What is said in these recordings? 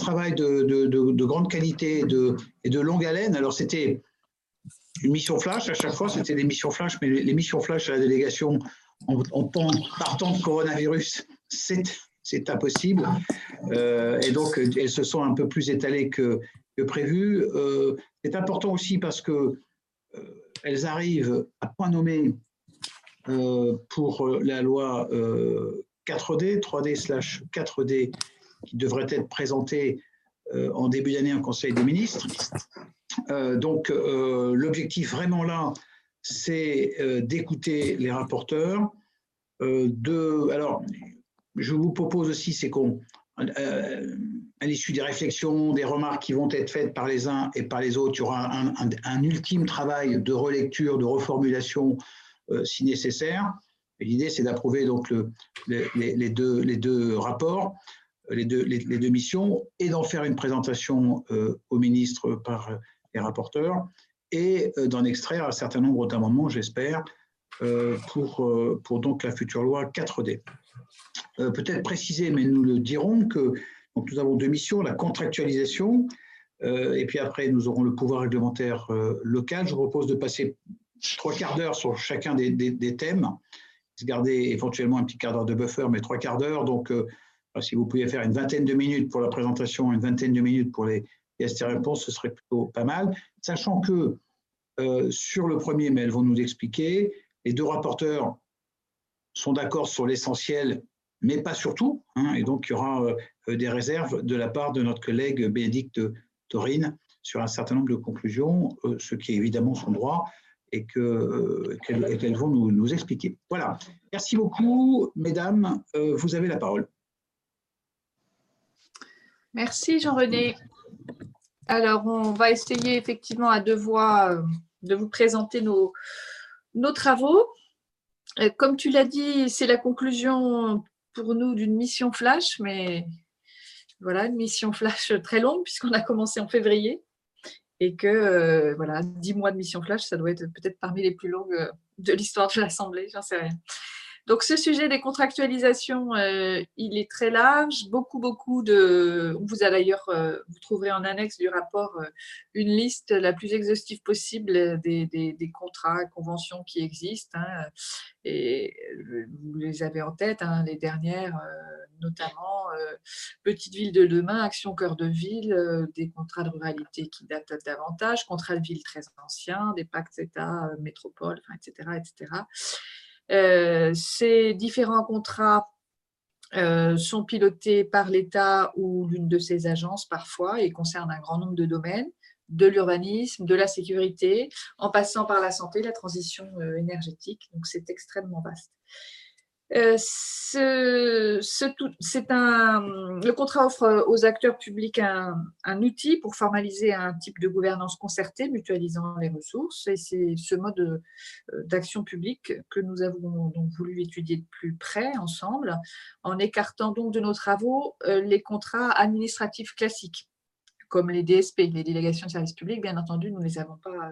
travail de, grande qualité et de longue haleine. Alors, c'était une mission flash, à chaque fois, c'était des missions flash, mais les missions flash à la délégation en, partant de coronavirus, c'est impossible. Euh, et donc, elles se sont un peu plus étalées que, prévu. Euh, c'est important aussi parce que elles arrivent à point nommé pour la loi 4D, 3D slash 4D, qui devrait être présentée en début d'année en Conseil des ministres. donc, l'objectif vraiment là, c'est d'écouter les rapporteurs. de, alors, je vous propose aussi, c'est qu'on, l'issue des réflexions, des remarques qui vont être faites par les uns et par les autres, il y aura un, ultime travail de relecture, de reformulation euh, si nécessaire. L'idée, c'est d'approuver donc les deux rapports, les deux, les, deux missions, et d'en faire une présentation euh, au ministre par les rapporteurs, et euh, d'en extraire un certain nombre d'amendements, j'espère, pour, pour donc la future loi 4D. Peut-être préciser, mais nous le dirons, que donc, nous avons deux missions, la contractualisation, euh, et puis après, nous aurons le pouvoir réglementaire euh, local. Je vous propose de passer trois quarts d'heure sur chacun des, des, thèmes, se garder éventuellement un petit quart d'heure de buffer, mais trois quarts d'heure. Donc, euh, si vous pouviez faire une vingtaine de minutes pour la présentation, une vingtaine de minutes pour les questions-réponses, ce serait plutôt pas mal. Sachant que sur le premier, mais elles vont nous expliquer, les deux rapporteurs sont d'accord sur l'essentiel mais pas surtout. Hein, et donc, il y aura euh, des réserves de la part de notre collègue Bénédicte Taurine sur un certain nombre de conclusions, euh, ce qui est évidemment son droit et euh, qu'elles vont nous, expliquer. Voilà. Merci beaucoup, mesdames. vous avez la parole. Merci, Jean-René. Alors, on va essayer effectivement à deux voix de vous présenter nos, travaux. Comme tu l'as dit, c'est la conclusion pour nous d'une mission flash, mais voilà, une mission flash très longue puisqu'on a commencé en février et que euh, voilà, dix mois de mission flash, ça doit être peut-être parmi les plus longues euh, de l'histoire de l'Assemblée, j'en sais rien. Donc, ce sujet des contractualisations, euh, il est très large. Beaucoup, beaucoup de. Euh, vous trouverez en annexe du rapport euh, une liste la plus exhaustive possible des, des, contrats, conventions qui existent. Hein. et vous les avez en tête, hein, les dernières, notamment Petite Ville de demain, Action Cœur de Ville, des contrats de ruralité qui datent davantage, contrats de ville très anciens, des pactes État, métropole, etc., etc. Euh, ces différents contrats euh, sont pilotés par l'État ou l'une de ses agences parfois et concernent un grand nombre de domaines, de l'urbanisme, de la sécurité, en passant par la santé, la transition euh, énergétique. Donc c'est extrêmement vaste. Euh, un, le contrat offre aux acteurs publics un, outil pour formaliser un type de gouvernance concertée, mutualisant les ressources. Et c'est ce mode euh, d'action publique que nous avons donc voulu étudier de plus près ensemble, en écartant donc de nos travaux euh, les contrats administratifs classiques comme les DSP, les délégations de services publics, bien entendu, nous ne les avons pas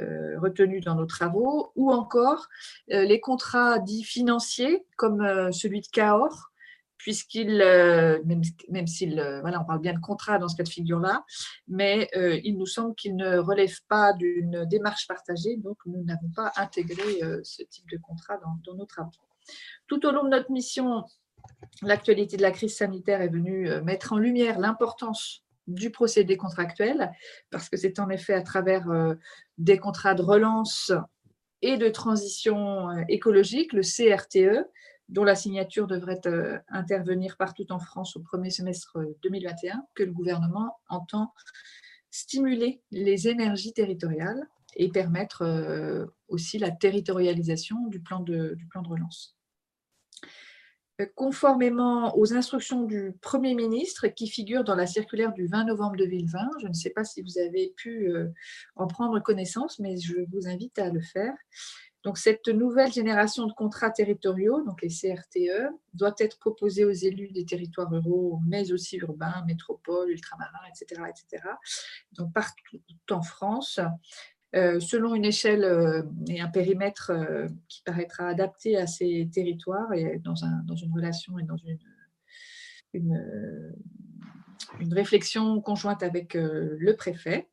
euh, retenus dans nos travaux, ou encore euh, les contrats dits financiers, comme euh, celui de Cahors, puisqu'il, même, même s'il, voilà, on parle bien de contrat dans ce cas de figure-là, mais il nous semble qu'il ne relève pas d'une démarche partagée, donc nous n'avons pas intégré ce type de contrat dans nos travaux. Tout au long de notre mission, l'actualité de la crise sanitaire est venue mettre en lumière l'importance du procédé contractuel, parce que c'est en effet à travers euh, des contrats de relance et de transition euh, écologique, le CRTE, dont la signature devrait euh, intervenir partout en France au premier semestre 2021, que le gouvernement entend stimuler les énergies territoriales et permettre aussi la territorialisation du plan de, du plan de relance conformément aux instructions du Premier ministre qui figurent dans la circulaire du 20 novembre 2020. Je ne sais pas si vous avez pu euh, en prendre connaissance, mais je vous invite à le faire. Donc, cette nouvelle génération de contrats territoriaux, donc les CRTE, doit être proposée aux élus des territoires ruraux, mais aussi urbains, métropoles, ultramarins, etc., etc. Donc, partout en France, euh, selon une échelle euh, et un périmètre euh, qui paraîtra adapté à ces territoires et dans, un, dans une relation et dans une, une une réflexion conjointe avec le préfet.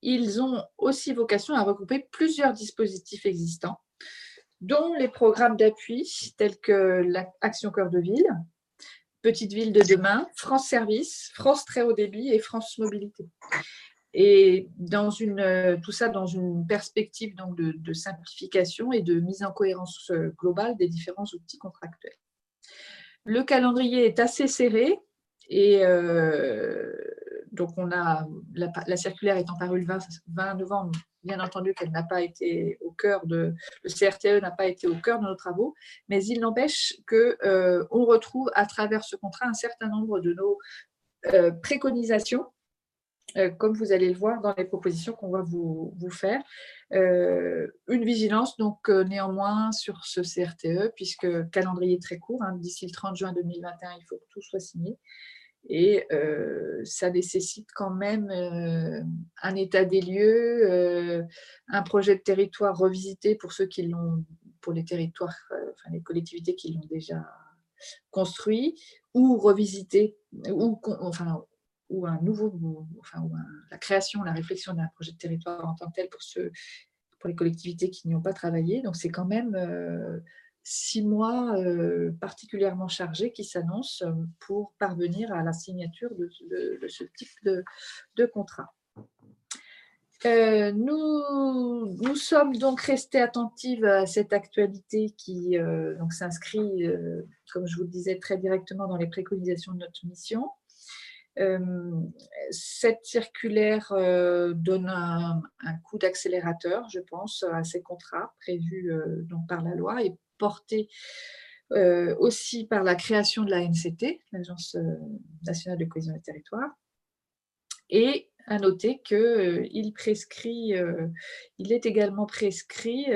Ils ont aussi vocation à regrouper plusieurs dispositifs existants, dont les programmes d'appui tels que l'Action Cœur de Ville, Petite Ville de demain, France Service, France Très Haut Débit et France Mobilité. Et dans une, tout ça dans une perspective donc de, simplification et de mise en cohérence euh, globale des différents outils contractuels. Le calendrier est assez serré et euh, donc on a la, circulaire étant parue le 20, novembre, bien entendu qu'elle n'a pas été au cœur de le CRTE n'a pas été au cœur de nos travaux, mais il n'empêche que euh, on retrouve à travers ce contrat un certain nombre de nos préconisations euh, comme vous allez le voir dans les propositions qu'on va vous, faire. Euh, une vigilance, donc euh, néanmoins, sur ce CRTE, puisque calendrier très court, hein, d'ici le 30 juin 2021, il faut que tout soit signé. Et ça nécessite quand même un état des lieux, un projet de territoire revisité pour ceux qui l'ont, pour les territoires, enfin les collectivités qui l'ont déjà construit, ou revisité, ou enfin ou nouveau, la création, la réflexion d'un projet de territoire en tant que tel pour, les collectivités qui n'y ont pas travaillé. Donc, c'est quand même euh, six mois euh, particulièrement chargés qui s'annoncent euh, pour parvenir à la signature de, ce type de, contrat. nous sommes donc restés attentifs à cette actualité qui s'inscrit, comme je vous le disais, très directement dans les préconisations de notre mission. Euh, cette circulaire euh, donne un, coup d'accélérateur, je pense, à ces contrats prévus euh, donc par la loi et portés aussi par la création de la NCT, l'Agence nationale de cohésion des territoires. Et à noter qu'il prescrit, il est également prescrit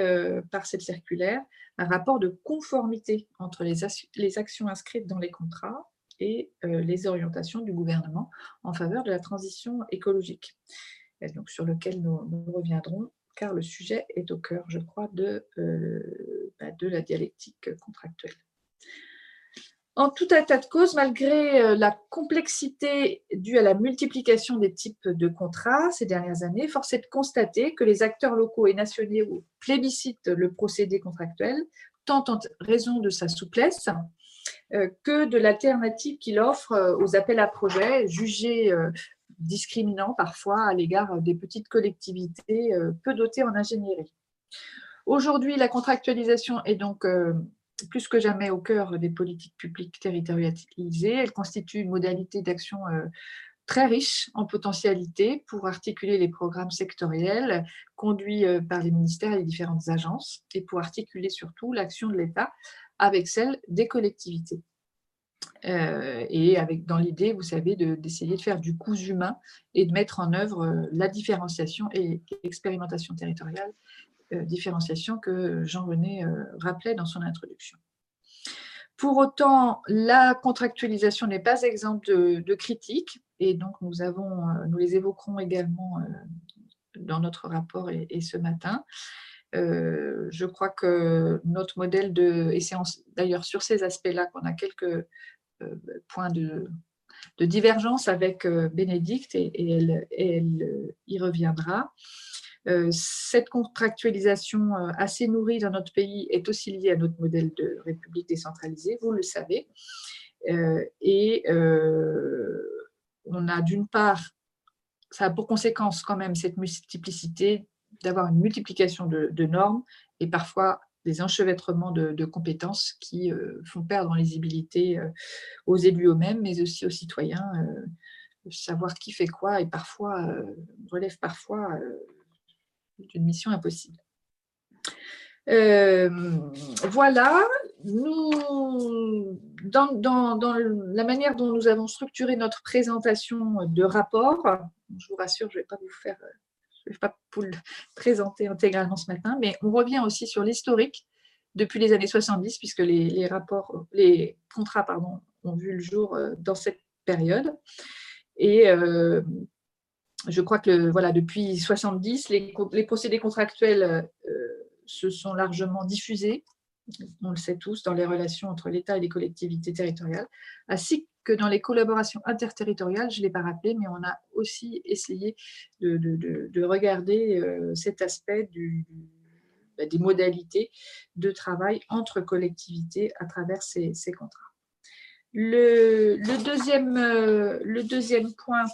par cette circulaire un rapport de conformité entre les, les actions inscrites dans les contrats et euh, les orientations du gouvernement en faveur de la transition écologique, donc sur lequel nous, reviendrons, car le sujet est au cœur, je crois, de, euh, bah, de la dialectique contractuelle. En tout état de cause, malgré euh, la complexité due à la multiplication des types de contrats ces dernières années, force est de constater que les acteurs locaux et nationaux plébiscitent le procédé contractuel, tant en raison de sa souplesse que de l'alternative qu'il offre euh, aux appels à projets, jugés euh, discriminants parfois à l'égard des petites collectivités peu dotées en ingénierie. Aujourd'hui, la contractualisation est donc plus que jamais au cœur des politiques publiques territorialisées. Elle constitue une modalité d'action très riche en potentialités pour articuler les programmes sectoriels conduits par les ministères et les différentes agences et pour articuler surtout l'action de l'État avec celle des collectivités. Euh, et avec dans l'idée, vous savez, d'essayer de, faire du coût humain et de mettre en œuvre euh, la différenciation et l'expérimentation territoriale, euh, différenciation que Jean-René rappelait dans son introduction. Pour autant, la contractualisation n'est pas exempte de, critiques, et donc nous, avons, nous les évoquerons également dans notre rapport et ce matin. Euh, je crois que notre modèle de, et c'est d'ailleurs sur ces aspects-là qu'on a quelques euh, points de, divergence avec euh, Bénédicte et, elle, y reviendra. cette contractualisation assez nourrie dans notre pays est aussi liée à notre modèle de république décentralisée, vous le savez. et on a d'une part, ça a pour conséquence quand même cette multiplicité d'avoir une multiplication de, normes et parfois des enchevêtrements de, compétences qui euh, font perdre en lisibilité euh, aux élus eux-mêmes, mais aussi aux citoyens, euh, savoir qui fait quoi et parfois relève parfois d'une mission impossible. voilà, nous, dans, dans, la manière dont nous avons structuré notre présentation de rapport, je vous rassure, je ne vais pas vous faire je ne vais pas vous le présenter intégralement ce matin, mais on revient aussi sur l'historique depuis les années 70, puisque les, rapports, les contrats pardon, ont vu le jour euh, dans cette période. Et euh, je crois que voilà, depuis 70, les, procédés contractuels euh, se sont largement diffusés, on le sait tous, dans les relations entre l'État et les collectivités territoriales, ainsi que dans les collaborations interterritoriales, je ne l'ai pas rappelé, mais on a aussi essayé de, regarder euh, cet aspect bah, des modalités de travail entre collectivités à travers ces, contrats. Le, deuxième, euh, le deuxième point,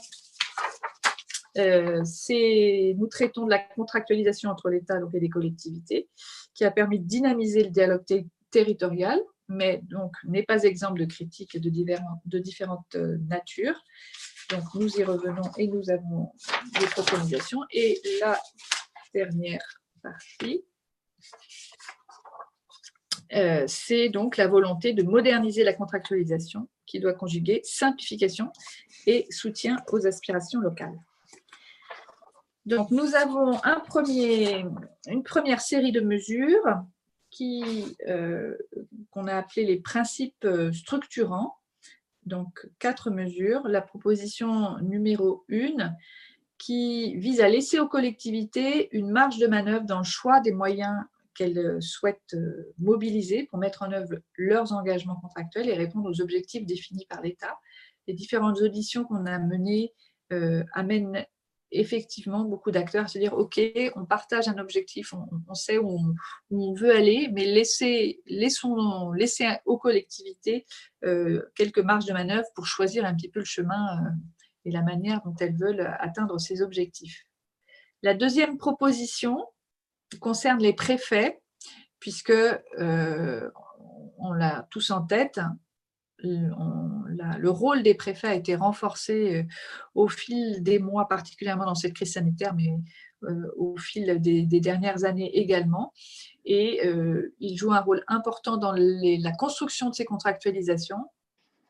euh, nous traitons de la contractualisation entre l'État et les collectivités, qui a permis de dynamiser le dialogue territorial mais donc n'est pas exemple de critiques de, de différentes euh, natures. Donc nous y revenons et nous avons des préconisations. Et la dernière partie, euh, c'est donc la volonté de moderniser la contractualisation qui doit conjuguer simplification et soutien aux aspirations locales. Donc nous avons une première série de mesures euh, qu'on a appelé les principes euh, structurants. Donc, quatre mesures. La proposition numéro une qui vise à laisser aux collectivités une marge de manœuvre dans le choix des moyens qu'elles souhaitent euh, mobiliser pour mettre en œuvre leurs engagements contractuels et répondre aux objectifs définis par l'État. Les différentes auditions qu'on a menées amènent effectivement beaucoup d'acteurs se dire ok, on partage un objectif, on, sait où on, veut aller, mais laissez, laissons, laissez aux collectivités euh, quelques marges de manœuvre pour choisir un petit peu le chemin euh, et la manière dont elles veulent atteindre ces objectifs. La deuxième proposition concerne les préfets, puisque euh, on l'a tous en tête, le rôle des préfets a été renforcé euh, au fil des mois, particulièrement dans cette crise sanitaire, mais euh, au fil des, dernières années également. Et euh, il joue un rôle important dans la construction de ces contractualisations.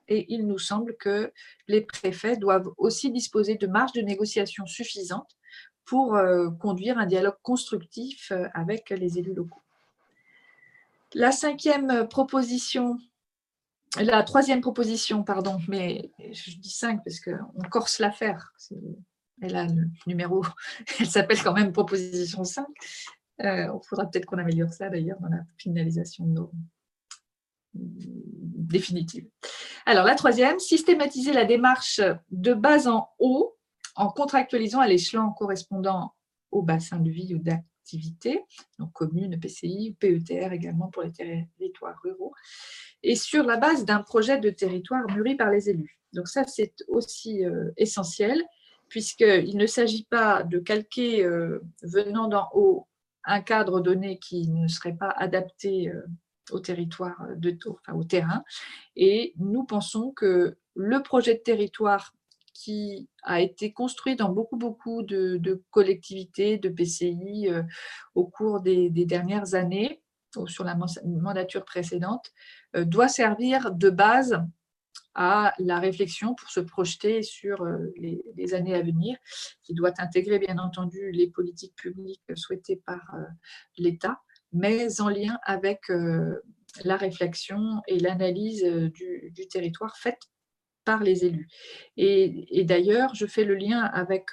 Et il nous semble que les préfets doivent aussi disposer de marges de négociation suffisantes pour conduire un dialogue constructif avec les élus locaux. La cinquième proposition la troisième proposition, pardon, mais je dis cinq parce qu'on corse l'affaire. Elle a le numéro, elle s'appelle quand même proposition 5. Euh, il faudra peut-être qu'on améliore ça d'ailleurs dans la finalisation de nos définitives. Alors la troisième, systématiser la démarche de bas en haut en contractualisant à l'échelon correspondant au bassin de vie ou donc commune, PCI, PETR également pour les territoires ruraux, et sur la base d'un projet de territoire mûri par les élus. Donc ça, c'est aussi euh, essentiel, puisqu'il ne s'agit pas de calquer, euh, venant d'en haut, un cadre donné qui ne serait pas adapté euh, au territoire, de, enfin, au terrain. Et nous pensons que le projet de territoire qui a été construit dans beaucoup, beaucoup de, collectivités, de PCI au cours des, dernières années, ou sur la mandature précédente, euh, doit servir de base à la réflexion pour se projeter sur euh, les, années à venir, qui doit intégrer bien entendu les politiques publiques souhaitées par euh, l'État, mais en lien avec la réflexion et l'analyse du, territoire faite par les élus. Et, d'ailleurs, je fais le lien avec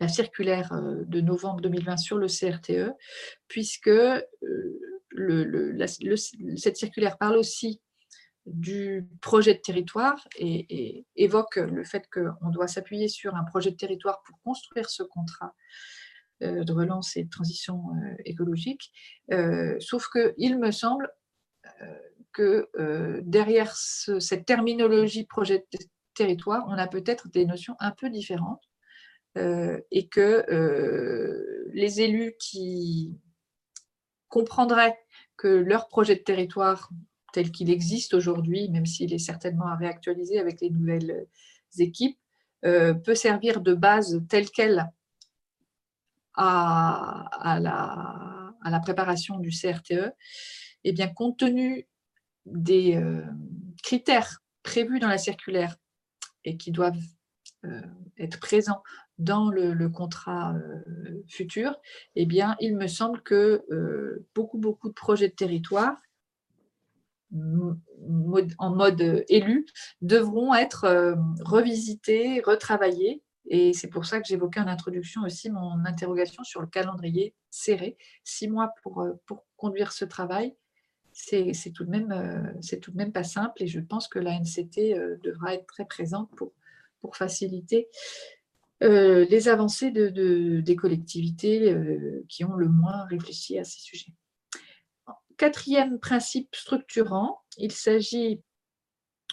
la circulaire de novembre 2020 sur le CRTE, puisque cette circulaire parle aussi du projet de territoire et, évoque le fait qu'on doit s'appuyer sur un projet de territoire pour construire ce contrat euh, de relance et de transition euh, écologique. Euh, sauf qu'il me semble que derrière cette terminologie projet de territoire, on a peut-être des notions un peu différentes et que les élus qui comprendraient que leur projet de territoire tel qu'il existe aujourd'hui, même s'il est certainement à réactualiser avec les nouvelles équipes, euh, peut servir de base telle qu'elle à, la, préparation du CRTE, eh bien, compte tenu des euh, critères prévus dans la circulaire et qui doivent euh, être présents dans le, contrat euh, futur, eh bien, il me semble que beaucoup, beaucoup de projets de territoire en mode élu devront être revisités, retravaillés. Et c'est pour ça que j'évoquais en introduction aussi mon interrogation sur le calendrier serré, six mois pour conduire ce travail. C'est tout, de même, tout de même pas simple et je pense que la NCT devra être très présente pour, pour faciliter les avancées de, des collectivités qui ont le moins réfléchi à ces sujets. Quatrième principe structurant, il s'agit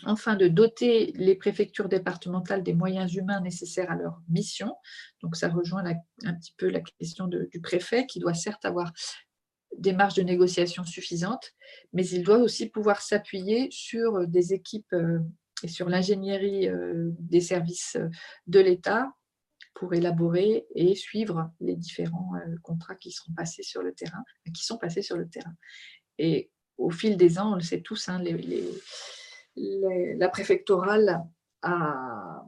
enfin de doter les préfectures départementales des moyens humains nécessaires à leur mission. Donc ça rejoint un petit peu la question du préfet qui doit certes avoir des marges de négociation suffisantes, mais il doit aussi pouvoir s'appuyer sur des équipes euh, et sur l'ingénierie euh, des services de l'État pour élaborer et suivre les différents euh, contrats qui passés sur le terrain, qui sont passés sur le terrain. Et au fil des ans, on le sait tous, hein, la préfectorale a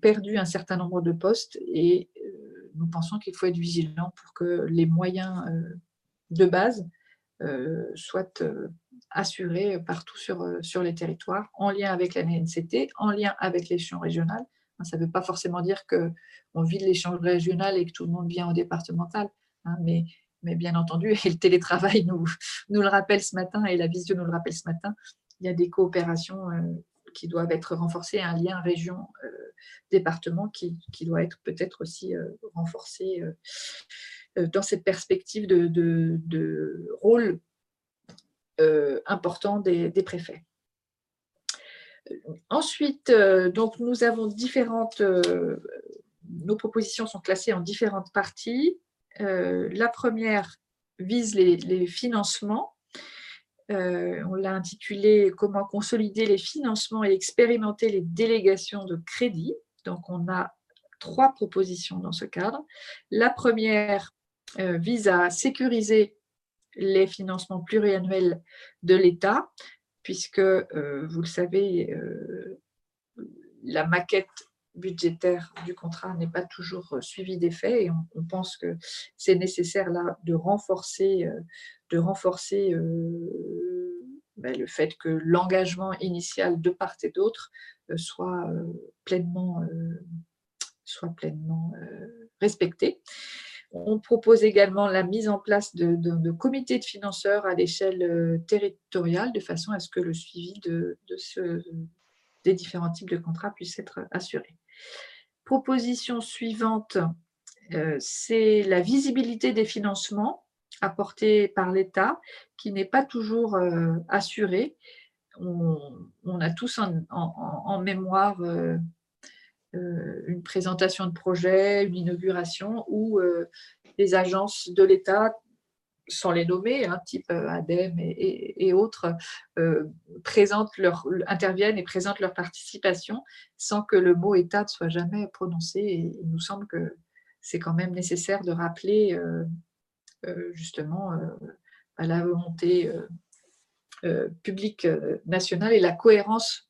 perdu un certain nombre de postes et euh, nous pensons qu'il faut être vigilant pour que les moyens euh, de base euh, soient assurés partout sur, sur les territoires, en lien avec la NCT, en lien avec l'échelon régional. Ça ne veut pas forcément dire qu'on vide l'échelon régional et que tout le monde vient au départemental, hein, mais, mais bien entendu, et le télétravail nous, nous le rappelle ce matin et la visio nous le rappelle ce matin, il y a des coopérations euh, qui doivent être renforcées, un lien région-département qui, doit être peut-être aussi euh, renforcé euh, dans cette perspective de, rôle important des, préfets. Ensuite, donc nous avons différentes, nos propositions sont classées en différentes parties. la première vise les financements euh, on l'a intitulé Comment consolider les financements et expérimenter les délégations de crédit. Donc, on a trois propositions dans ce cadre. La première euh, vise à sécuriser les financements pluriannuels de l'État, puisque, euh, vous le savez, la maquette budgétaire du contrat n'est pas toujours suivie des faits et on, pense que c'est nécessaire là de renforcer de renforcer euh, ben, le fait que l'engagement initial de part et d'autre euh, soit euh, soit pleinement respecté. On propose également la mise en place de, comités de financeurs à l'échelle territoriale de façon à ce que le suivi des différents types de contrats puisse être assuré. Proposition suivante, c'est la visibilité des financements apporté par l'État qui n'est pas toujours euh, assuré. On, a tous en, mémoire euh, euh, une présentation de projet, une inauguration où les agences de l'État, sans les nommer, hein, type ADEME et, autres, présentent leur, interviennent et présentent leur participation sans que le mot État ne soit jamais prononcé. Il nous semble que c'est quand même nécessaire de rappeler euh, justement euh, à la volonté euh, publique nationale et la cohérence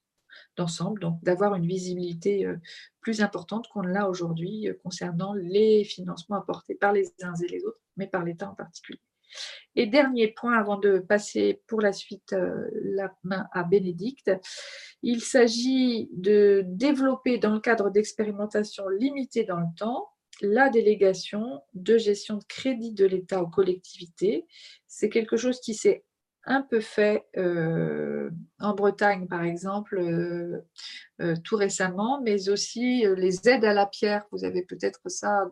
d'ensemble, donc d'avoir une visibilité plus importante qu'on l'a aujourd'hui concernant les financements apportés par les uns et les autres, mais par l'État en particulier. Et dernier point avant de passer pour la suite la main à Bénédicte, il s'agit de développer dans le cadre d'expérimentations limitées dans le temps la délégation de gestion de crédit de l'État aux collectivités. C'est quelque chose qui s'est un peu fait euh, en Bretagne, par exemple, euh, euh, tout récemment, mais aussi les aides à la pierre. Vous avez peut-être ça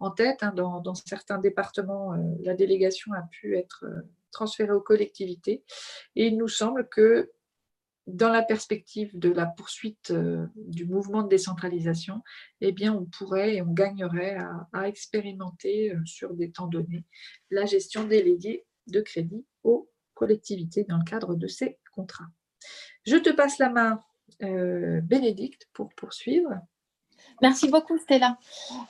en tête. Hein, dans, certains départements, la délégation a pu être transférée aux collectivités. Et il nous semble que dans la perspective de la poursuite du mouvement de décentralisation, eh bien, on pourrait et on gagnerait à, expérimenter sur des temps donnés la gestion déléguée de crédit aux collectivités dans le cadre de ces contrats. Je te passe la main, euh, Bénédicte, pour poursuivre. Merci beaucoup, Stella.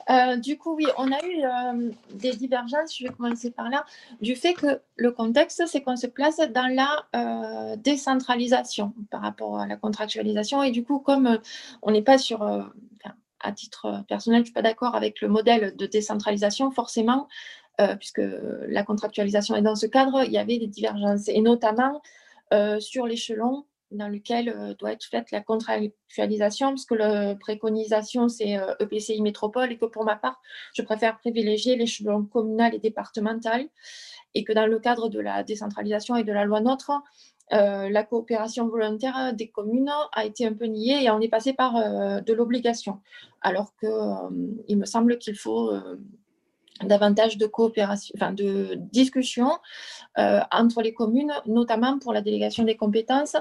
Euh, du coup, oui, on a eu euh, des divergences, je vais commencer par là, du fait que le contexte, c'est qu'on se place dans la décentralisation par rapport à la contractualisation. Et du coup, comme on n'est pas sur, à titre personnel, je ne suis pas d'accord avec le modèle de décentralisation, forcément, puisque la contractualisation est dans ce cadre, il y avait des divergences, et notamment sur l'échelon dans lequel euh, doit être faite la contractualisation, parce que la préconisation, c'est EPCI euh, e métropole, et que pour ma part, je préfère privilégier l'échelon communal et départemental. et que dans le cadre de la décentralisation et de la loi NOTRe, euh, la coopération volontaire des communes a été un peu niée et on est passé par euh, de l'obligation. Alors qu'il euh, me semble qu'il faut davantage de coopération, enfin de discussion entre les communes, notamment pour la délégation des compétences.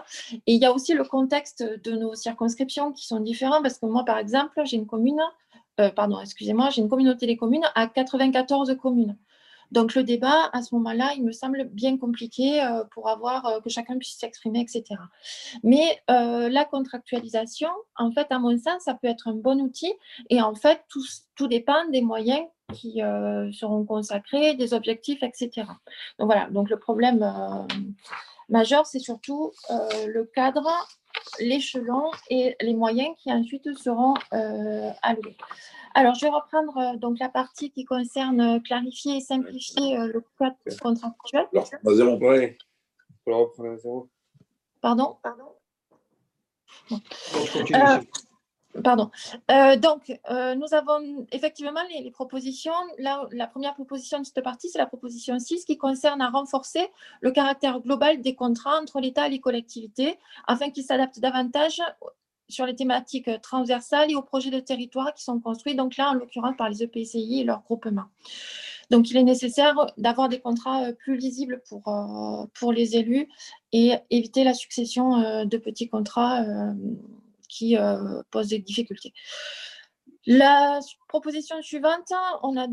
Et il y a aussi le contexte de nos circonscriptions qui sont différents parce que moi, par exemple, j'ai une commune, pardon, excusez-moi, j'ai une communauté des communes à 94 communes. Donc le débat, à ce moment-là, il me semble bien compliqué euh, pour avoir euh, que chacun puisse s'exprimer, etc. Mais euh, la contractualisation, en fait, à mon sens, ça peut être un bon outil. Et en fait, tout, tout dépend des moyens qui seront consacrés, des objectifs, etc. Donc voilà, donc le problème majeur, c'est surtout le cadre l'échelon et les moyens qui ensuite seront alloués. Alors, je vais reprendre euh, donc la partie qui concerne euh, clarifier et simplifier euh, le code contractuel. Pardon? Pardon Pardon. donc, nous avons effectivement les, propositions. la, première proposition de cette partie, c'est la proposition 6 qui concerne à renforcer le caractère global des contrats entre l'État et les collectivités afin qu'ils s'adaptent davantage sur les thématiques transversales et aux projets de territoire qui sont construits, donc là, en l'occurrence, par les EPCI et leurs groupements. Donc, il est nécessaire d'avoir des contrats euh, plus lisibles pour, euh, pour les élus et éviter la succession euh, de petits contrats qui posent des difficultés. La proposition suivante, on a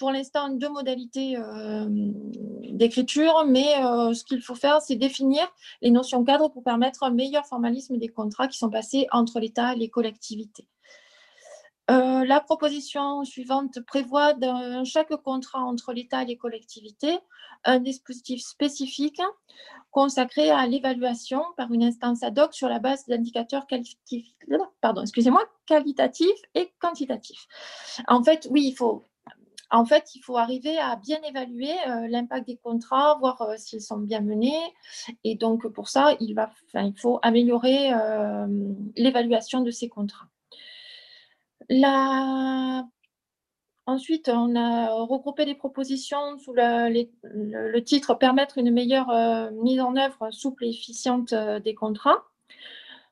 pour l'instant deux modalités euh, d'écriture, mais euh, ce qu'il faut faire, c'est définir les notions cadres pour permettre un meilleur formalisme des contrats qui sont passés entre l'État et les collectivités. Euh, la proposition suivante prévoit dans chaque contrat entre l'État et les collectivités un dispositif spécifique consacré à l'évaluation par une instance ad hoc sur la base d'indicateurs qualitatifs, et quantitatifs. En fait, oui, il faut en fait, il faut arriver à bien évaluer euh, l'impact des contrats, voir euh, s'ils sont bien menés. Et donc, pour ça, il, va, il faut améliorer l'évaluation de ces contrats. Ensuite, on a regroupé les propositions sous le, titre « Permettre une meilleure mise en œuvre souple et efficiente des contrats ».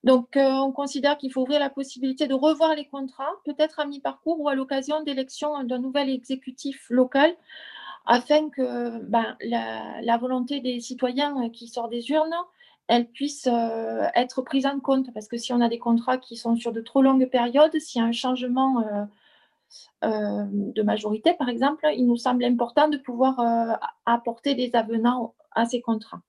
Donc, euh, on considère qu'il faut ouvrir la possibilité de revoir les contrats, peut-être à mi-parcours ou à l'occasion d'élection d'un nouvel exécutif local, afin que ben, la, volonté des citoyens qui sortent des urnes, elle puisse euh, être prise en compte. Parce que si on a des contrats qui sont sur de trop longues périodes, s'il y a un changement euh, de majorité, par exemple, il nous semble important de pouvoir apporter des avenants à ces contrats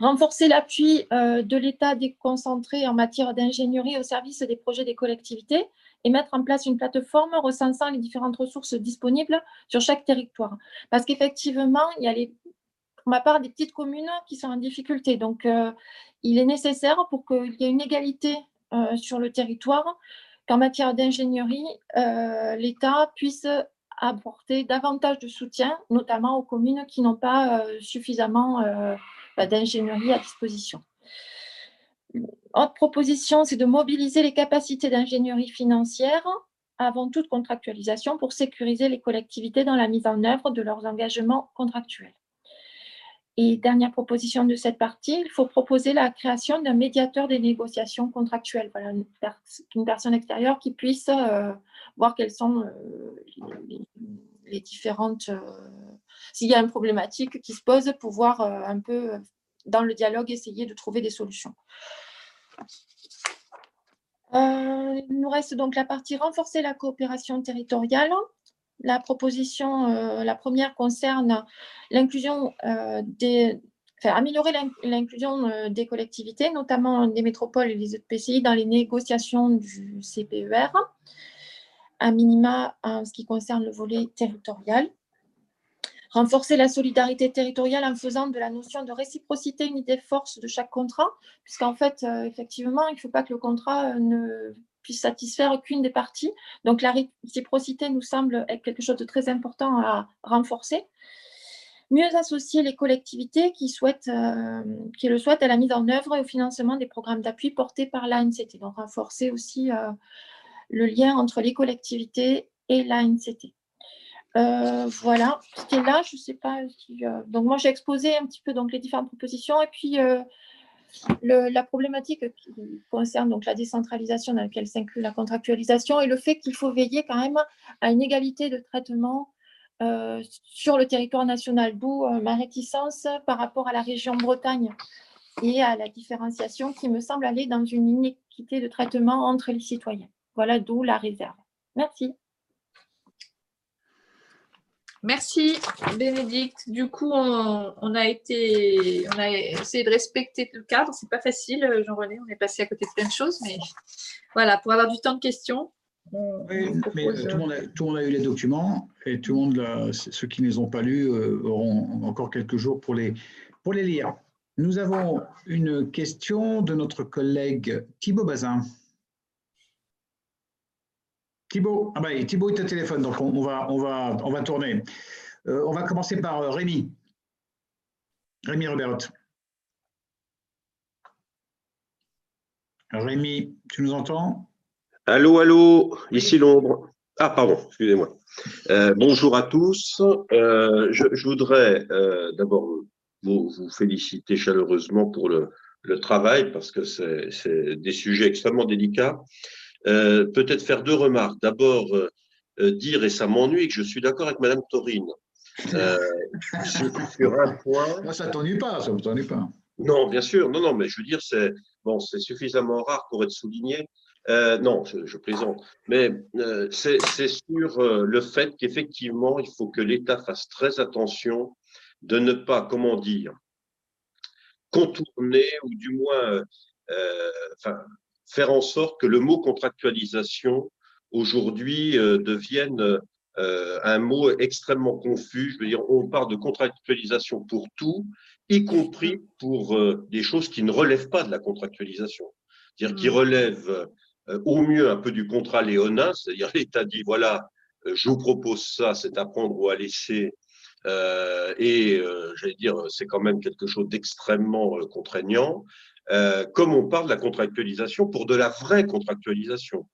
renforcer l'appui euh, de l'État déconcentré en matière d'ingénierie au service des projets des collectivités et mettre en place une plateforme recensant les différentes ressources disponibles sur chaque territoire. Parce qu'effectivement, il y a les, pour ma part des petites communes qui sont en difficulté. Donc, euh, il est nécessaire pour qu'il y ait une égalité euh, sur le territoire qu'en matière d'ingénierie, l'État puisse apporter davantage de soutien, notamment aux communes qui n'ont pas suffisamment d'ingénierie à disposition. Autre proposition, c'est de mobiliser les capacités d'ingénierie financière avant toute contractualisation pour sécuriser les collectivités dans la mise en œuvre de leurs engagements contractuels. Et dernière proposition de cette partie, il faut proposer la création d'un médiateur des négociations contractuelles, une, personne extérieure qui puisse euh, voir quelles sont euh, les, différentes euh, s'il y a une problématique qui se pose, pouvoir un peu, dans le dialogue, essayer de trouver des solutions. Il nous reste donc la partie renforcer la coopération territoriale. La proposition, la première concerne l'inclusion des, enfin, améliorer l'inclusion des collectivités, notamment des métropoles et des EPCI dans les négociations du CPER, à minima en ce qui concerne le volet territorial. Renforcer la solidarité territoriale en faisant de la notion de réciprocité une idée force de chaque contrat, puisqu'en fait, euh, effectivement, il ne faut pas que le contrat euh, ne puisse satisfaire qu'une des parties. Donc la réciprocité nous semble être quelque chose de très important à renforcer. Mieux associer les collectivités qui, souhaitent, euh, qui le souhaitent à la mise en œuvre et au financement des programmes d'appui portés par l'ANCT. Donc renforcer aussi le lien entre les collectivités et l'ANCT. Euh, voilà, c'était là, je ne sais pas si. donc, moi, j'ai exposé un petit peu donc, les différentes propositions et puis la problématique qui concerne donc, la décentralisation dans laquelle s'inclut la contractualisation et le fait qu'il faut veiller quand même à une égalité de traitement sur le territoire national, d'où ma réticence par rapport à la région Bretagne et à la différenciation qui me semble aller dans une inéquité de traitement entre les citoyens. Voilà d'où la réserve. Merci. Merci Bénédicte. Du coup, on, a été, on a essayé de respecter le cadre. C'est pas facile, Jean-René. On est passé à côté de plein de choses, mais voilà, pour avoir du temps de questions. oui, mais tout, le monde a, tout, le monde a, eu les documents et tout le monde, ceux qui ne les ont pas lus, euh, auront encore quelques jours pour les, pour les lire. Nous avons une question de notre collègue Thibaut Bazin. Thibaut, ah bah, Thibaut est au téléphone, donc on, va, on, va, on va tourner. Euh, on va commencer par euh, Rémi. Rémi Robert. Rémi, tu nous entends? Allô, allô, ici Londres. Ah, pardon, excusez-moi. Euh, bonjour à tous. je, voudrais d'abord vous, vous féliciter chaleureusement pour le, le travail parce que c'est des sujets extrêmement délicats. Euh, peut-être faire deux remarques. D'abord, euh, euh, dire, et ça m'ennuie, que je suis d'accord avec Madame Taurine. sur, un point. ça ne t'ennuie pas, ça ne t'ennuie pas. Non, bien sûr. Non, non, mais je veux dire, c'est bon, c'est suffisamment rare pour être souligné. non, je, plaisante. Mais c'est sur le fait qu'effectivement, il faut que l'État fasse très attention de ne pas, comment dire, contourner ou du moins enfin, faire en sorte que le mot contractualisation aujourd'hui euh, devienne euh, un mot extrêmement confus. Je veux dire, on parle de contractualisation pour tout, y compris pour euh, des choses qui ne relèvent pas de la contractualisation, c'est-à-dire qui mmh. relèvent au mieux un peu du contrat léonin, c'est-à-dire l'État dit voilà, je vous propose ça, c'est à prendre ou à laisser. Euh, et euh, j'allais dire, c'est quand même quelque chose d'extrêmement contraignant. Euh, comme on parle de la contractualisation pour de la vraie contractualisation,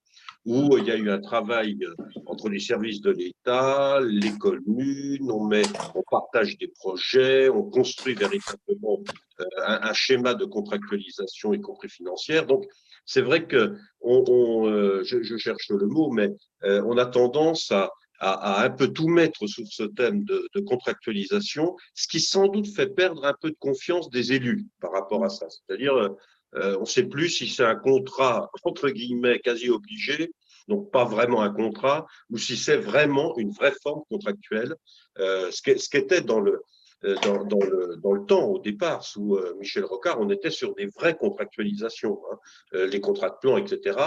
où il y a eu un travail euh, entre les services de l'État, les communes, on, met, on partage des projets, on construit véritablement euh, un, schéma de contractualisation, y compris financière. Donc, c'est vrai que on, on je, je, cherche le mot, mais on a tendance à, à, un peu tout mettre sur ce thème de, de, contractualisation, ce qui sans doute fait perdre un peu de confiance des élus par rapport à ça. C'est-à-dire, euh, on ne sait plus si c'est un contrat, entre guillemets, quasi obligé, donc pas vraiment un contrat, ou si c'est vraiment une vraie forme contractuelle, euh, ce qui était dans le, dans, dans, le, temps, au départ, sous euh, Michel Rocard, on était sur des vraies contractualisations, hein, euh, les contrats de plan, etc.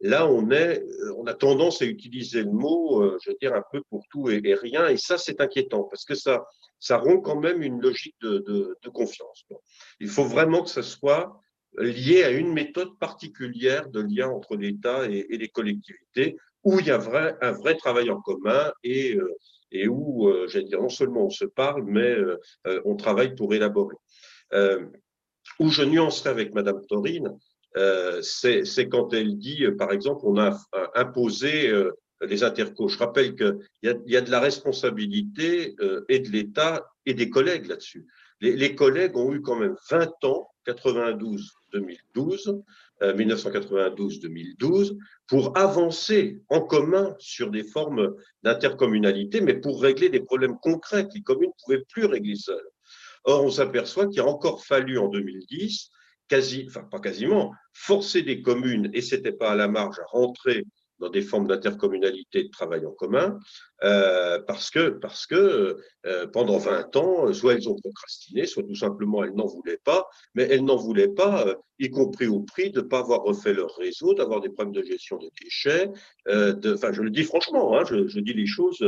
Là, on, est, on a tendance à utiliser le mot, je veux dire, un peu pour tout et, rien, et ça, c'est inquiétant, parce que ça, ça rompt quand même une logique de, confiance. Il faut vraiment que ce soit lié à une méthode particulière de lien entre l'État et, les collectivités, où il y a un vrai travail en commun et et où, euh, j'allais dire, non seulement on se parle, mais euh, euh, on travaille pour élaborer. où je nuancerai avec Madame Torine, c'est quand elle dit, par exemple, on a imposé les intercos. Je rappelle qu'il y, a de la responsabilité et de l'État et des collègues là-dessus. Les, collègues ont eu quand même 20 ans, 92-2012, 1992-2012 euh, pour avancer en commun sur des formes d'intercommunalité, mais pour régler des problèmes concrets que les communes ne pouvaient plus régler seules. Or, on s'aperçoit qu'il a encore fallu en 2010, quasi, enfin pas quasiment, forcer des communes, et c'était pas à la marge, à rentrer dans des formes d'intercommunalité de travail en commun, euh, parce que, parce que euh, pendant 20 ans, soit elles ont procrastiné, soit tout simplement elles n'en voulaient pas, mais elles n'en voulaient pas, euh, y compris au prix de ne pas avoir refait leur réseau, d'avoir des problèmes de gestion des déchets. de, enfin, je le dis franchement, hein, je, je, dis les choses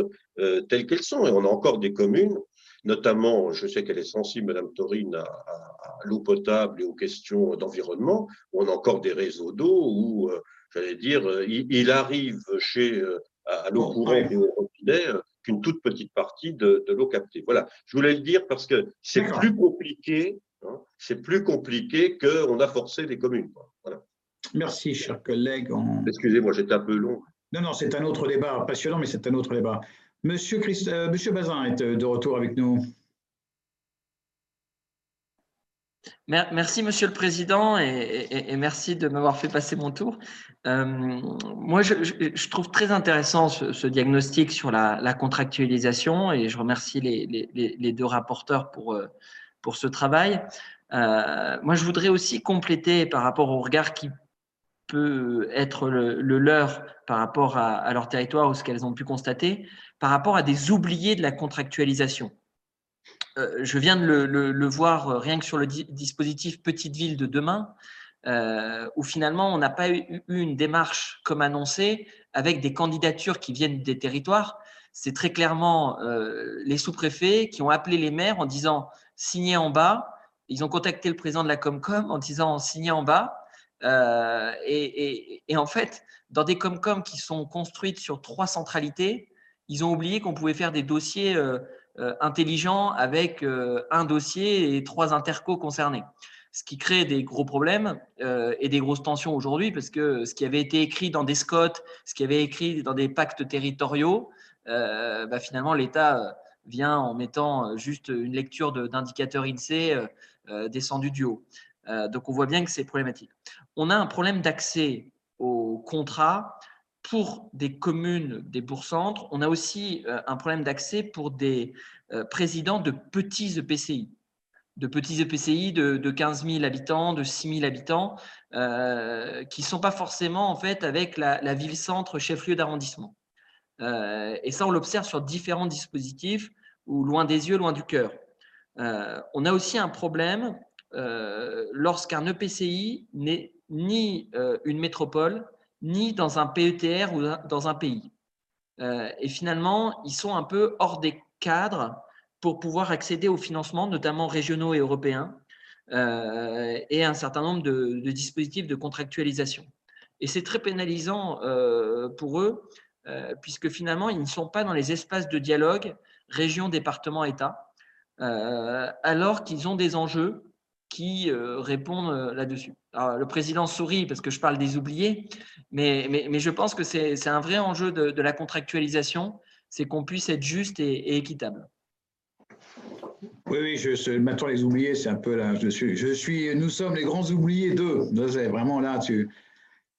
telles qu'elles sont, et on a encore des communes notamment, je sais qu'elle est sensible, Madame Taurine, à, à l'eau potable et aux questions d'environnement, où on a encore des réseaux d'eau où j'allais dire, euh, il, arrive chez euh, à l'eau courante et au robinet euh, qu'une toute petite partie de, l'eau captée. Voilà, je voulais le dire parce que c'est plus compliqué, hein, c'est plus compliqué qu'on a forcé les communes. Voilà. Merci, cher collègue. Excusez-moi, j'étais un peu long. Non, non, c'est un autre débat passionnant, mais c'est un autre débat. Monsieur, Christ, Monsieur Bazin est de retour avec nous. Merci, Monsieur le Président, et, merci de m'avoir fait passer mon tour. Euh, moi, je, trouve très intéressant ce, diagnostic sur la, contractualisation, et je remercie les, deux rapporteurs pour, euh, pour ce travail. Euh, moi, je voudrais aussi compléter par rapport au regard qui peut être le, leur par rapport à, à, leur territoire ou ce qu'elles ont pu constater, par rapport à des oubliés de la contractualisation. Euh, je viens de le, voir euh, rien que sur le dispositif Petite Ville de demain, euh, où finalement on n'a pas eu, une démarche comme annoncé avec des candidatures qui viennent des territoires. C'est très clairement les sous-préfets qui ont appelé les maires en disant signez en bas. Ils ont contacté le président de la Comcom en disant signez en bas. et, en fait, dans des Comcom qui sont construites sur trois centralités, ils ont oublié qu'on pouvait faire des dossiers intelligent avec euh, un dossier et trois intercos concernés. Ce qui crée des gros problèmes euh, et des grosses tensions aujourd'hui, parce que ce qui avait été écrit dans des SCOT, ce qui avait été écrit dans des pactes territoriaux, bah, finalement, l'État vient en mettant juste une lecture d'indicateurs INSEE descendu du haut. donc, on voit bien que c'est problématique. On a un problème d'accès aux contrats pour des communes des bourgs-centres, on a aussi euh, un problème d'accès pour des euh, présidents de petits EPCI, de petits EPCI de, 15 000 habitants, de 6 000 habitants, euh, qui ne sont pas forcément en fait avec la, ville-centre chef-lieu d'arrondissement. et ça, on l'observe sur différents dispositifs, ou loin des yeux, loin du cœur. on a aussi un problème lorsqu'un EPCI n'est ni une métropole, ni dans un PETR ou dans un pays. Euh, et finalement, ils sont un peu hors des cadres pour pouvoir accéder aux financements, notamment régionaux et européens, euh, et un certain nombre de, dispositifs de contractualisation. Et c'est très pénalisant euh, pour eux, puisque finalement, ils ne sont pas dans les espaces de dialogue région, département, État, alors qu'ils ont des enjeux qui euh, répondent euh, là-dessus. Le président sourit parce que je parle des oubliés, mais, mais, je pense que c'est un vrai enjeu de, la contractualisation, c'est qu'on puisse être juste et, équitable. Oui, oui, je, maintenant les oubliés, c'est un peu là. Je suis, je suis, nous sommes les grands oubliés d'eux. Vraiment là, tu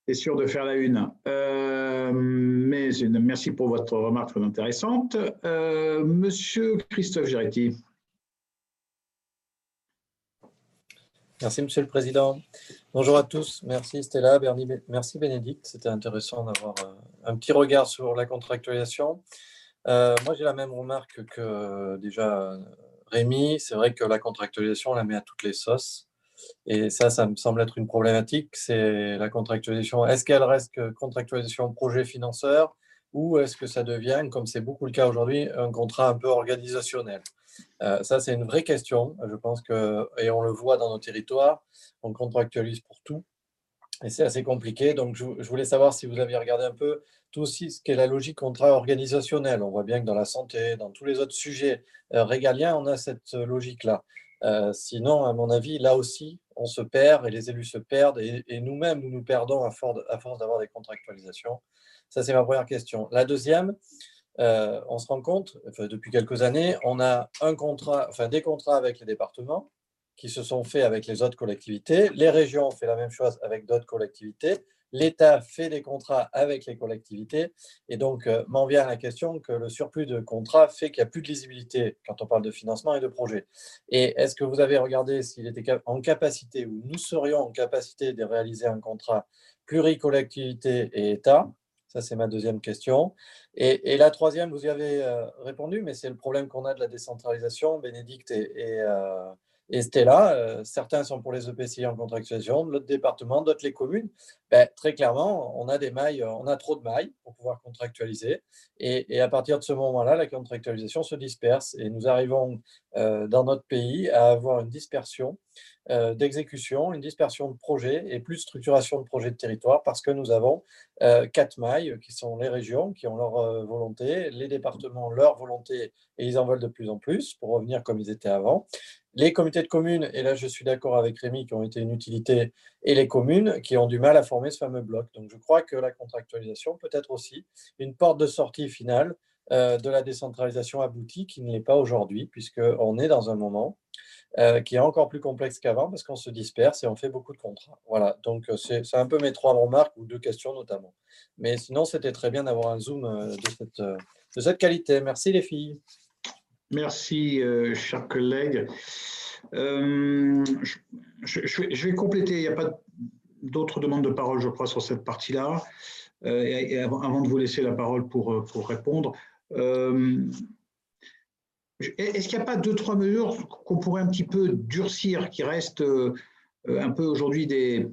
es sûr de faire la une. Euh, mais merci pour votre remarque très intéressante. Monsieur Christophe Giretti. Merci, Monsieur le Président. Bonjour à tous. Merci Stella, merci Bénédicte. C'était intéressant d'avoir euh, un petit regard sur la contractualisation. Euh, moi, j'ai la même remarque que déjà Rémi. C'est vrai que la contractualisation, on la met à toutes les sauces. Et ça, ça me semble être une problématique. C'est la contractualisation. Est-ce qu'elle reste que contractualisation projet financeur ou est-ce que ça devient, comme c'est beaucoup le cas aujourd'hui, un contrat un peu organisationnel? Euh, ça, c'est une vraie question. Je pense que, et on le voit dans nos territoires, on contractualise pour tout. Et c'est assez compliqué. Donc, je, voulais savoir si vous aviez regardé un peu tout aussi ce qu'est la logique contrat organisationnel. On voit bien que dans la santé, dans tous les autres sujets euh, régaliens, on a cette logique-là. Euh, sinon, à mon avis, là aussi, on se perd et les élus se perdent et, nous-mêmes, nous nous perdons à force d'avoir des contractualisations. Ça, c'est ma première question. La deuxième, euh, on se rend compte, depuis quelques années, on a un contrat, des contrats avec les départements qui se sont faits avec les autres collectivités. Les régions ont fait la même chose avec d'autres collectivités. L'État fait des contrats avec les collectivités. Et donc, euh, m'en vient la question que le surplus de contrats fait qu'il n'y a plus de lisibilité quand on parle de financement et de projet. Et est-ce que vous avez regardé s'il était en capacité ou nous serions en capacité de réaliser un contrat pluricollectivité et État? Ça, c'est ma deuxième question. Et, la troisième, vous y avez euh, répondu, mais c'est le problème qu'on a de la décentralisation. Bénédicte et, euh, Stella, euh, certains sont pour les EPCI en contractualisation, d'autres départements, d'autres les communes. Ben, très clairement, on a des mailles, on a trop de mailles pour pouvoir contractualiser. Et, à partir de ce moment-là, la contractualisation se disperse. Et nous arrivons dans notre pays à avoir une dispersion euh, d'exécution, une dispersion de projets et plus de structuration de projets de territoire parce que nous avons quatre mailles qui sont les régions qui ont leur volonté, les départements leur volonté et ils en veulent de plus en plus pour revenir comme ils étaient avant les comités de communes, et là je suis d'accord avec Rémi, qui ont été une utilité, et les communes qui ont du mal à former ce fameux bloc. Donc je crois que la contractualisation peut être aussi une porte de sortie finale de la décentralisation aboutie qui ne l'est pas aujourd'hui, puisqu'on est dans un moment qui est encore plus complexe qu'avant parce qu'on se disperse et on fait beaucoup de contrats. Voilà, donc c'est un peu mes trois remarques ou deux questions notamment. Mais sinon, c'était très bien d'avoir un zoom de cette, de cette qualité. Merci les filles. Merci, chers collègues. Euh, je, vais compléter, il n'y a pas d'autres demandes de parole, je crois, sur cette partie-là. Euh, avant, de vous laisser la parole pour, pour répondre, euh, est-ce qu'il n'y a pas deux, trois mesures qu'on pourrait un petit peu durcir, qui restent un peu aujourd'hui des,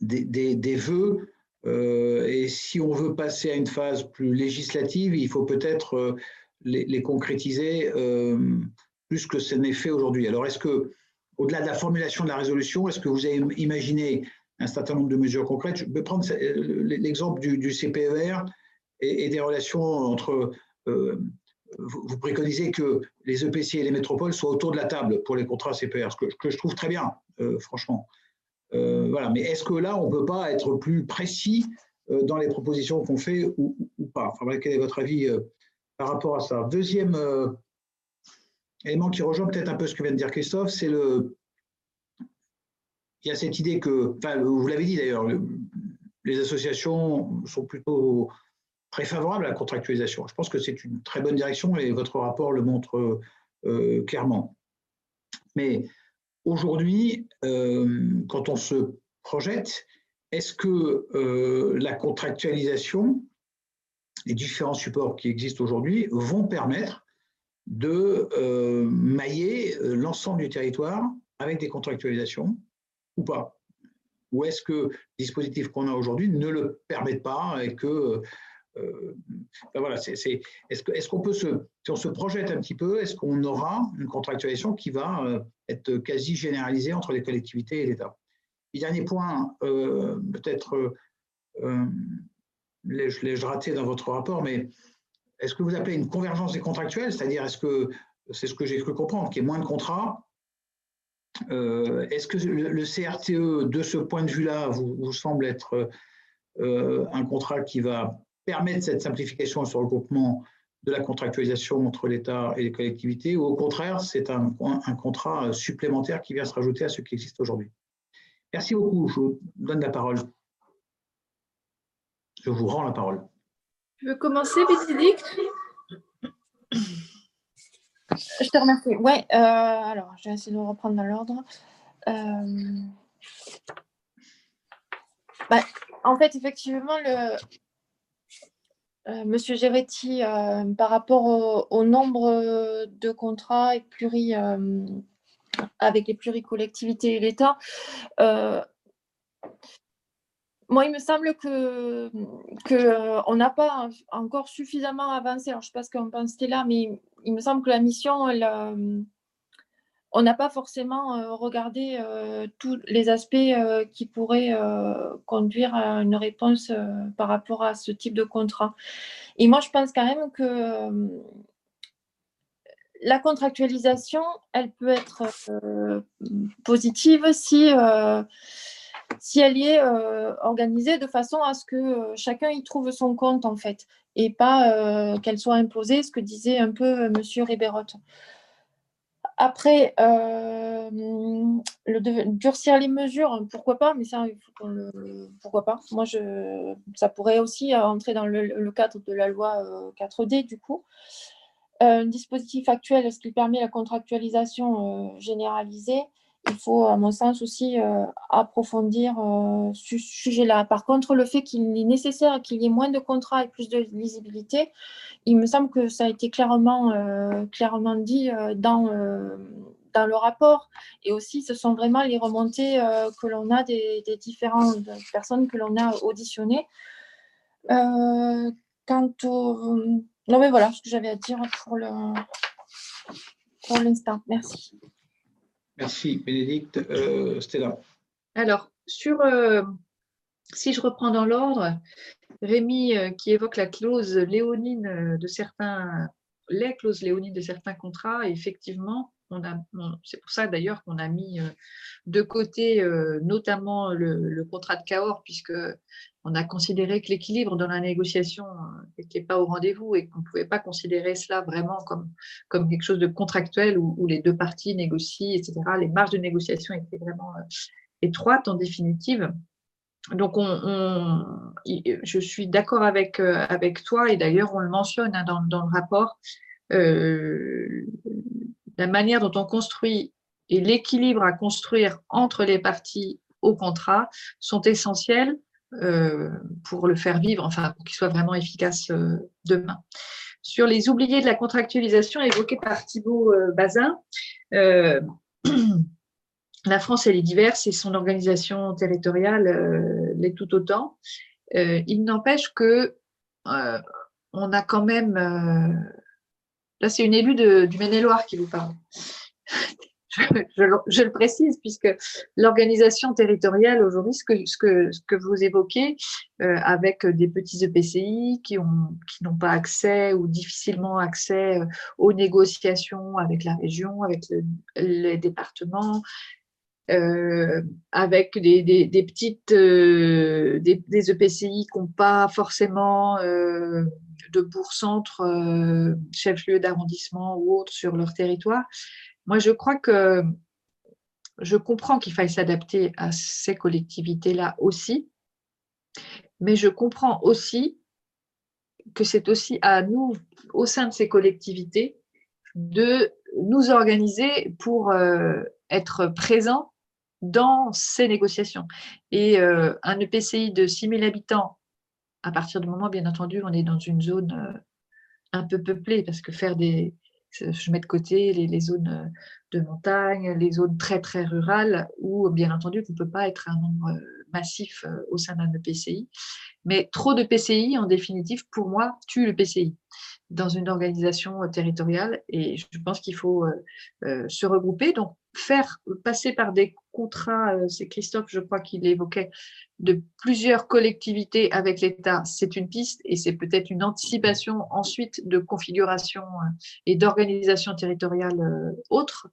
des, des, vœux? Et si on veut passer à une phase plus législative, il faut peut-être les, concrétiser plus que ce n'est fait aujourd'hui. Alors, est-ce que, au-delà de la formulation de la résolution, est-ce que vous avez imaginé un certain nombre de mesures concrètes? Je vais prendre l'exemple du, CPER et, des relations entre. Euh, vous préconisez que les EPC et les métropoles soient autour de la table pour les contrats CPR, ce que, je trouve très bien, euh, franchement. Euh, voilà. Mais est-ce que là, on ne peut pas être plus précis dans les propositions qu'on fait ou, pas? Enfin, Quel est votre avis par rapport à ça? Deuxième élément qui rejoint peut-être un peu ce que vient de dire Christophe, c'est le. Il y a cette idée que, enfin, vous l'avez dit d'ailleurs, les associations sont plutôt très favorables à la contractualisation. Je pense que c'est une très bonne direction et votre rapport le montre euh, clairement. Mais aujourd'hui, euh, quand on se projette, est-ce que euh, la contractualisation, les différents supports qui existent aujourd'hui, vont permettre de euh, mailler euh, l'ensemble du territoire avec des contractualisations ou pas? Ou est-ce que le dispositif qu'on a aujourd'hui ne le permet pas et que euh, ben est-ce, qu'on peut se, si on se projette un petit peu, est-ce qu'on aura une contractualisation qui va être quasi généralisée entre les collectivités et l'État? Et dernier point, peut-être, l'ai-je raté dans votre rapport, mais est-ce que vous appelez une convergence des contractuels? C'est-à-dire, est-ce que c'est ce que j'ai cru comprendre, qu'il y ait moins de contrats? Euh, Est-ce que le, CRTE, de ce point de vue-là, vous, semble être euh, un contrat qui va permettre cette simplification sur le groupement de la contractualisation entre l'État et les collectivités, ou au contraire, c'est un, un, contrat supplémentaire qui vient se rajouter à ce qui existe aujourd'hui Merci beaucoup. Je vous donne la parole. Je vous rends la parole. Tu veux commencer, Bénédicte Je te remercie. Ouais, euh, alors je vais essayer de reprendre dans l'ordre. Euh, bah, en fait, effectivement, le, Monsieur Géretti, par rapport au, nombre de contrats avec, pluri, les pluricollectivités et l'État, moi, il me semble que qu'on euh, n'a pas encore suffisamment avancé. Alors, je ne sais pas ce qu'on pense là, mais il me semble que la mission, euh, on n'a pas forcément euh, regardé tous les aspects qui pourraient conduire à une réponse par rapport à ce type de contrat. Et moi, je pense quand même que la contractualisation, elle peut être positive si si elle est euh, organisée de façon à ce que euh, chacun y trouve son compte en fait et pas euh, qu'elle soit imposée, ce que disait un peu Monsieur Ribérotte. Après, le durcir les mesures, pourquoi pas, mais ça, pourquoi pas. Moi, ça pourrait aussi entrer dans le, cadre de la loi 4D, du coup. un dispositif actuel, ce qui permet la contractualisation généralisée, il faut, à mon sens, aussi euh, approfondir euh, ce sujet-là. Par contre, le fait qu'il est nécessaire qu'il y ait moins de contrats et plus de lisibilité, il me semble que ça a été clairement, euh, clairement dit dans, dans le rapport. Et aussi, ce sont vraiment les remontées que l'on a des, différentes personnes que l'on a auditionnées. quant au... Non, mais voilà ce que j'avais à dire pour l'instant. Merci. Merci, Bénédicte. Euh, Stella. Alors, sur, euh, si je reprends dans l'ordre, Rémi euh, qui évoque la clause léonine de certains, les clauses léonines de certains contrats, effectivement, c'est pour ça d'ailleurs qu'on a mis euh, de côté euh, notamment le, contrat de Cahors, puisque on a considéré que l'équilibre dans la négociation n'était pas au rendez-vous et qu'on ne pouvait pas considérer cela vraiment comme, quelque chose de contractuel où, les deux parties négocient, etc. Les marges de négociation étaient vraiment étroites en définitive. Donc, on, je suis d'accord avec, toi, et d'ailleurs, on le mentionne hein, dans, le rapport, euh, la manière dont on construit et l'équilibre à construire entre les parties au contrat sont essentiels euh, pour le faire vivre, enfin pour qu'il soit vraiment efficace euh, demain. Sur les oubliés de la contractualisation évoqués par Thibault euh, Bazin, la France elle est diverse et son organisation territoriale l'est tout autant. il n'empêche que on a quand même Là, c'est une élue du Maine-et-Loire qui vous parle. Je, le précise, puisque l'organisation territoriale aujourd'hui, ce que, vous évoquez, euh, avec des petits EPCI qui n'ont pas accès ou difficilement accès euh, aux négociations avec la région, avec les départements, euh, avec des, des, petites des, des, EPCI qui n'ont pas forcément de bourg-centre, euh, chef-lieu d'arrondissement ou autre sur leur territoire. Moi, je crois que je comprends qu'il faille s'adapter à ces collectivités-là aussi, mais je comprends aussi que c'est aussi à nous, au sein de ces collectivités, de nous organiser pour euh, être présents dans ces négociations. Et euh, un EPCI de 6 000 habitants à partir du moment, bien entendu, on est dans une zone euh, un peu peuplée, parce que faire des. Je mets de côté les, zones euh, de montagne, les zones très, très rurales, où, bien entendu, on ne peut pas être un nombre euh, massif au sein d'un EPCI. Mais trop de PCI, en définitive, pour moi, tue le PCI dans une organisation territoriale. Et je pense qu'il faut se regrouper. Donc, faire passer par des contrats, euh, c'est Christophe, je crois qu'il évoquait, de plusieurs collectivités avec l'État, c'est une piste et c'est peut-être une anticipation ensuite de configuration euh, et d'organisation territoriale euh, autre.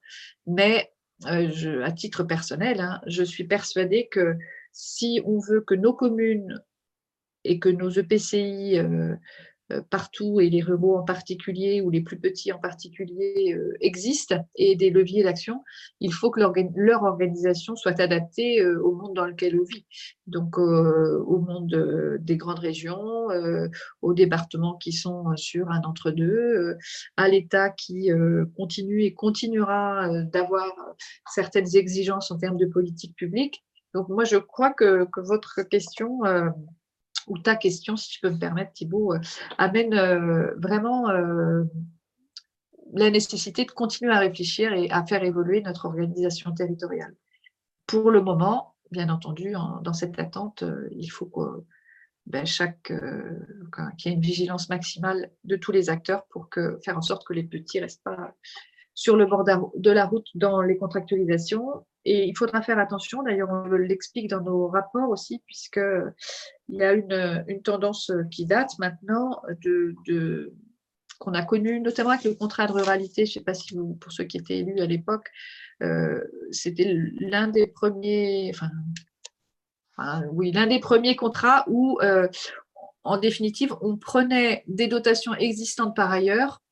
Mais à titre personnel, hein, je suis persuadée que si on veut que nos communes et que nos EPCI partout et les ruraux en particulier ou les plus petits en particulier euh, existent et des leviers d'action, il faut que leur organisation soit adaptée euh, au monde dans lequel on vit. Donc au monde des grandes régions, aux départements qui sont sur un entre-deux, à l'État qui continue et continuera d'avoir certaines exigences en termes de politique publique. Donc moi, je crois que votre question ou ta question, si je peux me permettre, Thibault, euh, amène euh, vraiment euh, la nécessité de continuer à réfléchir et à faire évoluer notre organisation territoriale. Pour le moment, bien entendu, dans cette attente, il faut que ben, qu'il y ait une vigilance maximale de tous les acteurs pour que, faire en sorte que les petits ne restent pas sur le bord de la route dans les contractualisations et il faudra faire attention, d'ailleurs on l'explique dans nos rapports aussi, puisqu'il y a une, tendance qui date maintenant de, de qu'on a connue, notamment avec le contrat de ruralité, je ne sais pas si vous, pour ceux qui étaient élus à l'époque, euh, c'était l'un des premiers, enfin, oui, l'un des premiers contrats où, euh, en définitive, on prenait des dotations existantes par ailleurs euh,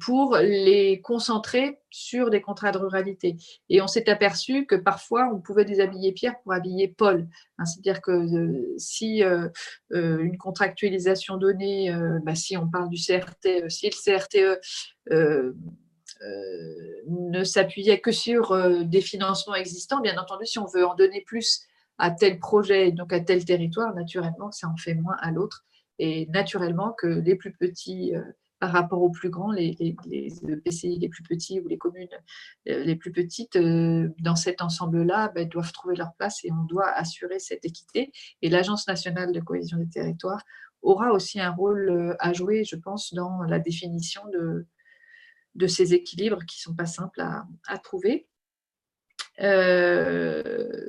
pour les concentrer sur des contrats de ruralité. Et on s'est aperçu que parfois, on pouvait déshabiller Pierre pour habiller Paul. Hein, c'est-à-dire que euh, si euh, une contractualisation donnée, bah, si on parle du CRT, si le CRTE ne s'appuyait que sur des financements existants, bien entendu, si on veut en donner plus à tel projet, donc à tel territoire, naturellement, ça en fait moins à l'autre. Et naturellement que les plus petits par rapport aux plus grands, les, PCI les plus petits ou les communes euh, les plus petites, euh, dans cet ensemble-là, ben, doivent trouver leur place et on doit assurer cette équité. Et l'Agence nationale de cohésion des territoires aura aussi un rôle euh, à jouer, je pense, dans la définition de, ces équilibres qui ne sont pas simples à, trouver.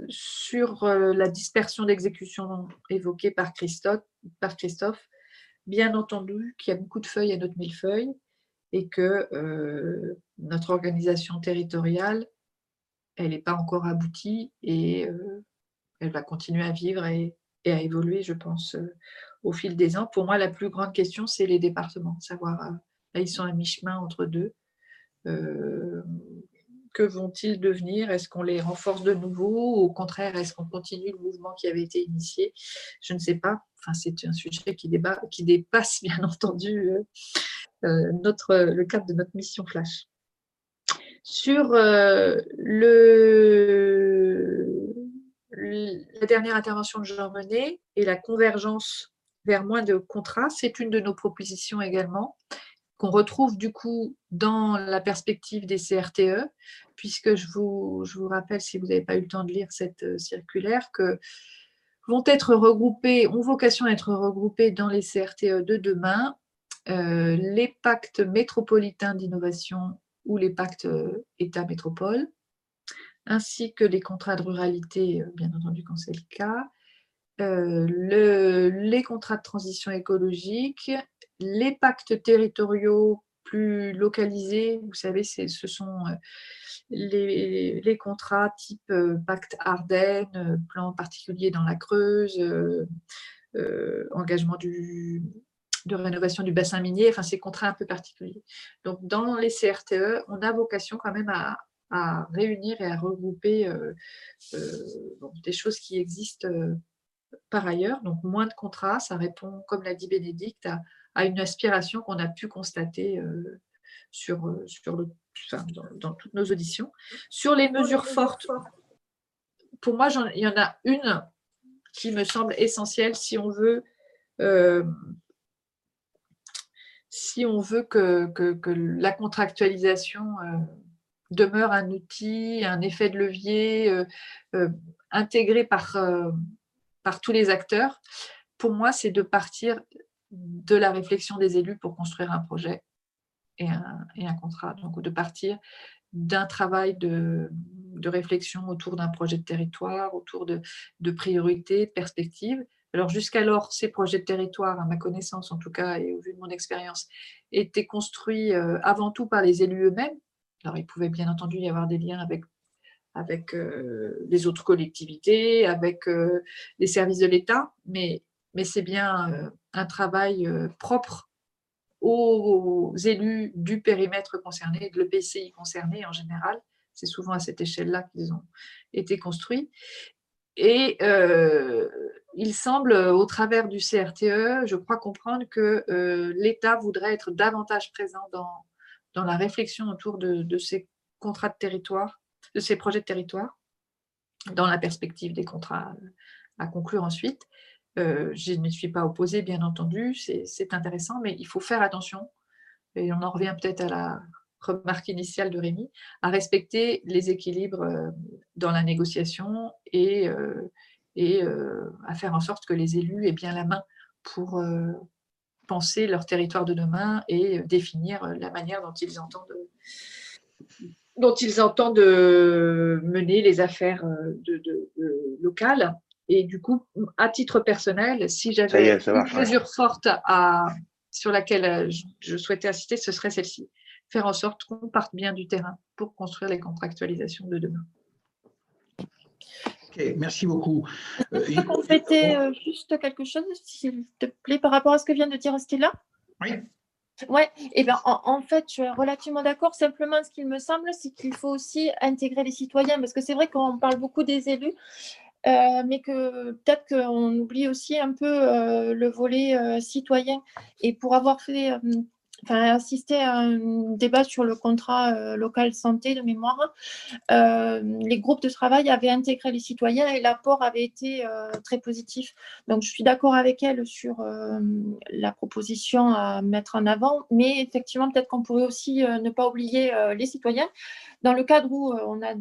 sur la dispersion d'exécution évoquée par Christophe bien entendu qu'il y a beaucoup de feuilles à notre millefeuille et que notre organisation territoriale, elle n'est pas encore aboutie et elle va continuer à vivre et, à évoluer, je pense, au fil des ans. Pour moi, la plus grande question, c'est les départements, savoir, là, ils sont à mi-chemin entre deux que vont-ils devenir? Est-ce qu'on les renforce de nouveau ou au contraire, est-ce qu'on continue le mouvement qui avait été initié? Je ne sais pas. Enfin, c'est un sujet qui, dépasse bien entendu euh, euh, notre, le cadre de notre mission Flash. Sur euh, le, la dernière intervention de Jean René et la convergence vers moins de contrats, c'est une de nos propositions également qu'on retrouve du coup dans la perspective des CRTE, puisque je vous, je vous rappelle, si vous n'avez pas eu le temps de lire cette euh, circulaire, que vont être regroupés, ont vocation à être regroupés dans les CRTE de demain, euh, les pactes métropolitains d'innovation ou les pactes euh, État-métropole, ainsi que les contrats de ruralité, bien entendu quand c'est le cas, le, les contrats de transition écologique, les pactes territoriaux plus localisés, vous savez, ce sont euh, les, contrats type euh, pacte Ardennes, euh, plan particulier dans la Creuse, engagement de rénovation du bassin minier, enfin ces contrats un peu particuliers. Donc dans les CRTE, on a vocation quand même à, réunir et à regrouper des choses qui existent par ailleurs. Donc moins de contrats, ça répond, comme l'a dit Bénédicte, à, à une aspiration qu'on a pu constater euh, sur, euh, sur le, dans, toutes nos auditions. Sur les mesures fortes, pour moi, il y en a une qui me semble essentielle si on veut, euh, si on veut que, que, la contractualisation demeure un outil, un effet de levier intégré par, par tous les acteurs. Pour moi, c'est de partir de la réflexion des élus pour construire un projet et un, contrat. Donc, de partir d'un travail de, réflexion autour d'un projet de territoire, autour de, priorités, de perspectives. Alors, jusqu'alors, ces projets de territoire, à ma connaissance en tout cas, et au vu de mon expérience, étaient construits euh, avant tout par les élus eux-mêmes. Alors, il pouvait bien entendu y avoir des liens avec avec euh, les autres collectivités, avec euh, les services de l'État, mais mais c'est bien euh, un travail euh, propre aux élus du périmètre concerné, de l'EPCI concerné en général. C'est souvent à cette échelle-là qu'ils ont été construits. Et euh, il semble, au travers du CRTE, je crois comprendre que l'État voudrait être davantage présent dans, dans la réflexion autour de, de, ces contrats de territoire, de ces projets de territoire, dans la perspective des contrats à conclure ensuite. Euh, je ne suis pas opposée, bien entendu, c'est intéressant, mais il faut faire attention, et on en revient peut-être à la remarque initiale de Rémi, à respecter les équilibres euh, dans la négociation et, euh, à faire en sorte que les élus aient bien la main pour penser leur territoire de demain et définir la manière dont ils entendent mener les affaires locales et du coup, à titre personnel, si j'avais une mesure forte à, sur laquelle euh, je, souhaitais assister, ce serait celle-ci. Faire en sorte qu'on parte bien du terrain pour construire les contractualisations de demain. Ok, merci beaucoup. Je peux compléter euh, juste quelque chose, s'il te plaît, par rapport à ce que vient de dire Stella? Oui. Oui, et eh bien, en, fait, je suis relativement d'accord. Simplement, ce qu'il me semble, c'est qu'il faut aussi intégrer les citoyens, parce que c'est vrai qu'on parle beaucoup des élus, euh, mais que peut-être qu'on oublie aussi un peu euh, le volet euh, citoyen. Et pour avoir fait, enfin, assisté à un débat sur le contrat local santé de mémoire, les groupes de travail avaient intégré les citoyens et l'apport avait été très positif. Donc, je suis d'accord avec elle sur la proposition à mettre en avant, mais effectivement, peut-être qu'on pourrait aussi ne pas oublier les citoyens. Dans le cadre où on a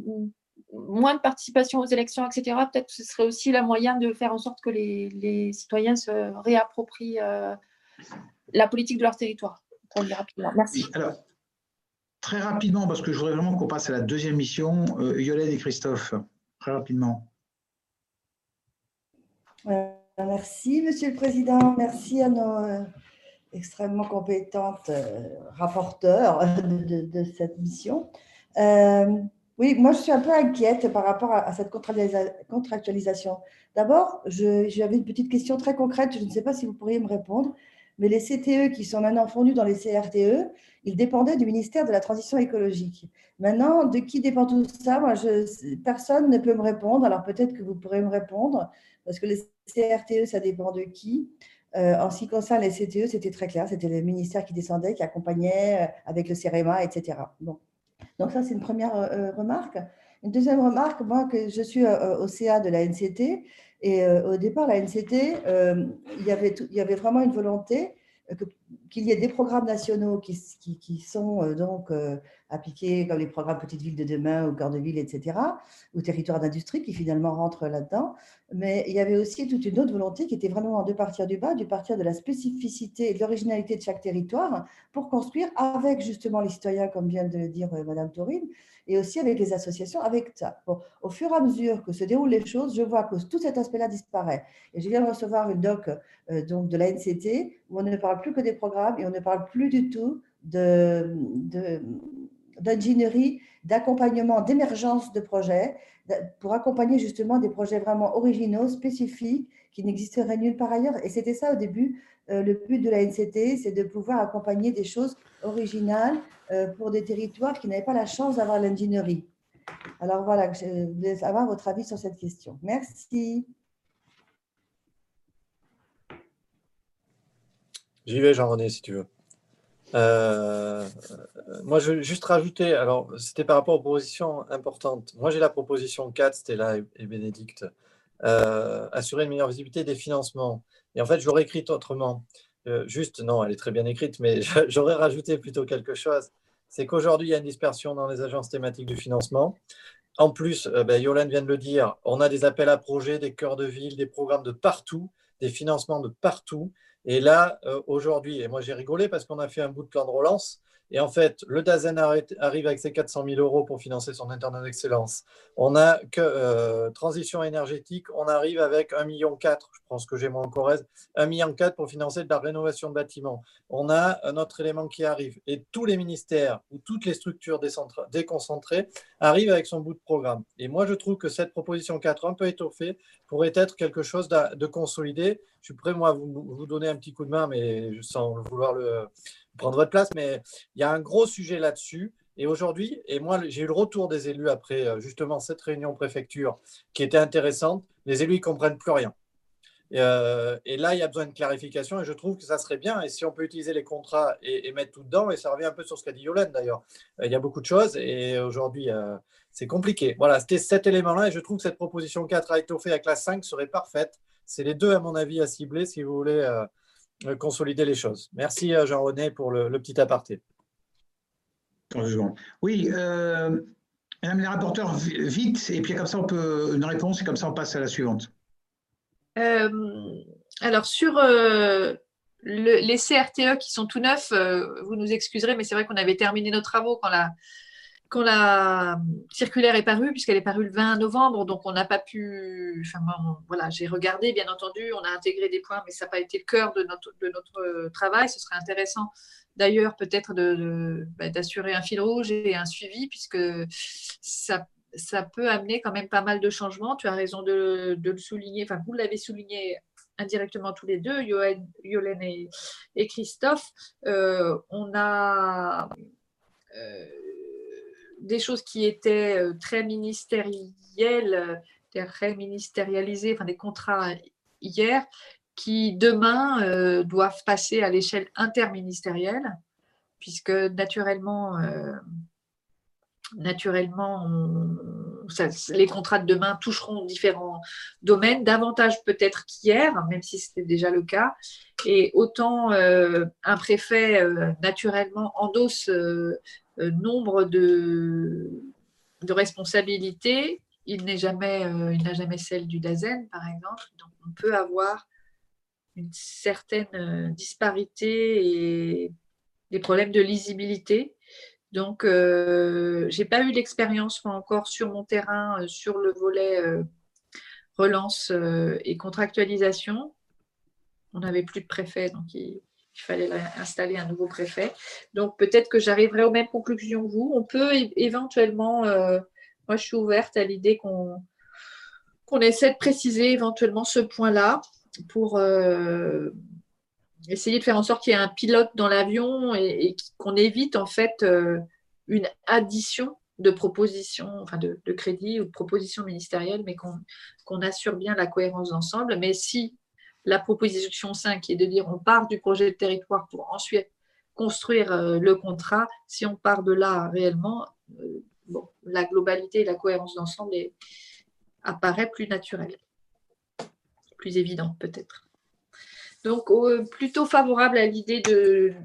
moins de participation aux élections, etc., peut-être que ce serait aussi la moyen de faire en sorte que les, citoyens se réapproprient euh, la politique de leur territoire. Merci. alors, très rapidement, parce que je voudrais vraiment qu'on passe à la deuxième mission, euh, Yolène et Christophe, très rapidement. merci, Monsieur le Président. Merci à nos extrêmement compétente rapporteure de, cette mission. Oui, moi je suis un peu inquiète par rapport à, cette contractualisation. D'abord, j'avais une petite question très concrète, je ne sais pas si vous pourriez me répondre, mais les CTE qui sont maintenant fondus dans les CRTE, ils dépendaient du ministère de la Transition écologique. Maintenant, de qui dépend tout ça? Moi, personne ne peut me répondre. Alors peut-être que vous pourrez me répondre, parce que les CRTE, ça dépend de qui euh, En ce qui concerne les CTE, c'était très clair. C'était le ministère qui descendait, qui accompagnait euh, avec le CEREMA, etc. Bon. Donc ça, c'est une première euh, remarque. Une deuxième remarque, moi, que je suis au CA de la NCT, et au départ, la NCT, il, y avait il y avait vraiment une volonté qu'il y ait des programmes nationaux qui, sont euh, donc euh, appliqués comme les programmes Petite Ville de demain ou Cœur de Ville, etc., ou Territoire d'industrie qui finalement rentrent là-dedans. Mais il y avait aussi toute une autre volonté qui était vraiment de partir du bas, de partir de la spécificité et de l'originalité de chaque territoire pour construire avec justement les citoyens, comme vient de le dire euh, Madame Taurine, et aussi avec les associations, avec ça. au fur et à mesure que se déroulent les choses, je vois que tout cet aspect-là disparaît. Et je viens de recevoir une doc euh, donc de la NCT où on ne parle plus que des programmes et on ne parle plus du tout d'ingénierie, d'accompagnement, d'émergence de projets pour accompagner justement des projets vraiment originaux, spécifiques, qui n'existeraient nulle part ailleurs. Et c'était ça au début, euh, le but de la NCT, c'est de pouvoir accompagner des choses originales euh, pour des territoires qui n'avaient pas la chance d'avoir l'ingénierie. Alors voilà, je voulais avoir votre avis sur cette question. Merci. J'y vais, Jean-René, si tu veux. Euh, moi, je veux juste rajouter, alors c'était par rapport aux propositions importantes. Moi, j'ai la proposition 4, Stella et, Bénédicte, assurer une meilleure visibilité des financements. Et en fait, je l'aurais écrite autrement. Euh, juste, non, elle est très bien écrite, mais j'aurais rajouté plutôt quelque chose. C'est qu'aujourd'hui, il y a une dispersion dans les agences thématiques du financement. En plus, euh, ben, Yolande vient de le dire, on a des appels à projets, des cœurs de ville, des programmes de partout, des financements de partout. Et là, euh, aujourd'hui, et moi j'ai rigolé parce qu'on a fait un bout de plan de relance, et en fait, le DAZEN arrive avec ses 400 000 euros pour financer son Internet d'excellence. On a que euh, transition énergétique, on arrive avec 1,4 million, je pense que j'ai mon Corrèze, 1,4 million pour financer de la rénovation de bâtiments. On a un autre élément qui arrive. Et tous les ministères ou toutes les structures déconcentrées arrivent avec son bout de programme. Et moi, je trouve que cette proposition 4, un peu étoffée, pourrait être quelque chose de, consolidé. Je suis prêt, moi, à vous, vous donner un petit coup de main, mais sans vouloir le prendre votre place, mais il y a un gros sujet là-dessus. Et aujourd'hui, et moi, j'ai eu le retour des élus après euh, justement cette réunion préfecture qui était intéressante. Les élus ne comprennent plus rien. Euh, et, là, il y a besoin de clarification et je trouve que ça serait bien. Et si on peut utiliser les contrats et, mettre tout dedans, et ça revient un peu sur ce qu'a dit Yolande d'ailleurs, euh, il y a beaucoup de choses et aujourd'hui, c'est compliqué. Voilà, c'était cet élément-là et je trouve que cette proposition 4 à étoffer avec la 5 serait parfaite. C'est les deux, à mon avis, à cibler si vous voulez consolider les choses. Merci euh, Jean-René pour le, petit aparté. Oui, euh, Madame les rapporteurs, vite, et puis comme ça on peut une réponse et comme ça on passe à la suivante. alors sur les CRTE qui sont tout neufs, vous nous excuserez, mais c'est vrai qu'on avait terminé nos travaux quand la, quand la circulaire est parue, puisqu'elle est parue le 20 novembre, donc on n'a pas pu. Enfin, voilà, j'ai regardé, bien entendu, on a intégré des points, mais ça n'a pas été le cœur de notre, de notre travail. Ce serait intéressant d'ailleurs peut-être bah, d'assurer de, un fil rouge et un suivi, puisque ça, ça peut amener quand même pas mal de changements. Tu as raison de, de le souligner, enfin, vous l'avez souligné indirectement tous les deux, Yolène et, et Christophe. Euh, on a. Euh, des choses qui étaient euh, très ministérielles, euh, très ministérialisées, enfin des contrats hier, qui demain euh, doivent passer à l'échelle interministérielle, puisque naturellement, naturellement les contrats de demain toucheront différents domaines, davantage peut-être qu'hier, même si c'était déjà le cas. Et autant un préfet, naturellement, endosse euh, nombre de, responsabilités, il n'est jamais, euh, il n'a jamais celle du DAZEN, par exemple. Donc, on peut avoir une certaine euh, disparité et des problèmes de lisibilité. Donc, je n'ai pas eu l'expérience encore sur mon terrain, sur le volet relance et contractualisation. On n'avait plus de préfet, donc il, fallait installer un nouveau préfet. Donc peut-être que j'arriverai aux mêmes conclusions que vous. On peut éventuellement, moi je suis ouverte à l'idée qu'on qu'on essaie de préciser éventuellement ce point-là pour essayer de faire en sorte qu'il y ait un pilote dans l'avion et, qu'on évite en fait euh, une addition de propositions, enfin de, crédits ou de propositions ministérielles, mais qu'on assure bien la cohérence d'ensemble. Mais si la proposition 5 est de dire on part du projet de territoire pour ensuite construire euh, le contrat, si on part de là réellement, euh, la globalité et la cohérence d'ensemble apparaît plus naturelle, plus évidente peut-être. Donc, plutôt favorable à l'idée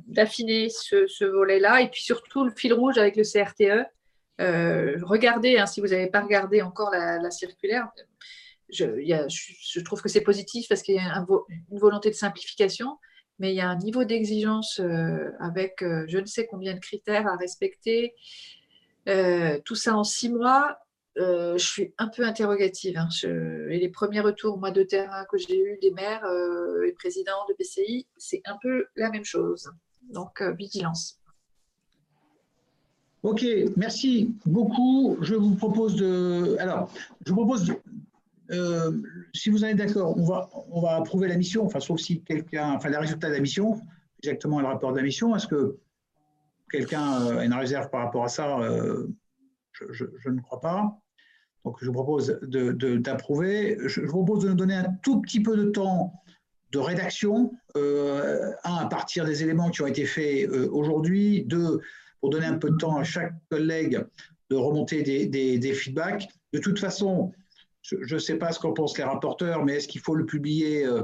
d'affiner ce, volet-là. Et puis surtout, le fil rouge avec le CRTE. Euh, regardez, hein, si vous n'avez pas regardé encore la, circulaire, je, trouve que c'est positif parce qu'il y a une volonté de simplification, mais il y a un niveau d'exigence euh, avec euh, je ne sais combien de critères à respecter. tout ça en six mois, euh, je suis un peu interrogative. Hein. et les premiers retours moi, de terrain que j'ai eus des maires euh, et présidents de PCI, c'est un peu la même chose. Donc, euh, vigilance. Ok, merci beaucoup. Je vous propose de. Alors, je vous propose, si vous en êtes d'accord, on va, on va approuver la mission, enfin, sauf si quelqu'un. Enfin, les résultats de la mission, exactement le rapport de la mission. Est-ce que quelqu'un a une réserve par rapport à ça je, ne crois pas. Donc, je vous propose d'approuver. je, vous propose de nous donner un tout petit peu de temps de rédaction, euh, un, à partir des éléments qui ont été faits euh, aujourd'hui, deux, pour donner un peu de temps à chaque collègue de remonter des, feedbacks. De toute façon, je ne sais pas ce qu'en pensent les rapporteurs, mais est-ce qu'il faut le publier euh,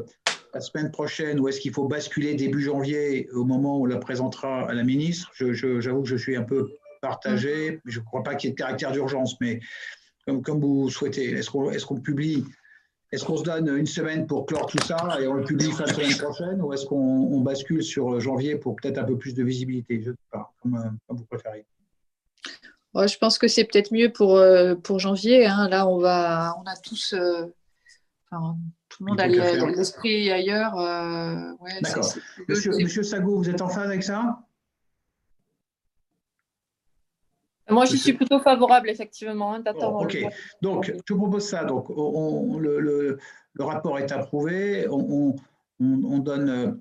la semaine prochaine ou est-ce qu'il faut basculer début janvier au moment où on la présentera à la ministre? J'avoue que je suis un peu partagé. Je ne crois pas qu'il y ait de caractère d'urgence, mais comme, comme vous souhaitez. Est-ce qu'on est publie Est-ce qu'on se donne une semaine pour clore tout ça et on le publie fin de semaine prochaine ou est-ce qu'on bascule sur janvier pour peut-être un peu plus de visibilité? Je ne sais pas, comme, vous préférez. je pense que c'est peut-être mieux pour, euh, pour janvier. Hein. Là, on, va, on a tous. Euh, tout le monde a l'esprit ailleurs. Euh, D'accord. Monsieur, Monsieur Sago, vous êtes en phase avec ça? Moi, je suis plutôt favorable, effectivement. Hein, ok, donc je propose ça. Donc, le, rapport est approuvé. On, donne,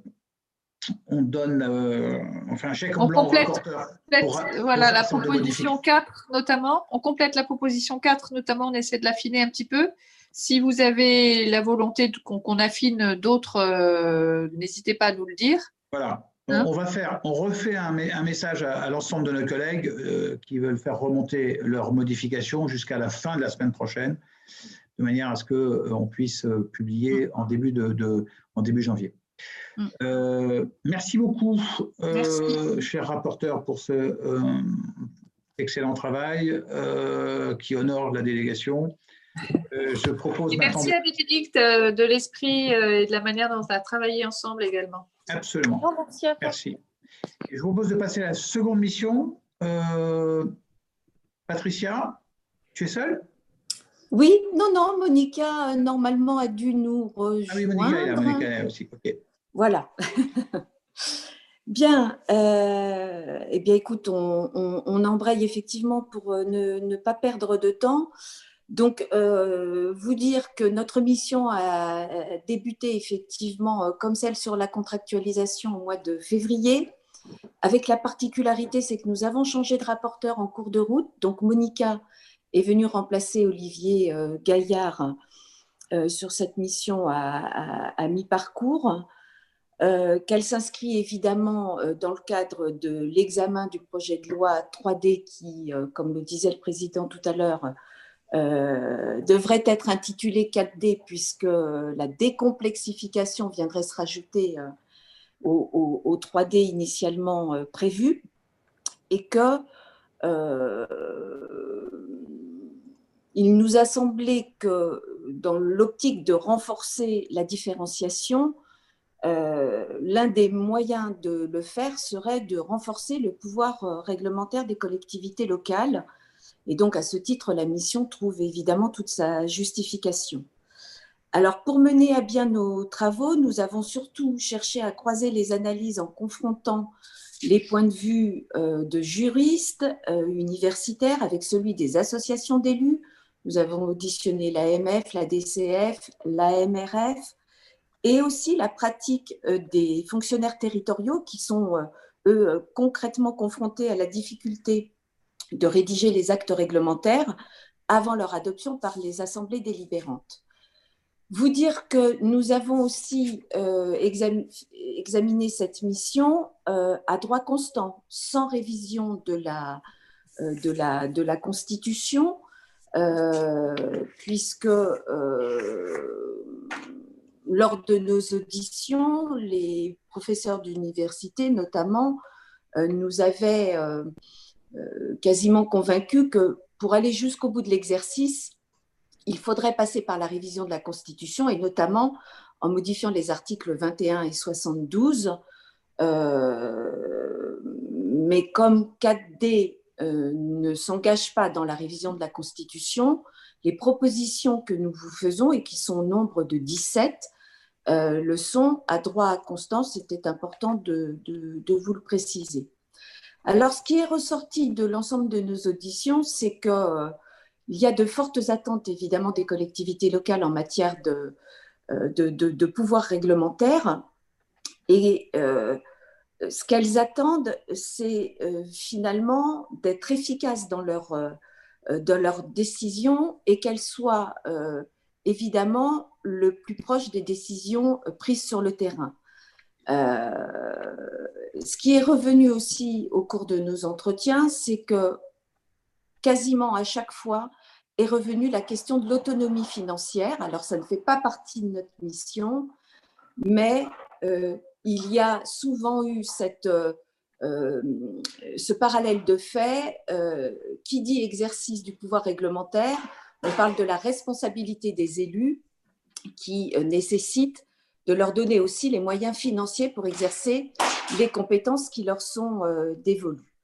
on donne euh, enfin, un chèque en blanc complète, voilà, la proposition 4, notamment. On complète la proposition 4, notamment. On essaie de l'affiner un petit peu. Si vous avez la volonté qu'on affine d'autres, euh, n'hésitez pas à nous le dire. Voilà. Hein on, va faire, on refait un, message à, l'ensemble de nos collègues euh, qui veulent faire remonter leurs modifications jusqu'à la fin de la semaine prochaine, de manière à ce qu'on euh, puisse euh, publier en début, de, en début janvier. Mm. merci beaucoup, cher rapporteur, pour ce excellent travail qui honore la délégation. Je propose merci à Bénédicte de l'esprit et de la manière dont on a travaillé ensemble également. Absolument. merci, je vous propose de passer à la seconde mission. Euh, Patricia, tu es seule? Oui, non, non, Monica, euh, normalement, a dû nous rejoindre. Ah oui, Monica est là, Monica est là aussi. Voilà. Bien, euh, eh bien, écoute, on, embraye effectivement pour ne, pas perdre de temps. Donc, euh, vous dire que notre mission a débuté effectivement euh, comme celle sur la contractualisation au mois de février, avec la particularité, c'est que nous avons changé de rapporteur en cours de route. Donc, Monica est venue remplacer Olivier euh, Gaillard sur cette mission à, mi-parcours. qu'elle s'inscrit évidemment dans le cadre de l'examen du projet de loi 3D qui, comme le disait le président tout à l'heure, euh, devrait être intitulé 4D puisque la décomplexification viendrait se rajouter euh, au, 3D initialement euh, prévu et que il nous a semblé que dans l'optique de renforcer la différenciation, l'un des moyens de le faire serait de renforcer le pouvoir réglementaire des collectivités locales et donc, à ce titre, la mission trouve évidemment toute sa justification. Alors, pour mener à bien nos travaux, nous avons surtout cherché à croiser les analyses en confrontant les points de vue euh, de juristes euh, universitaires avec celui des associations d'élus. Nous avons auditionné l'AMF, la DCF, l'AMRF et aussi la pratique euh, des fonctionnaires territoriaux qui sont, eux, concrètement confrontés à la difficulté de rédiger les actes réglementaires avant leur adoption par les assemblées délibérantes. Vous dire que nous avons aussi euh, examiné cette mission euh, à droit constant, sans révision de la, euh, Constitution, puisque lors de nos auditions, les professeurs d'université notamment nous avaient quasiment convaincus que pour aller jusqu'au bout de l'exercice, il faudrait passer par la révision de la Constitution et notamment en modifiant les articles 21 et 72. Euh, mais comme 4D euh, ne s'engage pas dans la révision de la Constitution, les propositions que nous vous faisons et qui sont au nombre de 17 euh, le sont à droit à constance. C'était important de, vous le préciser. Alors, ce qui est ressorti de l'ensemble de nos auditions, c'est que il y a de fortes attentes, évidemment, des collectivités locales en matière de, euh, pouvoir réglementaire. Et euh, ce qu'elles attendent, c'est euh, finalement d'être efficaces dans leur, dans leur décision et qu'elles soient évidemment le plus proche des décisions prises sur le terrain. Ce qui est revenu aussi au cours de nos entretiens, c'est que quasiment à chaque fois est revenue la question de l'autonomie financière. Alors, ça ne fait pas partie de notre mission, mais euh, il y a souvent eu cette, euh, euh, ce parallèle de fait. qui dit exercice du pouvoir réglementaire On parle de la responsabilité des élus qui nécessite de leur donner aussi les moyens financiers pour exercer les compétences qui leur sont dévolues.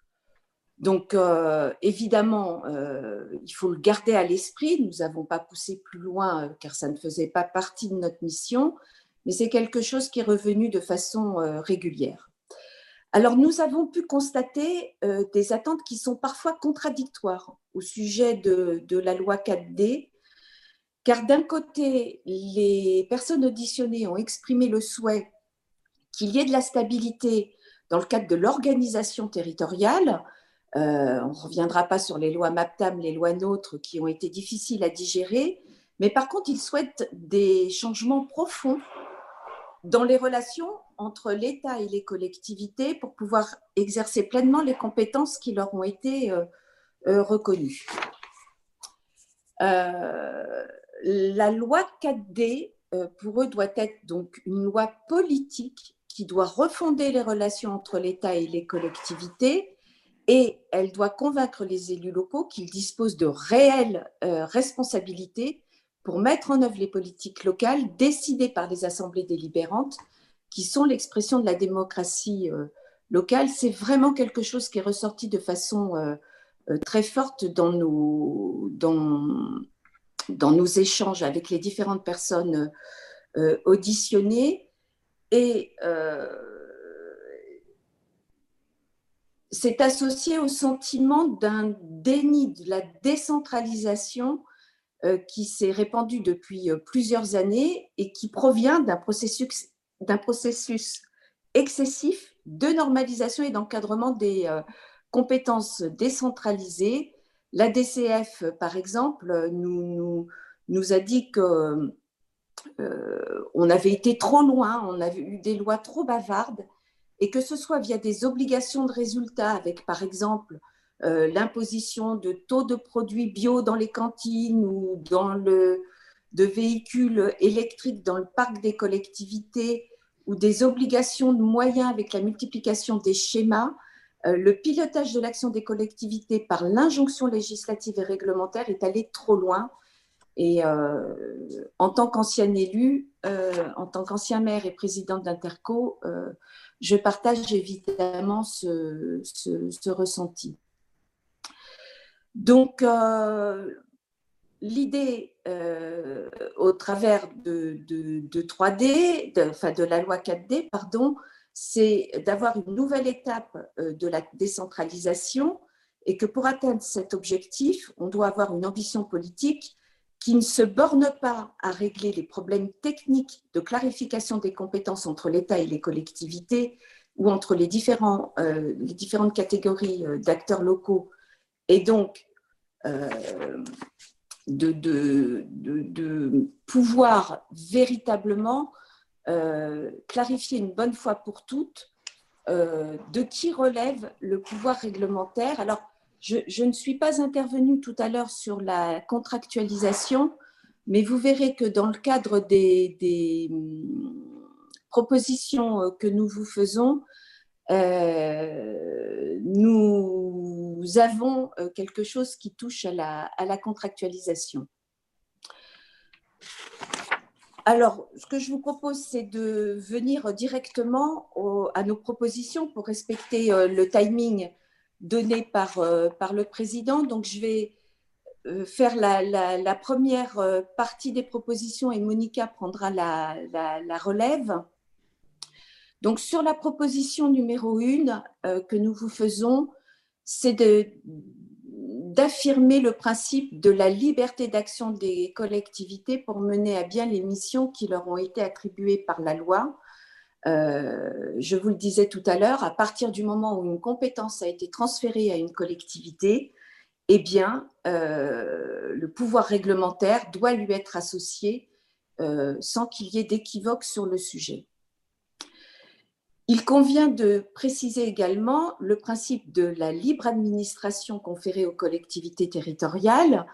Donc, euh, évidemment, euh, il faut le garder à l'esprit. Nous n'avons pas poussé plus loin euh, car ça ne faisait pas partie de notre mission, mais c'est quelque chose qui est revenu de façon régulière. Alors, nous avons pu constater des attentes qui sont parfois contradictoires au sujet de la loi 4D, car d'un côté, les personnes auditionnées ont exprimé le souhait qu'il y ait de la stabilité dans le cadre de l'organisation territoriale, euh, on ne reviendra pas sur les lois MAPTAM, les lois NOTRe qui ont été difficiles à digérer, mais par contre, ils souhaitent des changements profonds dans les relations entre l'État et les collectivités pour pouvoir exercer pleinement les compétences qui leur ont été euh, euh, reconnues. La loi 4D, pour eux, doit être donc une loi politique qui doit refonder les relations entre l'État et les collectivités et elle doit convaincre les élus locaux qu'ils disposent de réelles euh, responsabilités pour mettre en œuvre les politiques locales décidées par les assemblées délibérantes, qui sont l'expression de la démocratie euh, locale. C'est vraiment quelque chose qui est ressorti de façon euh, très forte dans nos, dans, dans nos échanges avec les différentes personnes auditionnées. Et c'est associé au sentiment d'un déni de la décentralisation euh, qui s'est répandu depuis euh, plusieurs années et qui provient d'un processus, processus, excessif de normalisation et d'encadrement des euh, compétences décentralisées. La DCF, par exemple, nous, a dit que on avait été trop loin, on avait eu des lois trop bavardes et que ce soit via des obligations de résultats, avec par exemple euh, l'imposition de taux de produits bio dans les cantines ou dans le, de véhicules électriques dans le parc des collectivités, ou des obligations de moyens avec la multiplication des schémas, euh, le pilotage de l'action des collectivités par l'injonction législative et réglementaire est allé trop loin. Et euh, en tant qu'ancien élu, en tant qu'ancien maire et président d'Interco, je partage évidemment ce, ressenti. Donc, euh, l'idée au travers de, 3D, de, enfin de la loi 4D, pardon, c'est d'avoir une nouvelle étape de la décentralisation et que pour atteindre cet objectif, on doit avoir une ambition politique qui ne se borne pas à régler les problèmes techniques de clarification des compétences entre l'État et les collectivités ou entre les, différents, euh, les différentes catégories euh, d'acteurs locaux, et donc euh, de, de, de, pouvoir véritablement clarifier une bonne fois pour toutes de qui relève le pouvoir réglementaire. Alors, je, ne suis pas intervenue tout à l'heure sur la contractualisation, mais vous verrez que dans le cadre des, hum, propositions euh, que nous vous faisons, euh, nous avons euh, quelque chose qui touche à la, contractualisation. Alors, ce que je vous propose, c'est de venir directement à nos propositions pour respecter le timing donné par, euh, par le président. Donc, je vais euh, faire la, première euh, partie des propositions et Monica prendra la, relève. Donc, sur la proposition numéro une que nous vous faisons, c'est d'affirmer le principe de la liberté d'action des collectivités pour mener à bien les missions qui leur ont été attribuées par la loi euh, je vous le disais tout à l'heure, à partir du moment où une compétence a été transférée à une collectivité, eh bien, euh, le pouvoir réglementaire doit lui être associé euh, sans qu'il y ait d'équivoque sur le sujet. Il convient de préciser également le principe de la libre administration conférée aux collectivités territoriales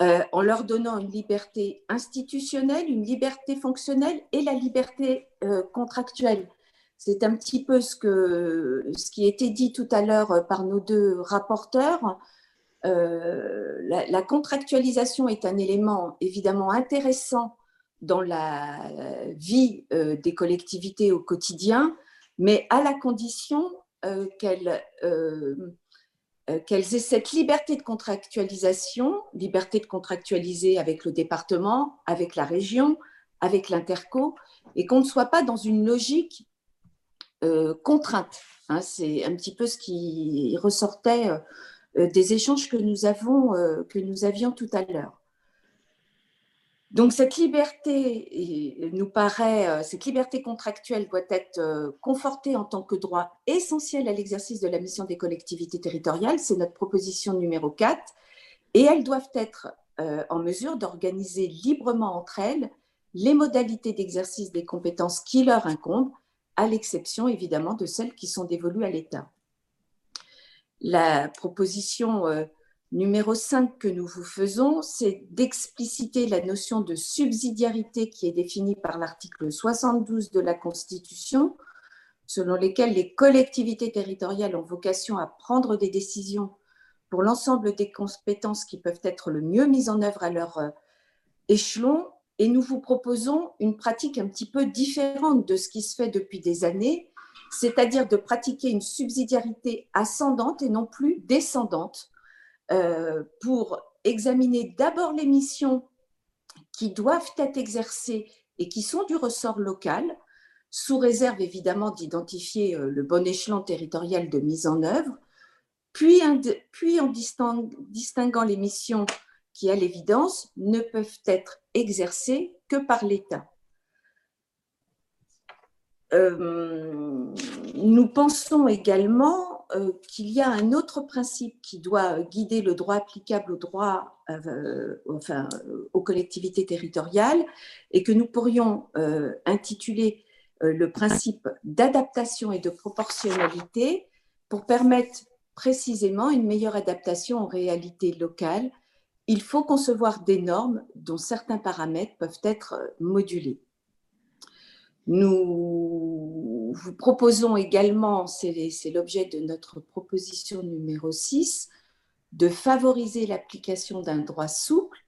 euh, en leur donnant une liberté institutionnelle, une liberté fonctionnelle et la liberté euh, contractuelle. C'est un petit peu ce, que, ce qui a été dit tout à l'heure par nos deux rapporteurs. Euh, la, contractualisation est un élément évidemment intéressant dans la vie des collectivités au quotidien, mais à la condition qu'elle euh, qu'elles aient cette liberté de contractualisation, liberté de contractualiser avec le département, avec la région, avec l'interco, et qu'on ne soit pas dans une logique euh, contrainte. Hein. c'est un petit peu ce qui ressortait euh, des échanges que nous, avons, que nous avions tout à l'heure. Donc cette liberté nous paraît, euh, cette liberté contractuelle doit être euh, confortée en tant que droit essentiel à l'exercice de la mission des collectivités territoriales. C'est notre proposition numéro 4. Et elles doivent être euh, en mesure d'organiser librement entre elles les modalités d'exercice des compétences qui leur incombent, à l'exception évidemment de celles qui sont dévolues à l'État. La proposition numéro 5 que nous vous faisons, c'est d'expliciter la notion de subsidiarité qui est définie par l'article 72 de la Constitution, selon lesquelles les collectivités territoriales ont vocation à prendre des décisions pour l'ensemble des compétences qui peuvent être le mieux mises en œuvre à leur euh, échelon. Et nous vous proposons une pratique un petit peu différente de ce qui se fait depuis des années, c'est-à-dire de pratiquer une subsidiarité ascendante et non plus descendante pour examiner d'abord les missions qui doivent être exercées et qui sont du ressort local, sous réserve évidemment d'identifier euh, le bon échelon territorial de mise en œuvre, puis, puis en distinguant les missions qui, à l'évidence, ne peuvent être exercées que par l'État. Euh, nous pensons également euh, qu'il y a un autre principe qui doit guider le droit applicable au droit, euh, enfin, aux collectivités territoriales, et que nous pourrions intituler le principe d'adaptation et de proportionnalité pour permettre précisément une meilleure adaptation aux réalités locales. Il faut concevoir des normes dont certains paramètres peuvent être modulés. Nous vous proposons également, c'est l'objet de notre proposition numéro 6, de favoriser l'application d'un droit souple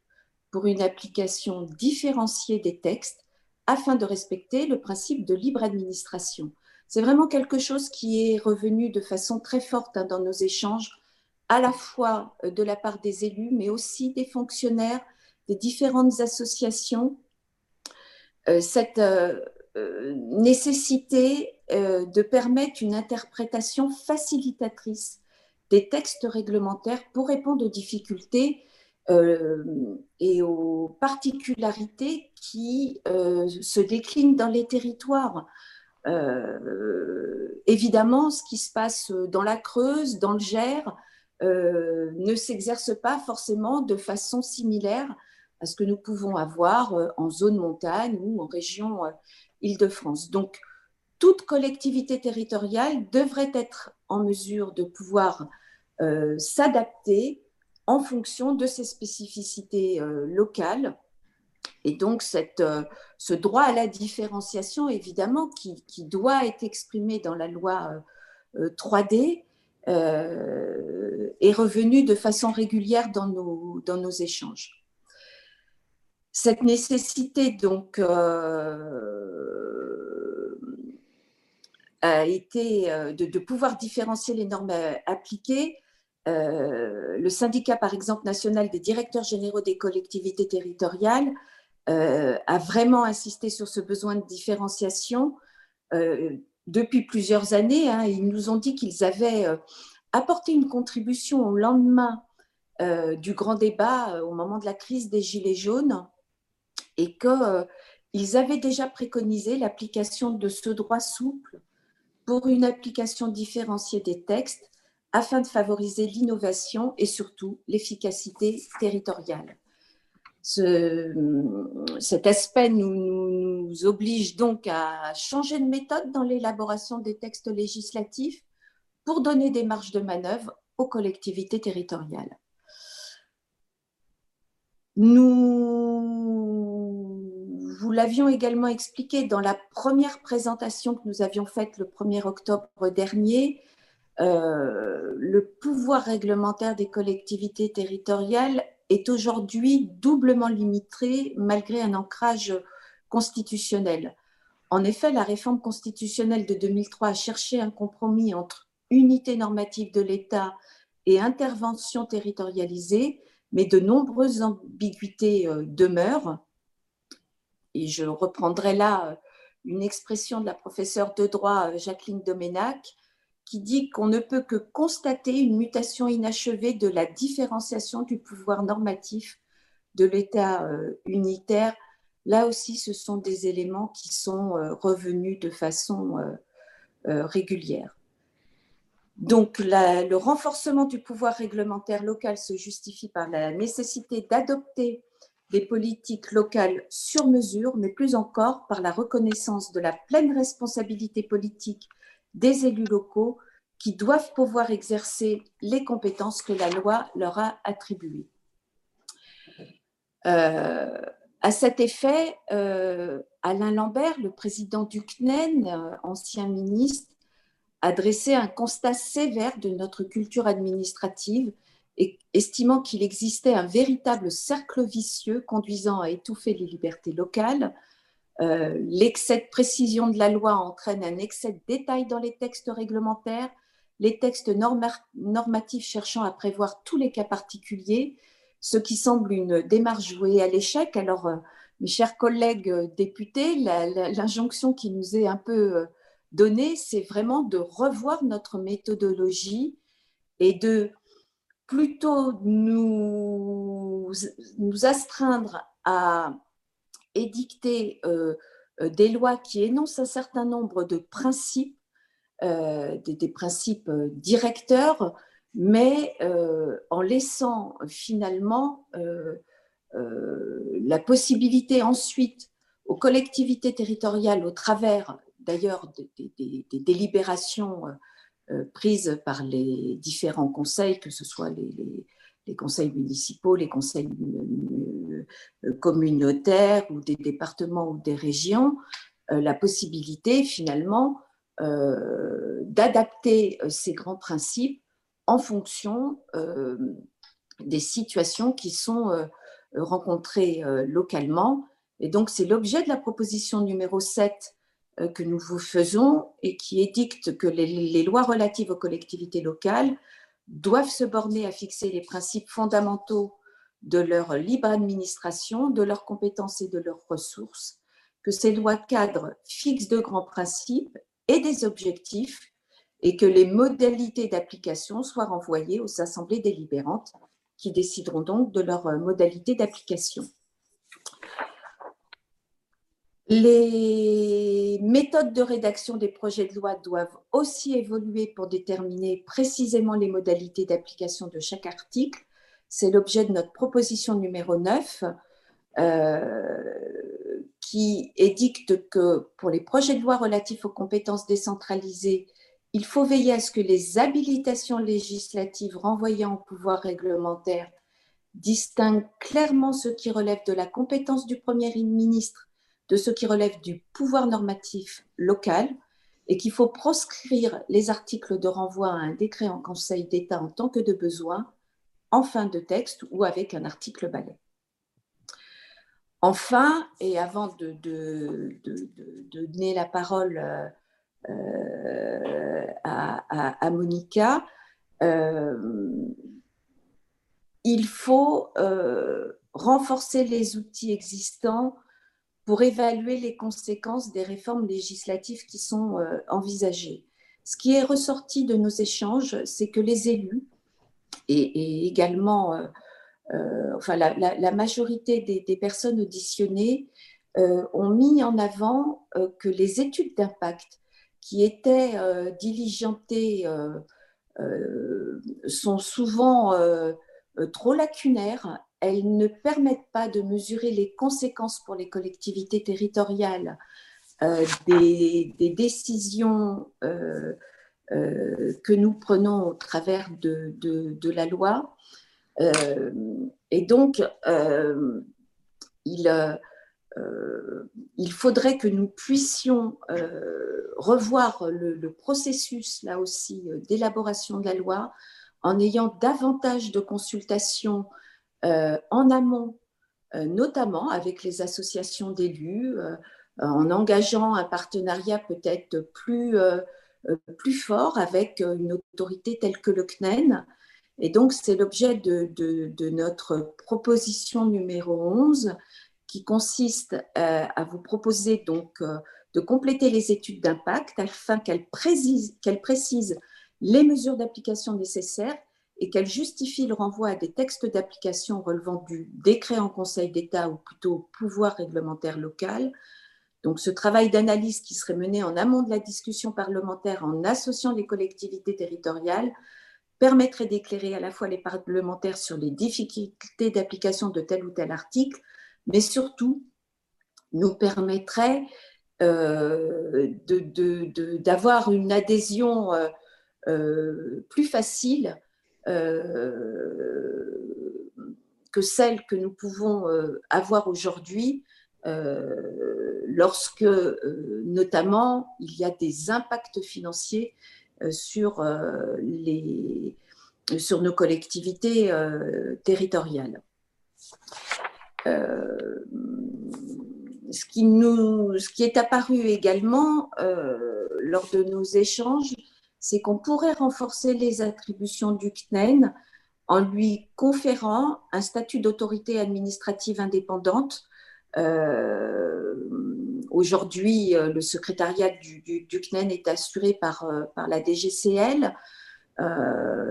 pour une application différenciée des textes afin de respecter le principe de libre administration. C'est vraiment quelque chose qui est revenu de façon très forte hein, dans nos échanges, à la fois euh, de la part des élus, mais aussi des fonctionnaires, des différentes associations cette nécessité de permettre une interprétation facilitatrice des textes réglementaires pour répondre aux difficultés et aux particularités qui se déclinent dans les territoires. Euh, évidemment, ce qui se passe dans la Creuse, dans le Gers, euh, ne s'exerce pas forcément de façon similaire à ce que nous pouvons avoir euh, en zone montagne ou en région Île-de-France. Donc, toute collectivité territoriale devrait être en mesure de pouvoir s'adapter en fonction de ses spécificités locales et donc, euh, ce droit à la différenciation, évidemment, qui, doit être exprimé dans la loi 3D, euh, euh, est revenu de façon régulière dans nos échanges. Cette nécessité, donc, a été de, de, pouvoir différencier les normes appliquées. le syndicat, par exemple, national des directeurs généraux des collectivités territoriales euh, a vraiment insisté sur ce besoin de différenciation euh, depuis plusieurs années. Hein. ils nous ont dit qu'ils avaient euh, apporté une contribution au lendemain du grand débat au moment de la crise des Gilets jaunes et qu'ils avaient déjà préconisé l'application de ce droit souple pour une application différenciée des textes afin de favoriser l'innovation et surtout l'efficacité territoriale cet aspect nous, oblige donc à changer de méthode dans l'élaboration des textes législatifs pour donner des marges de manœuvre aux collectivités territoriales. Nous vous l'avions également expliqué dans la première présentation que nous avions faite le 1er octobre dernier. Euh, le pouvoir réglementaire des collectivités territoriales est aujourd'hui doublement limité malgré un ancrage constitutionnel. En effet, la réforme constitutionnelle de 2003 a cherché un compromis entre unité normative de l'État et intervention territorialisée, mais de nombreuses ambiguïtés euh, demeurent. Et je reprendrai là euh, une expression de la professeure de droit euh, Jacqueline Doménac, qui dit qu'on ne peut que constater une mutation inachevée de la différenciation du pouvoir normatif de l'État euh, unitaire. Là aussi, ce sont des éléments qui sont revenus de façon régulière. Donc, le renforcement du pouvoir réglementaire local se justifie par la nécessité d'adopter des politiques locales sur mesure, mais plus encore par la reconnaissance de la pleine responsabilité politique des élus locaux qui doivent pouvoir exercer les compétences que la loi leur a attribuées. Euh, à cet effet, euh, Alain Lambert, le président du CNEN, euh, ancien ministre, a dressé un constat sévère de notre culture administrative, estimant qu'il existait un véritable cercle vicieux conduisant à étouffer les libertés locales, euh, l'excès de précision de la loi entraîne un excès de détails dans les textes réglementaires, les textes normatifs cherchant à prévoir tous les cas particuliers, ce qui semble une démarche jouée à l'échec. Alors, euh, mes chers collègues euh, députés, l'injonction qui nous est un peu donnée, c'est vraiment de revoir notre méthodologie et de plutôt nous, nous astreindre à édicter euh, euh, des lois qui énoncent un certain nombre de principes, euh, des, principes directeurs, mais en laissant finalement la possibilité ensuite aux collectivités territoriales, au travers d'ailleurs des, délibérations prises par les différents conseils, que ce soit les, conseils municipaux, les conseils euh, communautaires ou des départements ou des régions, euh, la possibilité finalement euh, d'adapter ces grands principes en fonction des situations qui sont rencontrées localement. Et donc, c'est l'objet de la proposition numéro 7 que nous vous faisons et qui édicte que les, lois relatives aux collectivités locales doivent se borner à fixer les principes fondamentaux de leur libre administration, de leurs compétences et de leurs ressources, que ces lois cadres fixent de grands principes et des objectifs et que les modalités d'application soient renvoyées aux assemblées délibérantes qui décideront donc de leurs modalités d'application. Les méthodes de rédaction des projets de loi doivent aussi évoluer pour déterminer précisément les modalités d'application de chaque article. C'est l'objet de notre proposition numéro 9 euh, qui édicte que pour les projets de loi relatifs aux compétences décentralisées, il faut veiller à ce que les habilitations législatives renvoyant au pouvoir réglementaire distinguent clairement ce qui relève de la compétence du Premier ministre de ce qui relève du pouvoir normatif local et qu'il faut proscrire les articles de renvoi à un décret en Conseil d'État en tant que de besoin, en fin de texte ou avec un article balai. Enfin, et avant de, donner la parole euh, à, Monica, euh, il faut euh, renforcer les outils existants pour évaluer les conséquences des réformes législatives qui sont euh, envisagées. Ce qui est ressorti de nos échanges, c'est que les élus et, également euh, euh, enfin, la, majorité des, personnes auditionnées ont mis en avant que les études d'impact qui étaient diligentées sont souvent trop lacunaires elles ne permettent pas de mesurer les conséquences pour les collectivités territoriales euh, des, décisions euh, euh, que nous prenons au travers de, la loi. et donc, il, faudrait que nous puissions revoir le, processus, là aussi, d'élaboration de la loi en ayant davantage de consultations en amont, euh, notamment avec les associations d'élus, euh, en engageant un partenariat peut-être plus, plus fort avec une autorité telle que le CNEN. Et donc, c'est l'objet de, notre proposition numéro 11 qui consiste à vous proposer donc de compléter les études d'impact afin qu'elles précisent les mesures d'application nécessaires et qu'elle justifie le renvoi à des textes d'application relevant du décret en Conseil d'État ou plutôt pouvoir réglementaire local. Donc ce travail d'analyse qui serait mené en amont de la discussion parlementaire en associant les collectivités territoriales permettrait d'éclairer à la fois les parlementaires sur les difficultés d'application de tel ou tel article, mais surtout nous permettrait euh, d'avoir une adhésion euh, euh, plus facile que celle que nous pouvons euh, avoir aujourd'hui euh, lorsque notamment il y a des impacts financiers sur, les, sur nos collectivités territoriales. ce, qui nous, ce qui est apparu également lors de nos échanges, c'est qu'on pourrait renforcer les attributions du CNEN en lui conférant un statut d'autorité administrative indépendante. Euh, aujourd'hui, euh, le secrétariat du, CNEN est assuré par, euh, la DGCL.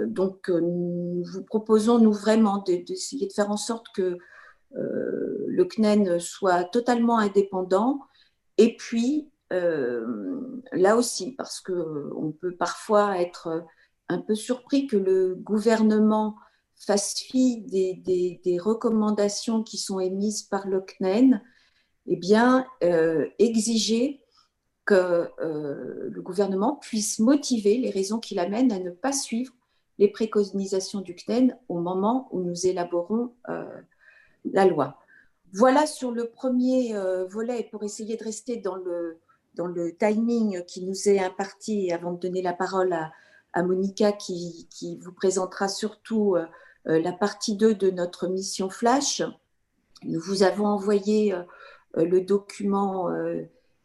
donc, nous vous proposons, nous, vraiment d'essayer de, faire en sorte que le CNEN soit totalement indépendant et puis là aussi, parce qu'on peut parfois être un peu surpris que le gouvernement fasse fi des, recommandations qui sont émises par le CNEN, eh bien, euh, exiger que euh, le gouvernement puisse motiver les raisons qui l'amènent à ne pas suivre les préconisations du CNEN au moment où nous élaborons la loi. Voilà sur le premier volet, pour essayer de rester dans le, dans le timing qui nous est imparti avant de donner la parole à, Monica qui, vous présentera surtout euh, euh, la partie 2 de notre mission Flash. Nous vous avons envoyé euh, le document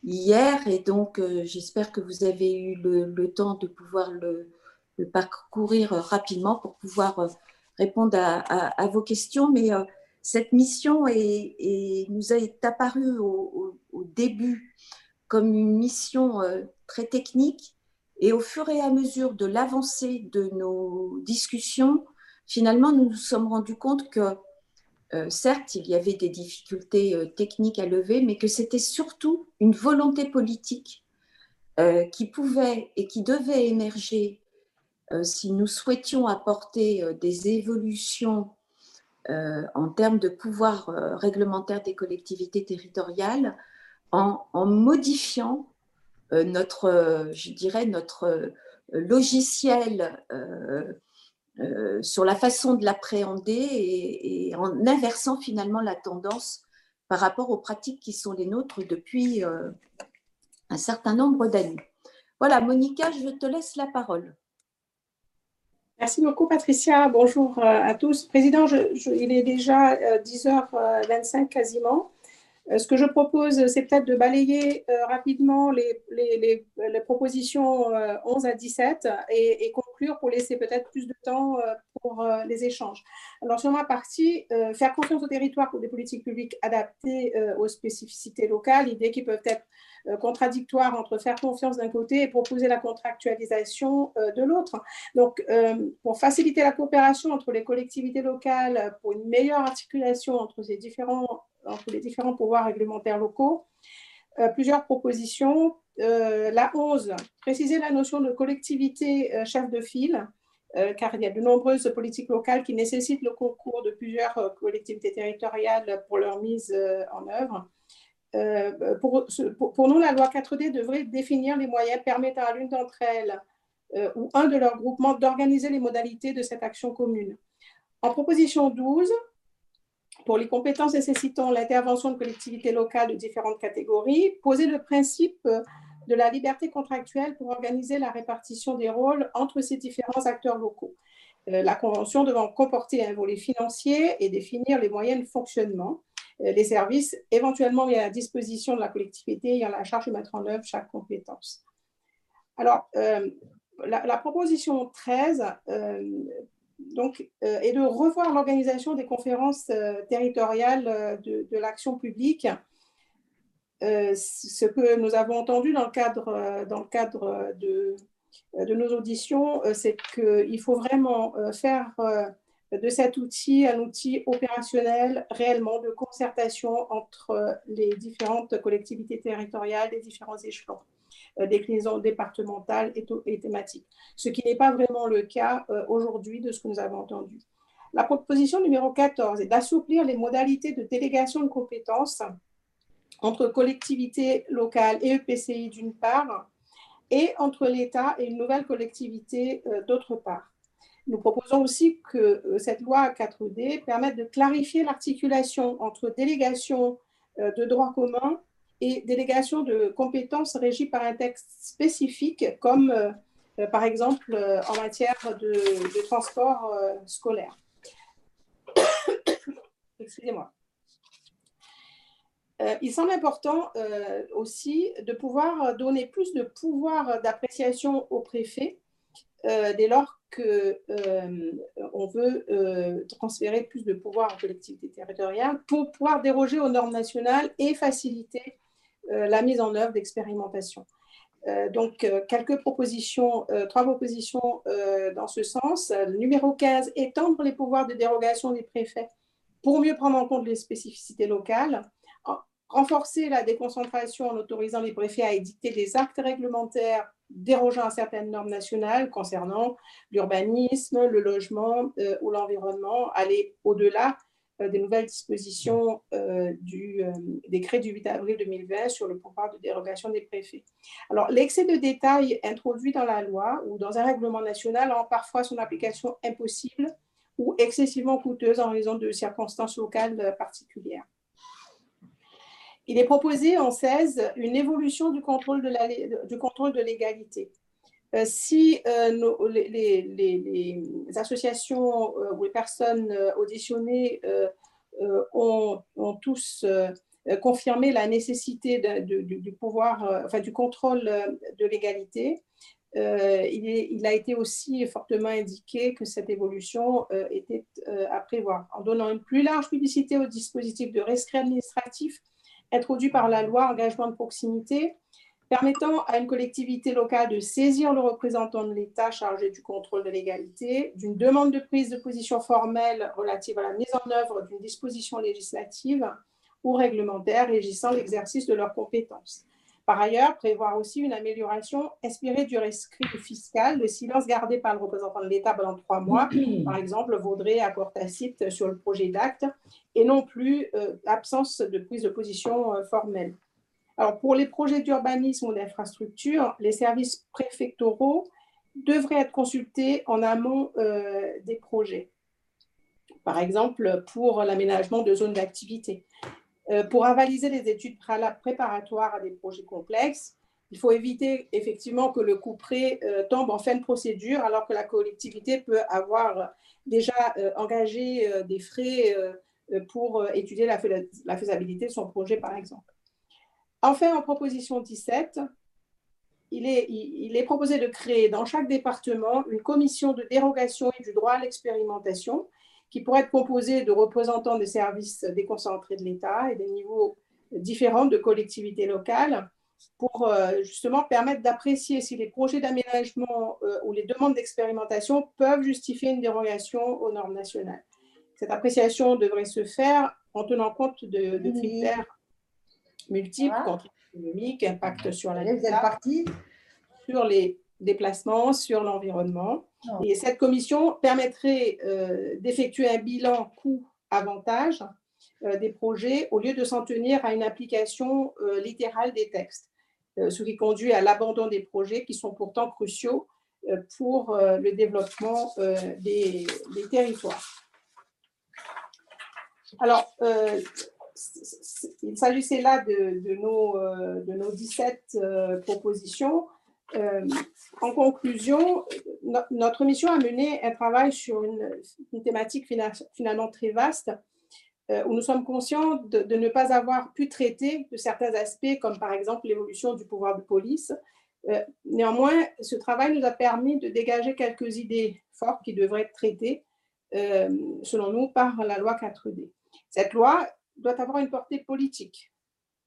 hier et donc j'espère que vous avez eu le, temps de pouvoir le, parcourir rapidement pour pouvoir répondre à, vos questions, mais cette mission est, nous est apparue au, début comme une mission très technique. Et au fur et à mesure de l'avancée de nos discussions, finalement, nous nous sommes rendus compte que euh, certes, il y avait des difficultés euh, techniques à lever, mais que c'était surtout une volonté politique euh, qui pouvait et qui devait émerger si nous souhaitions apporter des évolutions en termes de pouvoir réglementaire des collectivités territoriales en, modifiant notre, je dirais, notre logiciel euh, sur la façon de l'appréhender et, en inversant finalement la tendance par rapport aux pratiques qui sont les nôtres depuis euh, un certain nombre d'années. Voilà, Monica, je te laisse la parole. Merci beaucoup, Patricia. Bonjour euh, à tous. Président, il est déjà 10h25 quasiment. Ce que je propose, c'est peut-être de balayer rapidement les, propositions 11 à 17 et, et pour laisser peut-être plus de temps euh, pour euh, les échanges. Alors, sur ma partie, euh, faire confiance au territoire pour des politiques publiques adaptées aux spécificités locales, idées qui peuvent être contradictoires entre faire confiance d'un côté et proposer la contractualisation de l'autre. Donc, pour faciliter la coopération entre les collectivités locales, pour une meilleure articulation entre, ces différents, entre les différents pouvoirs réglementaires locaux, plusieurs propositions euh, la 11, préciser la notion de collectivité euh, chef de file, euh, car il y a de nombreuses politiques locales qui nécessitent le concours de plusieurs collectivités territoriales pour leur mise en œuvre. Pour, nous, la loi 4D devrait définir les moyens permettant à l'une d'entre elles ou un de leurs groupements d'organiser les modalités de cette action commune. En proposition 12, pour les compétences nécessitant l'intervention de collectivités locales de différentes catégories, poser le principe de la liberté contractuelle pour organiser la répartition des rôles entre ces différents acteurs locaux. Euh, la Convention devant comporter un volet financier et définir les moyens de fonctionnement, euh, les services éventuellement mis à la disposition de la collectivité ayant la charge de mettre en œuvre chaque compétence. Alors, euh, la, proposition 13 donc, est de revoir l'organisation des conférences territoriales de, de l'action publique. Euh, ce que nous avons entendu dans le cadre, euh, dans le cadre de, euh, de nos auditions, c'est qu'il faut vraiment faire de cet outil un outil opérationnel réellement de concertation entre les différentes collectivités territoriales, les différents échelons, déclinaisons départementales et, et, thématiques, ce qui n'est pas vraiment le cas aujourd'hui de ce que nous avons entendu. La proposition numéro 14 est d'assouplir les modalités de délégation de compétences entre collectivités locales et EPCI d'une part, et entre l'État et une nouvelle collectivité euh, d'autre part. Nous proposons aussi que euh, cette loi 4D permette de clarifier l'articulation entre délégation euh, de droit commun et délégation de compétences régies par un texte spécifique, comme par exemple en matière de, transport scolaire. Excusez-moi. Euh, il semble important euh, aussi de pouvoir donner plus de pouvoir d'appréciation au préfet euh, dès lors qu'on veut transférer plus de pouvoir aux collectivités territoriales pour pouvoir déroger aux normes nationales et faciliter la mise en œuvre d'expérimentations. donc, quelques propositions, trois propositions dans ce sens. numéro 15, étendre les pouvoirs de dérogation des préfets pour mieux prendre en compte les spécificités locales renforcer la déconcentration en autorisant les préfets à édicter des actes réglementaires dérogeant à certaines normes nationales concernant l'urbanisme, le logement euh, ou l'environnement, aller au-delà euh, des nouvelles dispositions euh, du décret du 8 avril 2020 sur le pouvoir de dérogation des préfets. Alors, l'excès de détails introduit dans la loi ou dans un règlement national rend parfois son application impossible ou excessivement coûteuse en raison de circonstances locales particulières. Il est proposé en 16 une évolution du contrôle de, la, du contrôle de légalité. Euh, si euh, les, associations euh, ou les personnes auditionnées ont, tous confirmé la nécessité du pouvoir, enfin du contrôle de légalité, il, a été aussi fortement indiqué que cette évolution était à prévoir. En donnant une plus large publicité au dispositif de rescrit administratif introduit par la loi engagement de proximité, permettant à une collectivité locale de saisir le représentant de l'État chargé du contrôle de l'égalité d'une demande de prise de position formelle relative à la mise en œuvre d'une disposition législative ou réglementaire régissant l'exercice de leurs compétences. Par ailleurs, prévoir aussi une amélioration inspirée du rescrit fiscal. Le silence gardé par le représentant de l'État pendant trois mois, par exemple, vaudrait accord tacite sur le projet d'acte et non plus euh, absence de prise de position euh, formelle. Alors, pour les projets d'urbanisme ou d'infrastructure, les services préfectoraux devraient être consultés en amont euh, des projets. Par exemple, pour l'aménagement de zones d'activité. Euh, pour avaliser les études préparatoires à des projets complexes, il faut éviter effectivement que le coup prêt euh, tombe en fin de procédure alors que la collectivité peut avoir déjà euh, engagé des frais pour étudier la, faisabilité de son projet, par exemple. Enfin, en proposition 17, il est, il est, proposé de créer dans chaque département une commission de dérogation et du droit à l'expérimentation qui pourrait être composé de représentants des services déconcentrés de l'État et des niveaux différents de collectivités locales pour euh, justement permettre d'apprécier si les projets d'aménagement euh, ou les demandes d'expérimentation peuvent justifier une dérogation aux normes nationales. Cette appréciation devrait se faire en tenant compte de, critères multiples, voilà. économiques, impact sur la partie sur les déplacements, sur l'environnement. Et cette commission permettrait euh, d'effectuer un bilan coût-avantage euh, des projets au lieu de s'en tenir à une application euh, littérale des textes, ce qui conduit à l'abandon des projets qui sont pourtant cruciaux pour le développement des, territoires. Alors, il s'agissait là de, nos, de, nos, 17 propositions. Euh, en conclusion, notre mission a mené un travail sur une, thématique finalement très vaste, euh, où nous sommes conscients de, ne pas avoir pu traiter de certains aspects, comme par exemple l'évolution du pouvoir de police. Euh, néanmoins, ce travail nous a permis de dégager quelques idées fortes qui devraient être traitées, selon nous, par la loi 4D. Cette loi doit avoir une portée politique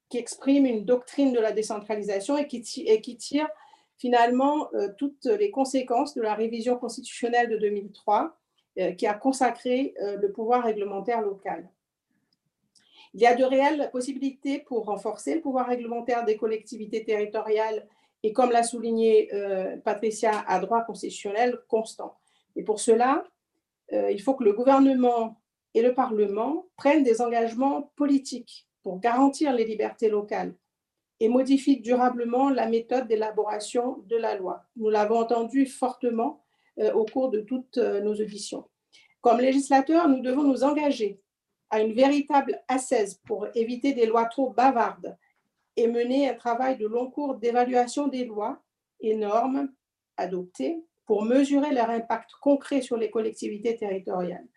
qui exprime une doctrine de la décentralisation et qui, tire finalement euh, toutes les conséquences de la révision constitutionnelle de 2003 euh, qui a consacré euh, le pouvoir réglementaire local. Il y a de réelles possibilités pour renforcer le pouvoir réglementaire des collectivités territoriales et, comme l'a souligné Patricia, à droit constitutionnel constant. Et pour cela, il faut que le gouvernement et le Parlement prennent des engagements politiques pour garantir les libertés locales et modifie durablement la méthode d'élaboration de la loi. Nous l'avons entendu fortement euh, au cours de toutes euh, nos auditions. Comme législateurs, nous devons nous engager à une véritable assaise pour éviter des lois trop bavardes et mener un travail de long cours d'évaluation des lois et normes adoptées pour mesurer leur impact concret sur les collectivités territoriales.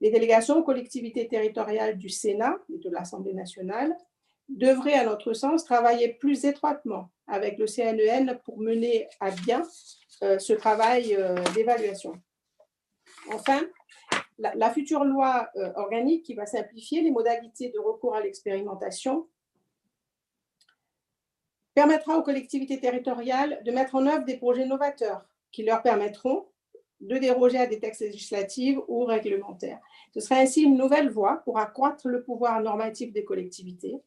Les délégations aux collectivités territoriales du Sénat et de l'Assemblée nationale devrait, à notre sens, travailler plus étroitement avec le CNEN pour mener à bien euh, ce travail euh, d'évaluation. Enfin, la, future loi euh, organique qui va simplifier les modalités de recours à l'expérimentation permettra aux collectivités territoriales de mettre en œuvre des projets novateurs qui leur permettront de déroger à des textes législatifs ou réglementaires. Ce sera ainsi une nouvelle voie pour accroître le pouvoir normatif des collectivités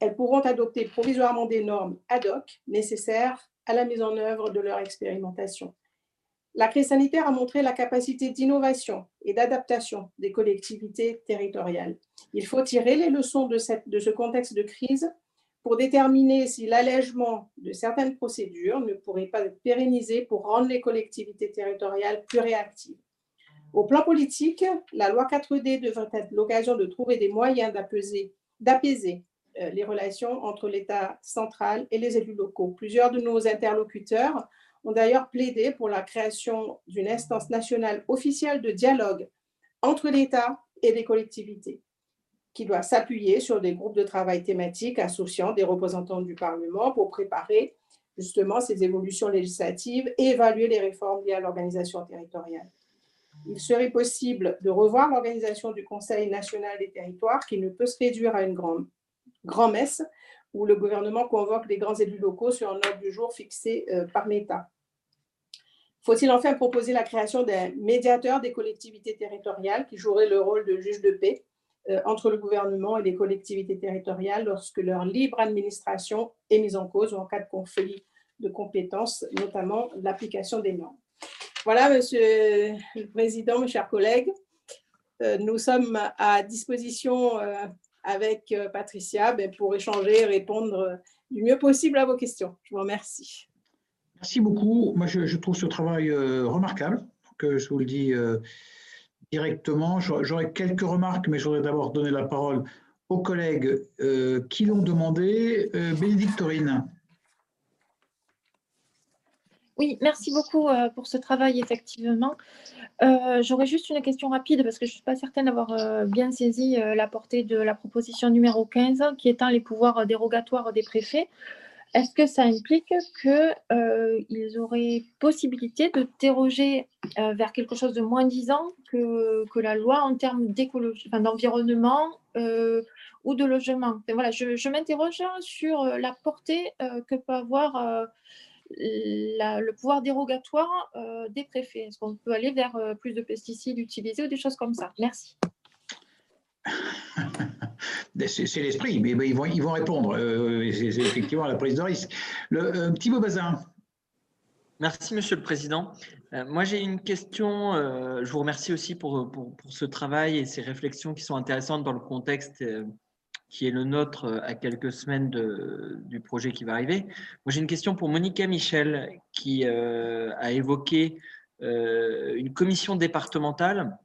elles pourront adopter provisoirement des normes ad hoc nécessaires à la mise en œuvre de leur expérimentation. La crise sanitaire a montré la capacité d'innovation et d'adaptation des collectivités territoriales. Il faut tirer les leçons de, de ce contexte de crise pour déterminer si l'allègement de certaines procédures ne pourrait pas être pérennisé pour rendre les collectivités territoriales plus réactives. Au plan politique, la loi 4D devrait être l'occasion de trouver des moyens d'apaiser euh, les relations entre l'État central et les élus locaux. Plusieurs de nos interlocuteurs ont d'ailleurs plaidé pour la création d'une instance nationale officielle de dialogue entre l'État et les collectivités, qui doit s'appuyer sur des groupes de travail thématiques associant des représentants du Parlement pour préparer justement ces évolutions législatives et évaluer les réformes liées à l'organisation territoriale. Il serait possible de revoir l'organisation du Conseil national des territoires qui ne peut se réduire à une grande grand-messe où le gouvernement convoque les grands élus locaux sur un ordre du jour fixé euh, par l'État. Faut-il enfin proposer la création d'un médiateur des collectivités territoriales qui jouerait le rôle de juge de paix? Entre le gouvernement et les collectivités territoriales lorsque leur libre administration est mise en cause ou en cas de conflit de compétences, notamment l'application des normes. Voilà, Monsieur le Président, mes chers collègues, euh, nous sommes à disposition euh, avec Patricia ben, pour échanger et répondre du mieux possible à vos questions. Je vous remercie. Merci beaucoup. Moi, je, trouve ce travail remarquable, je vous le dis directement. J'aurais quelques remarques, mais je voudrais d'abord donner la parole aux collègues euh, qui l'ont demandé. Euh, Bénédicte Oui, merci beaucoup euh, pour ce travail, effectivement. J'aurais juste une question rapide parce que je ne suis pas certaine d'avoir bien saisi la portée de la proposition numéro 15 qui étend les pouvoirs dérogatoires des préfets. Est-ce que ça implique qu'ils euh, auraient possibilité de déroger euh, vers quelque chose de moins disant que, que la loi en termes d'écologie, d'environnement euh, ou de logement? Voilà, Je, m'interroge sur la portée que peut avoir le pouvoir dérogatoire des préfets. Est-ce qu'on peut aller vers plus de pesticides utilisés ou des choses comme ça? Merci. C'est l'esprit, mais, ils, vont, répondre. Euh, c'est effectivement la prise de risque. Le, euh, Thibaut Bazin. Merci, Monsieur le Président. Euh, moi, j'ai une question. je vous remercie aussi pour, ce travail et ces réflexions qui sont intéressantes dans le contexte qui est le nôtre à quelques semaines du projet qui va arriver. Moi, j'ai une question pour Monica Michel qui a évoqué une commission départementale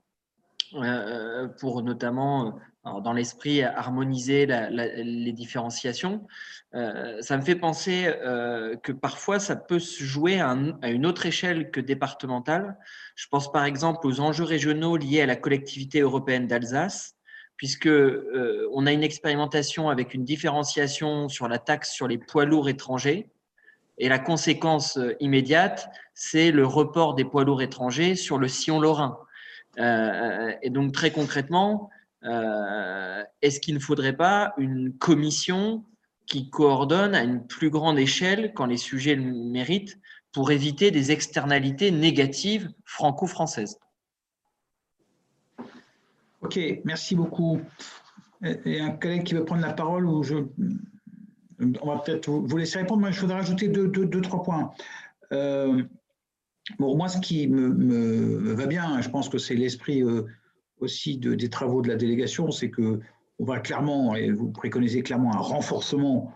pour notamment dans l'esprit, harmoniser les différenciations. Euh, ça me fait penser euh, que parfois, ça peut se jouer à, une autre échelle que départementale. Je pense par exemple aux enjeux régionaux liés à la collectivité européenne d'Alsace, puisque euh, on a une expérimentation avec une différenciation sur la taxe sur les poids lourds étrangers. Et la conséquence immédiate, c'est le report des poids lourds étrangers sur le sillon lorrain. Et donc, très concrètement, euh, est-ce qu'il ne faudrait pas une commission qui coordonne à une plus grande échelle quand les sujets le méritent pour éviter des externalités négatives franco-françaises? Ok, merci beaucoup. Et un collègue qui veut prendre la parole ou on va peut-être vous laisser répondre. Moi, je voudrais rajouter deux, deux, trois points. Euh, moi, ce qui me, va bien, je pense que c'est l'esprit euh, aussi des travaux de la délégation, c'est que on va clairement, et vous préconisez clairement un renforcement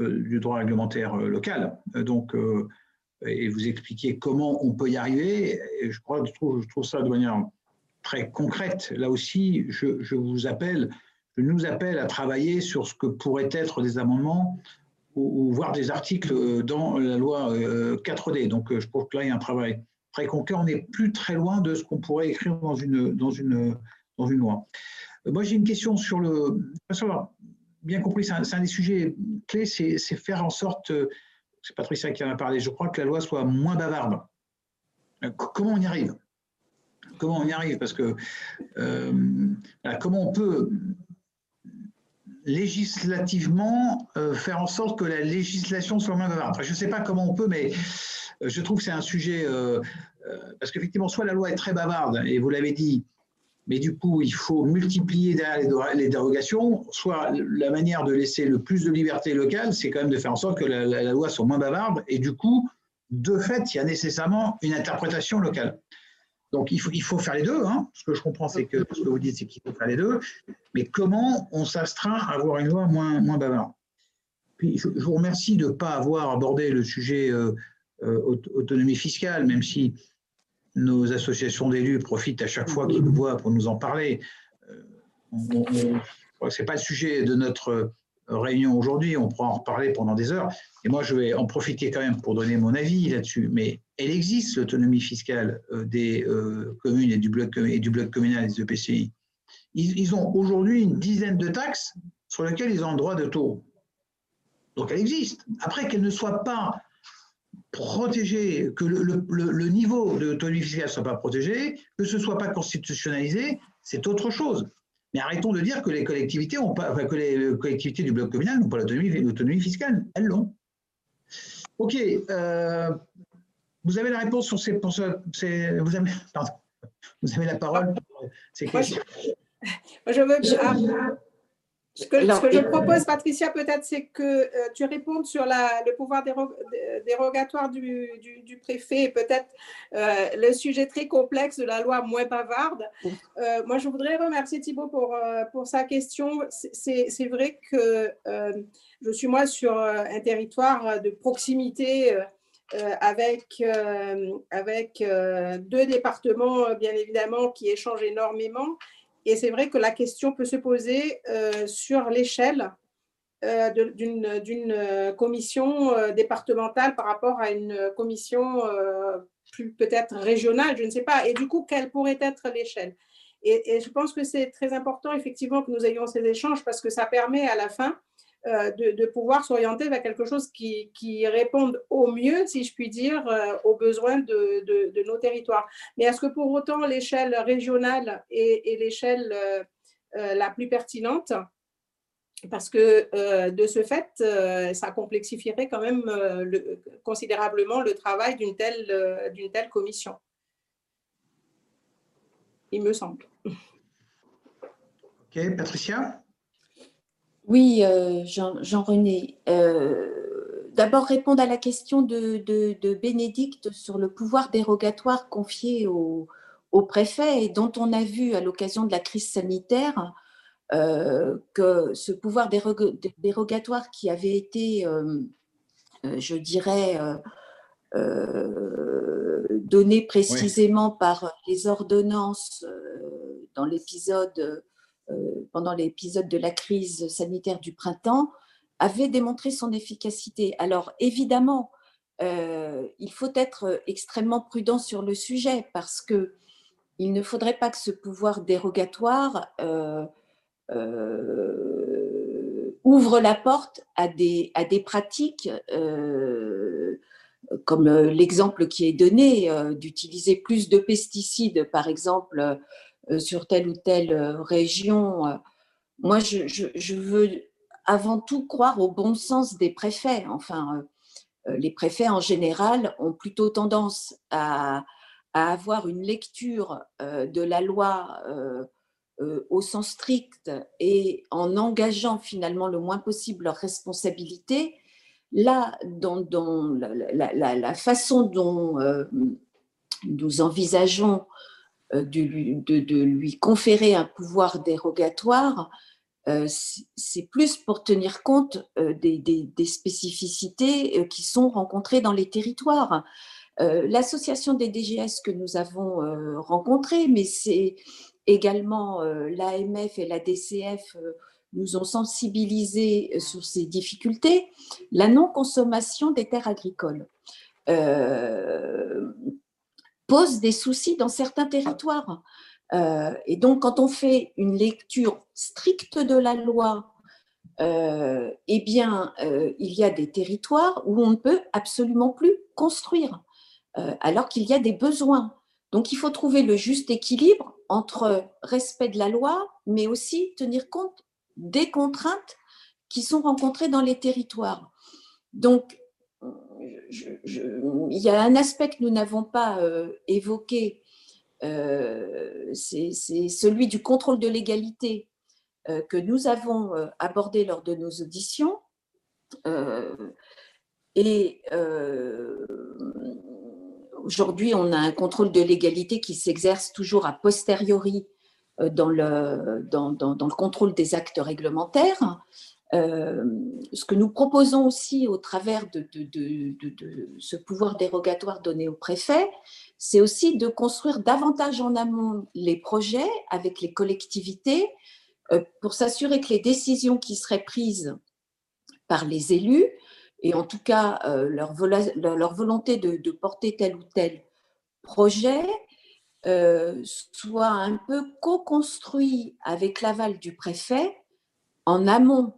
euh, du droit réglementaire euh, local. Donc, et vous expliquez comment on peut y arriver. Je trouve ça de manière très concrète. Là aussi, je, je, vous appelle, je nous appelle à travailler sur ce que pourraient être des amendements ou, voire des articles dans la loi 4D. Donc, je trouve que là, il y a un travail très concret. On n'est plus très loin de ce qu'on pourrait écrire dans une, dans une, dans une loi. Euh, moi, j'ai une question sur le. Bien compris, c'est un, des sujets clés, c'est faire en sorte, c'est Patricia qui en a parlé, je crois que la loi soit moins bavarde. Euh, comment on y arrive? Comment on y arrive? Parce que euh, comment on peut législativement faire en sorte que la législation soit moins bavarde. je ne sais pas comment on peut, mais je trouve que c'est un sujet, euh, euh, parce qu'effectivement, soit la loi est très bavarde, et vous l'avez dit, mais du coup, il faut multiplier les dérogations, soit la manière de laisser le plus de liberté locale, c'est quand même de faire en sorte que la, loi soit moins bavarde, et du coup, de fait, il y a nécessairement une interprétation locale. Donc, il faut, il faut faire les deux. Hein. Ce que je comprends, c'est que ce que vous dites, c'est qu'il faut faire les deux. Mais comment on s'astreint à avoir une loi moins, moins bavarde? Je, vous remercie de ne pas avoir abordé le sujet euh, euh, autonomie fiscale, même si nos associations d'élus profitent à chaque fois qu'ils nous voient pour nous en parler. Euh, Ce n'est pas le sujet de notre réunion aujourd'hui, on pourra en reparler pendant des heures. Et moi, je vais en profiter quand même pour donner mon avis là-dessus. Mais elle existe, l'autonomie fiscale euh, des communes et du, bloc, et du bloc communal des EPCI. Ils, ils ont aujourd'hui une dizaine de taxes sur lesquelles ils ont un droit de taux. Donc elle existe. Après qu'elle ne soit pas protéger, que le, niveau de l'autonomie fiscale ne soit pas protégé, que ce ne soit pas constitutionnalisé, c'est autre chose. Mais arrêtons de dire que les collectivités ont pas, que les collectivités du bloc communal n'ont pas l'autonomie fiscale. Elles l'ont. Ok. Euh, vous avez la réponse sur ces, pour vous, avez, vous avez la parole pour ces questions. je veux, ce que, je propose, Patricia, peut-être, c'est que euh, tu répondes sur le pouvoir dérogatoire du, préfet et peut-être euh, le sujet très complexe de la loi moins bavarde. Euh, moi, je voudrais remercier Thibault pour, pour sa question. C'est vrai que je suis, moi, sur un territoire de proximité. Avec, avec deux départements, bien évidemment, qui échangent énormément. Et c'est vrai que la question peut se poser euh, sur l'échelle euh, d'une euh, commission départementale par rapport à une commission plus peut-être régionale, je ne sais pas. Et du coup, quelle pourrait être l'échelle? Et, je pense que c'est très important, effectivement, que nous ayons ces échanges parce que ça permet à la fin euh, de, pouvoir s'orienter vers quelque chose qui, qui, réponde au mieux, si je puis dire, euh, aux besoins de, nos territoires. Mais est-ce que pour autant l'échelle régionale est, l'échelle euh, la plus pertinente? Parce que de ce fait, ça complexifierait quand même considérablement le travail d'une telle, d'une telle commission. Il me semble. Ok, Patricia? Oui, euh, Jean-René. Euh, d'abord, répondre à la question de, Bénédicte sur le pouvoir dérogatoire confié au, préfet et dont on a vu à l'occasion de la crise sanitaire euh, que ce pouvoir dérogatoire qui avait été, je dirais, donné précisément par les ordonnances dans l'épisode pendant l'épisode de la crise sanitaire du printemps, avait démontré son efficacité. Alors évidemment, euh, il faut être extrêmement prudent sur le sujet parce que il ne faudrait pas que ce pouvoir dérogatoire euh, ouvre la porte à des, à des pratiques comme l'exemple qui est donné d'utiliser plus de pesticides, par exemple, euh, sur telle ou telle euh, région. Euh, moi, je, veux avant tout croire au bon sens des préfets. Enfin, les préfets en général ont plutôt tendance à, avoir une lecture de la loi au sens strict et en engageant finalement le moins possible leurs responsabilités. Là, dans, la, façon dont nous envisageons euh, de lui, conférer un pouvoir dérogatoire, euh, c'est plus pour tenir compte euh, des, spécificités qui sont rencontrées dans les territoires. L'association des DGS que nous avons rencontrée, mais c'est également l'AMF et la DCF nous ont sensibilisés sur ces difficultés, la non-consommation des terres agricoles pose des soucis dans certains territoires. Euh, et donc, quand on fait une lecture stricte de la loi, euh, eh bien, euh, il y a des territoires où on ne peut absolument plus construire, alors qu'il y a des besoins. Donc, il faut trouver le juste équilibre entre respect de la loi, mais aussi tenir compte des contraintes qui sont rencontrées dans les territoires. Donc, il y a un aspect que nous n'avons pas euh, évoqué, euh, c'est celui du contrôle de légalité euh, que nous avons abordé lors de nos auditions. et aujourd'hui, on a un contrôle de légalité qui s'exerce toujours a posteriori dans le, dans, dans le contrôle des actes réglementaires. Euh, ce que nous proposons aussi au travers de, ce pouvoir dérogatoire donné au préfet, c'est aussi de construire davantage en amont les projets avec les collectivités euh, pour s'assurer que les décisions qui seraient prises par les élus, et en tout cas euh, leur, volonté de, porter tel ou tel projet, soient un peu co-construits avec l'aval du préfet en amont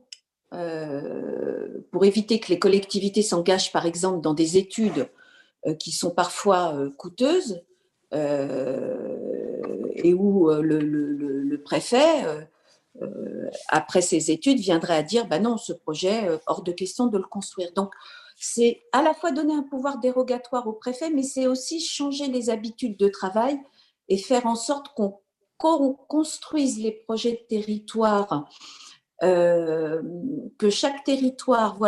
pour éviter que les collectivités s'engagent, par exemple, dans des études qui sont parfois coûteuses et où le, préfet, après ses études, viendrait à dire, bah non, ce projet, hors de question de le construire. Donc, c'est à la fois donner un pouvoir dérogatoire au préfet, mais c'est aussi changer les habitudes de travail et faire en sorte qu'on construise les projets de territoire, euh, que chaque territoire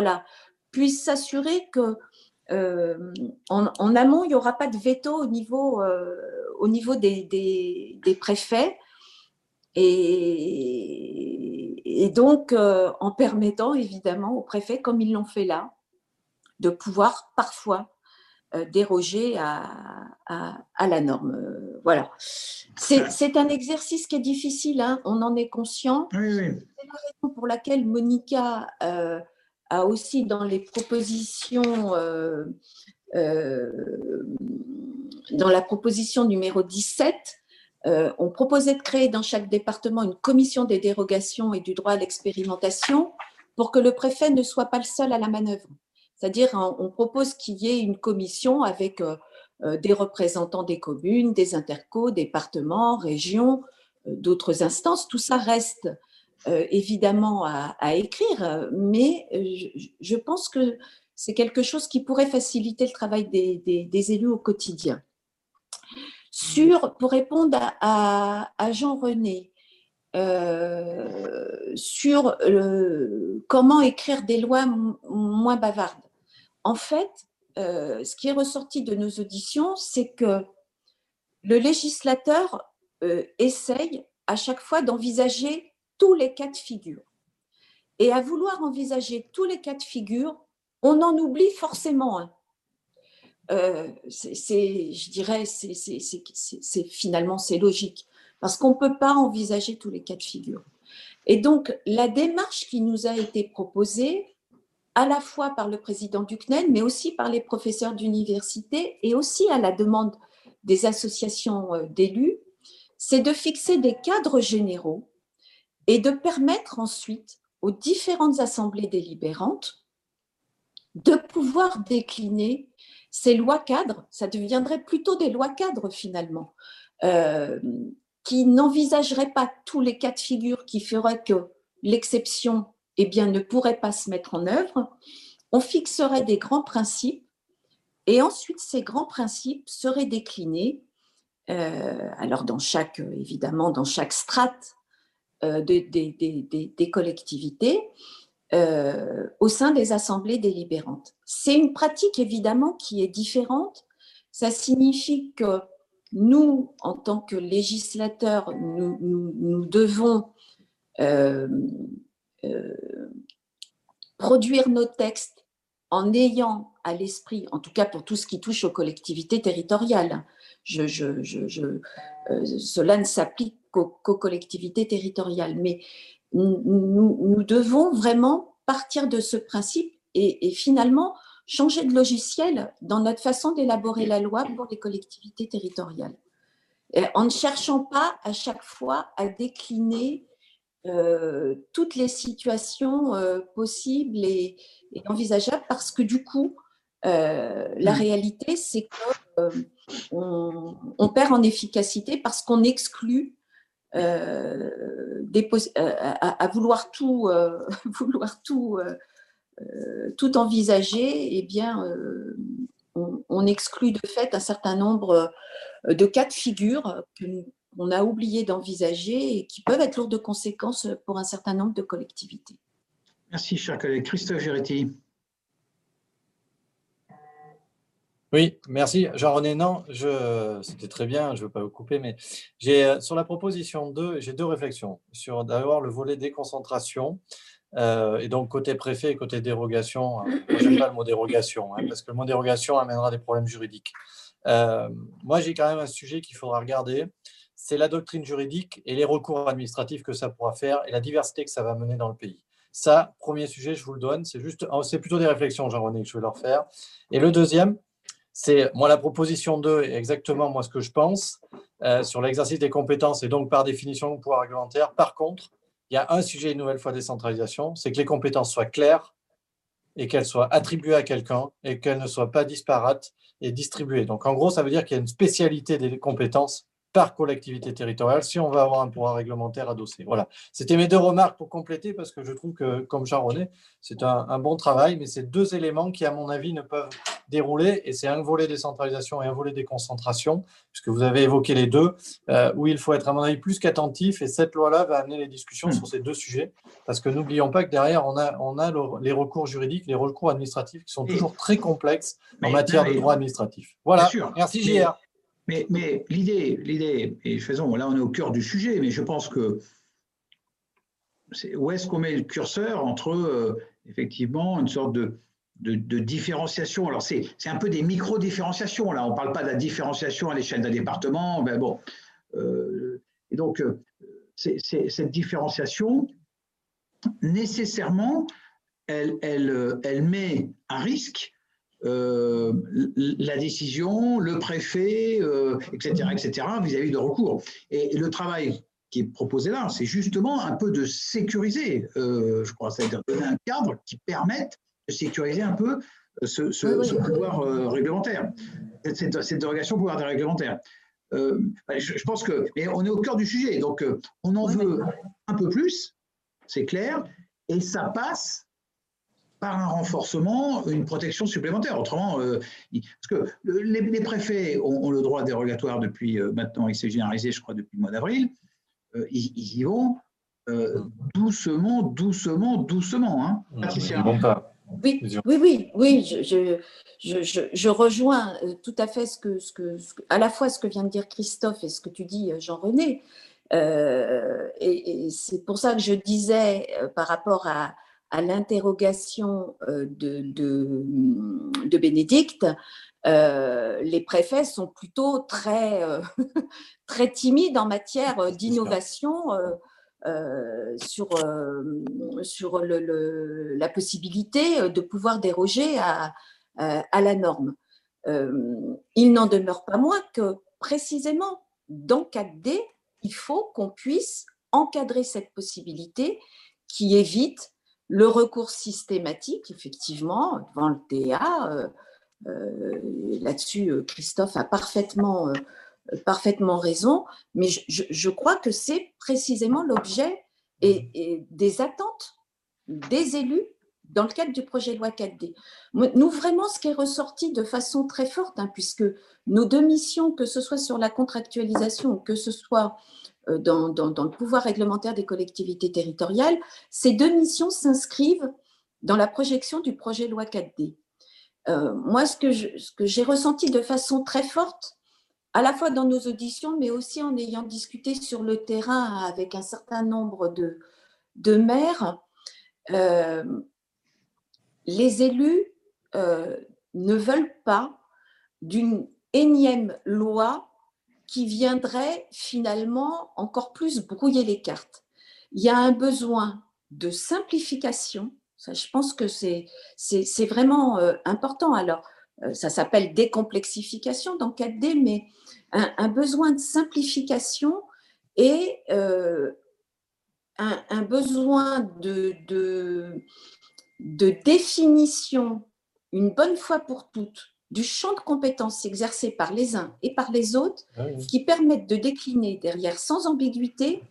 puisse s'assurer que euh, amont, il n'y aura pas de veto au niveau, euh, des, préfets. Et, donc, en permettant évidemment aux préfets, comme ils l'ont fait là, de pouvoir parfois déroger à, à, la norme. Euh, voilà. C'est un exercice qui est difficile, hein, on en est conscient. C'est la raison pour laquelle Monica euh, a aussi dans les propositions, dans la proposition numéro 17, on proposait de créer dans chaque département une commission des dérogations et du droit à l'expérimentation pour que le préfet ne soit pas le seul à la manœuvre. C'est-à-dire, on propose qu'il y ait une commission avec euh, euh, des représentants des communes, des intercos, départements, régions, euh, d'autres instances. Tout ça reste évidemment à, écrire, mais je, pense que c'est quelque chose qui pourrait faciliter le travail des, élus au quotidien. Sur, pour répondre à, Jean-René, sur comment écrire des lois moins bavardes. En fait, euh, ce qui est ressorti de nos auditions, c'est que le législateur euh, essaye à chaque fois d'envisager tous les cas de figure. Et à vouloir envisager tous les cas de figure, on en oublie forcément un. Euh, c'est, je dirais, c'est, finalement c'est logique parce qu'on ne peut pas envisager tous les cas de figure. Et donc la démarche qui nous a été proposée, à la fois par le président du CNEL, mais aussi par les professeurs d'université et aussi à la demande des associations euh, d'élus, c'est de fixer des cadres généraux et de permettre ensuite aux différentes assemblées délibérantes de pouvoir décliner ces lois cadres, ça deviendrait plutôt des lois cadres finalement, euh, qui n'envisageraient pas tous les cas de figure qui feraient que l'exception eh bien, ne pourrait pas se mettre en œuvre, on fixerait des grands principes et ensuite ces grands principes seraient déclinés, euh, alors dans chaque, évidemment, dans chaque strate euh, des collectivités, euh, au sein des assemblées délibérantes. C'est une pratique évidemment qui est différente. Ça signifie que nous, en tant que législateurs, nous, devons euh, produire nos textes en ayant à l'esprit, en tout cas pour tout ce qui touche aux collectivités territoriales, je, euh, cela ne s'applique qu'aux, collectivités territoriales, mais nous, devons vraiment partir de ce principe et, finalement changer de logiciel dans notre façon d'élaborer la loi pour les collectivités territoriales, en ne cherchant pas à chaque fois à décliner euh, toutes les situations euh, possibles et, envisageables parce que du coup, euh, la mmh. réalité, c'est qu'on on perd en efficacité parce qu'on exclut des à, vouloir tout, vouloir tout, tout envisager, eh bien, on, on, exclut de fait un certain nombre de cas de figure que nous, on a oublié d'envisager et qui peuvent être lourdes de conséquences pour un certain nombre de collectivités. Merci, cher collègue. Christophe Giretti. Oui, merci. Jean-René, non, c'était très bien, je ne veux pas vous couper, mais j'ai sur la proposition 2, j'ai deux réflexions. Sur d'abord le volet déconcentration, euh, et donc côté préfet et côté dérogation. Hein. Moi, je n'aime pas le mot dérogation, hein, parce que le mot dérogation amènera des problèmes juridiques. Euh, moi, j'ai quand même un sujet qu'il faudra regarder c'est la doctrine juridique et les recours administratifs que ça pourra faire et la diversité que ça va mener dans le pays. Ça, premier sujet, je vous le donne. C'est juste, oh, c'est plutôt des réflexions, Jean-René, que je vais leur faire. Et le deuxième, c'est moi la proposition 2 est exactement ce que je pense euh, sur l'exercice des compétences et donc par définition le pouvoir réglementaire. Par contre, il y a un sujet une nouvelle fois décentralisation, c'est que les compétences soient claires et qu'elle soit attribuée à quelqu'un et qu'elle ne soit pas disparate et distribuée. Donc en gros, ça veut dire qu'il y a une spécialité des compétences par collectivité territoriale si on veut avoir un pouvoir réglementaire adossé. Voilà, c'était mes deux remarques pour compléter parce que je trouve que, comme Jean-René, c'est un, bon travail, mais c'est deux éléments qui, à mon avis, ne peuvent dérouler et c'est un volet décentralisation et un volet déconcentration, puisque vous avez évoqué les deux, euh, où il faut être, à mon avis, plus qu'attentif et cette loi-là va amener les discussions sur ces deux sujets parce que n'oublions pas que derrière, on a, on a les recours juridiques, les recours administratifs qui sont toujours très complexes en matière de droit administratif. Voilà, merci JR. Mais, l'idée, l'idée, et faisons, là on est au cœur du sujet, mais je pense que où est-ce qu'on met le curseur entre euh, effectivement une sorte de, de, différenciation? Alors c'est un peu des micro-différenciations, là on ne parle pas de la différenciation à l'échelle d'un département, ben bon. Euh, et donc euh, cette différenciation, nécessairement, elle, elle, elle met un risque euh, la décision, le préfet, etc., etc., vis-à-vis de recours. Et, le travail qui est proposé là, c'est justement un peu de sécuriser, euh, je crois, c'est-à-dire donner un cadre qui permette de sécuriser un peu ce, pouvoir euh, réglementaire, cette, cette, dérogation au pouvoir réglementaire. Bah, je, je, pense que, mais on est au cœur du sujet, donc on en veut un peu plus, c'est clair, et ça passe par un renforcement, une protection supplémentaire. Autrement, euh, parce que les, préfets ont, le droit dérogatoire depuis euh, maintenant, il s'est généralisé, je crois, depuis le mois d'avril. Euh, ils, y vont doucement, doucement, doucement. Hein. Oui, oui, oui, oui, je, je, je, rejoins tout à fait ce que, ce, que, à la fois ce que vient de dire Christophe et ce que tu dis, Jean-René. et c'est pour ça que je disais par rapport à, à l'interrogation euh, de, de, Bénédicte, euh, les préfets sont plutôt très, euh, très timides en matière d'innovation sur, sur le, la possibilité de pouvoir déroger à, à la norme. il n'en demeure pas moins que précisément dans 4D, il faut qu'on puisse encadrer cette possibilité qui évite le recours systématique, effectivement, devant le TA, euh, euh, là-dessus, euh, Christophe a parfaitement, parfaitement raison, mais je, crois que c'est précisément l'objet et, des attentes des élus dans le cadre du projet loi 4D. Nous, vraiment, ce qui est ressorti de façon très forte, hein, puisque nos deux missions, que ce soit sur la contractualisation, que ce soit euh, dans, le pouvoir réglementaire des collectivités territoriales, ces deux missions s'inscrivent dans la projection du projet loi 4D. Euh, moi, ce que, j'ai ressenti de façon très forte, à la fois dans nos auditions, mais aussi en ayant discuté sur le terrain avec un certain nombre de, de maires, euh, les élus ne veulent pas d'une énième loi qui viendrait finalement encore plus brouiller les cartes. Il y a un besoin de simplification. Je pense que c'est vraiment euh, important. Alors, euh, ça s'appelle décomplexification dans 4D, mais un, besoin de simplification et euh, un, besoin de, de définition une bonne fois pour toutes du champ de compétences exercé par les uns et par les autres ah qui permettent de décliner derrière sans ambiguïté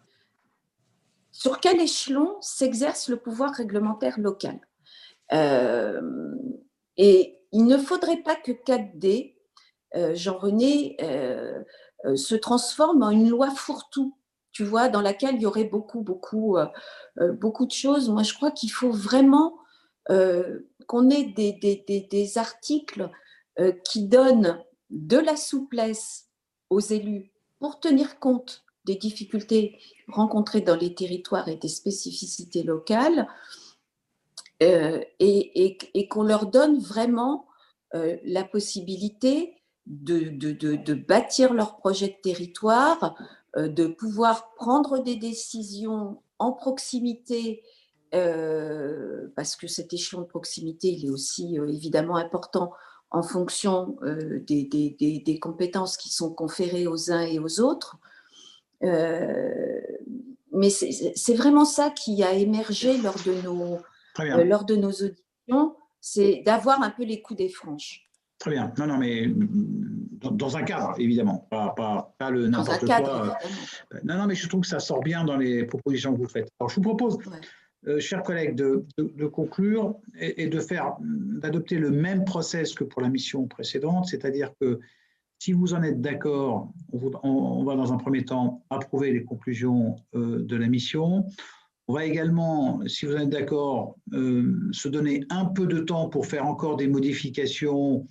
sur quel échelon s'exerce le pouvoir réglementaire local. Euh, et il ne faudrait pas que 4D, euh, Jean-René, euh, se transforme en une loi fourre-tout, tu vois, dans laquelle il y aurait beaucoup, beaucoup, beaucoup de choses. Moi, je crois qu'il faut vraiment qu'on ait des, articles euh, qui donne de la souplesse aux élus pour tenir compte des difficultés rencontrées dans les territoires et des spécificités locales, euh, et, qu'on leur donne vraiment euh, la possibilité de, de, bâtir leur projet de territoire, de pouvoir prendre des décisions en proximité, parce que cet échelon de proximité, il est aussi évidemment important en fonction euh, des, des, compétences qui sont conférées aux uns et aux autres. Euh, mais c'est vraiment ça qui a émergé lors de nos, euh, lors de nos auditions, c'est d'avoir un peu les coups des franches. Très bien. Non, non, mais dans, un cadre, évidemment, pas, pas, le n'importe quoi. Non, non, mais je trouve que ça sort bien dans les propositions que vous faites. Alors, je vous propose, euh, chers collègues, de, conclure et, de faire, d'adopter le même process que pour la mission précédente, c'est-à-dire que si vous en êtes d'accord, on, va dans un premier temps approuver les conclusions euh, de la mission. On va également, si vous en êtes d'accord, euh, se donner un peu de temps pour faire encore des modifications,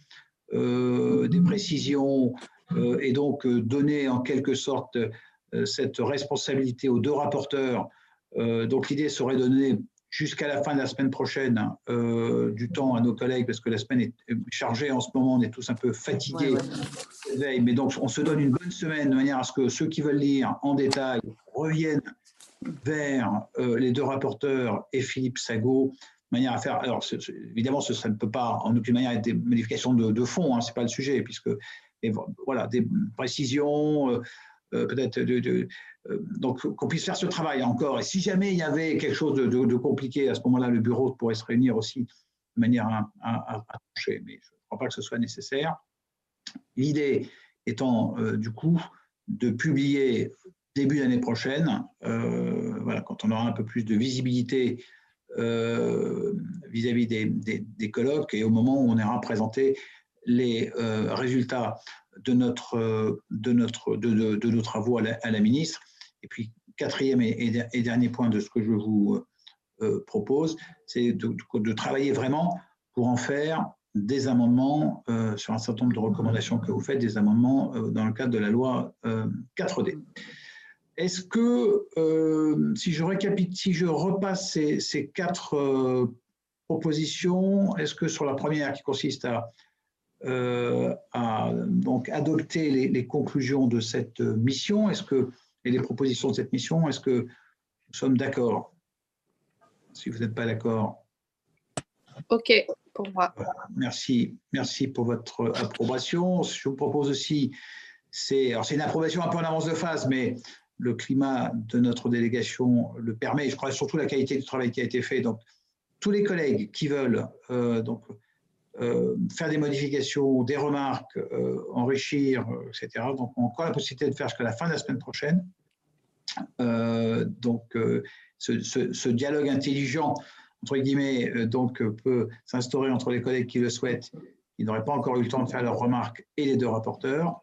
des précisions, et donc donner en quelque sorte cette responsabilité aux deux rapporteurs donc l'idée serait de donner jusqu'à la fin de la semaine prochaine euh, du temps à nos collègues parce que la semaine est chargée en ce moment, on est tous un peu fatigués. Mais donc on se donne une bonne semaine de manière à ce que ceux qui veulent lire en détail reviennent vers euh, les deux rapporteurs et Philippe Sago, de manière à faire. Alors évidemment, ça ne peut pas en aucune manière être des modifications de, fond, hein, ce n'est pas le sujet, puisque voilà, des précisions, peut-être de, euh, donc qu'on puisse faire ce travail encore. Et si jamais il y avait quelque chose de, compliqué, à ce moment-là, le bureau pourrait se réunir aussi de manière à, toucher, mais je ne crois pas que ce soit nécessaire. L'idée étant euh, du coup de publier début d'année prochaine, euh, voilà, quand on aura un peu plus de visibilité vis-à-vis des, des, colloques et au moment où on aura présenté les résultats de, notre, de, notre, de, de, nos travaux à la ministre et puis, quatrième et, dernier point de ce que je vous euh, propose, c'est de, travailler vraiment pour en faire des amendements euh, sur un certain nombre de recommandations que vous faites, des amendements euh, dans le cadre de la loi 4D. Est-ce que, si je récapitule, si je repasse ces, quatre propositions, est-ce que sur la première qui consiste à, à donc adopter les, les, conclusions de cette mission, est-ce que et les propositions de cette mission. Est-ce que nous sommes d'accord? Si vous n'êtes pas d'accord. OK, pour moi. Merci, merci pour votre approbation. Je vous propose aussi, c'est une approbation un peu en avance de phase, mais le climat de notre délégation le permet. Je crois surtout la qualité du travail qui a été fait. Donc, tous les collègues qui veulent euh, donc, euh, faire des modifications, des remarques, euh, enrichir, euh, etc. Donc, on a encore la possibilité de faire jusqu'à la fin de la semaine prochaine. donc, ce, dialogue intelligent, entre guillemets, donc, peut s'instaurer entre les collègues qui le souhaitent, qui n'auraient pas encore eu le temps de faire leurs remarques, et les deux rapporteurs.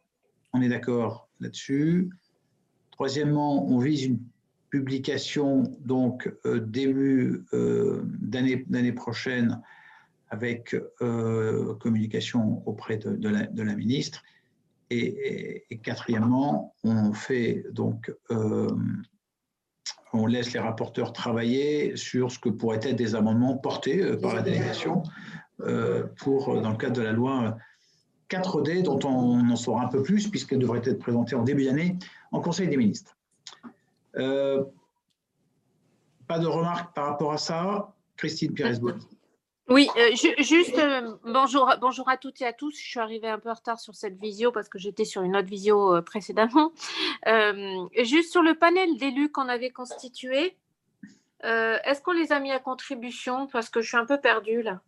On est d'accord là-dessus. Troisièmement, on vise une publication donc début d'année prochaine avec euh, communication auprès de, la, ministre. Et, quatrièmement, on fait donc, euh, on laisse les rapporteurs travailler sur ce que pourraient être des amendements portés euh, par la délégation pour, dans le cadre de la loi 4D, dont on en saura un peu plus, puisqu'elle devrait être présentée en début d'année en Conseil des ministres. pas de remarques par rapport à ça? Christine Pérez-Boni. Oui, euh, juste euh, bonjour, bonjour à toutes et à tous. Je suis arrivée un peu en retard sur cette visio parce que j'étais sur une autre visio euh, précédemment. juste sur le panel d'élus qu'on avait constitué, est-ce qu'on les a mis à contribution? Parce que je suis un peu perdue là.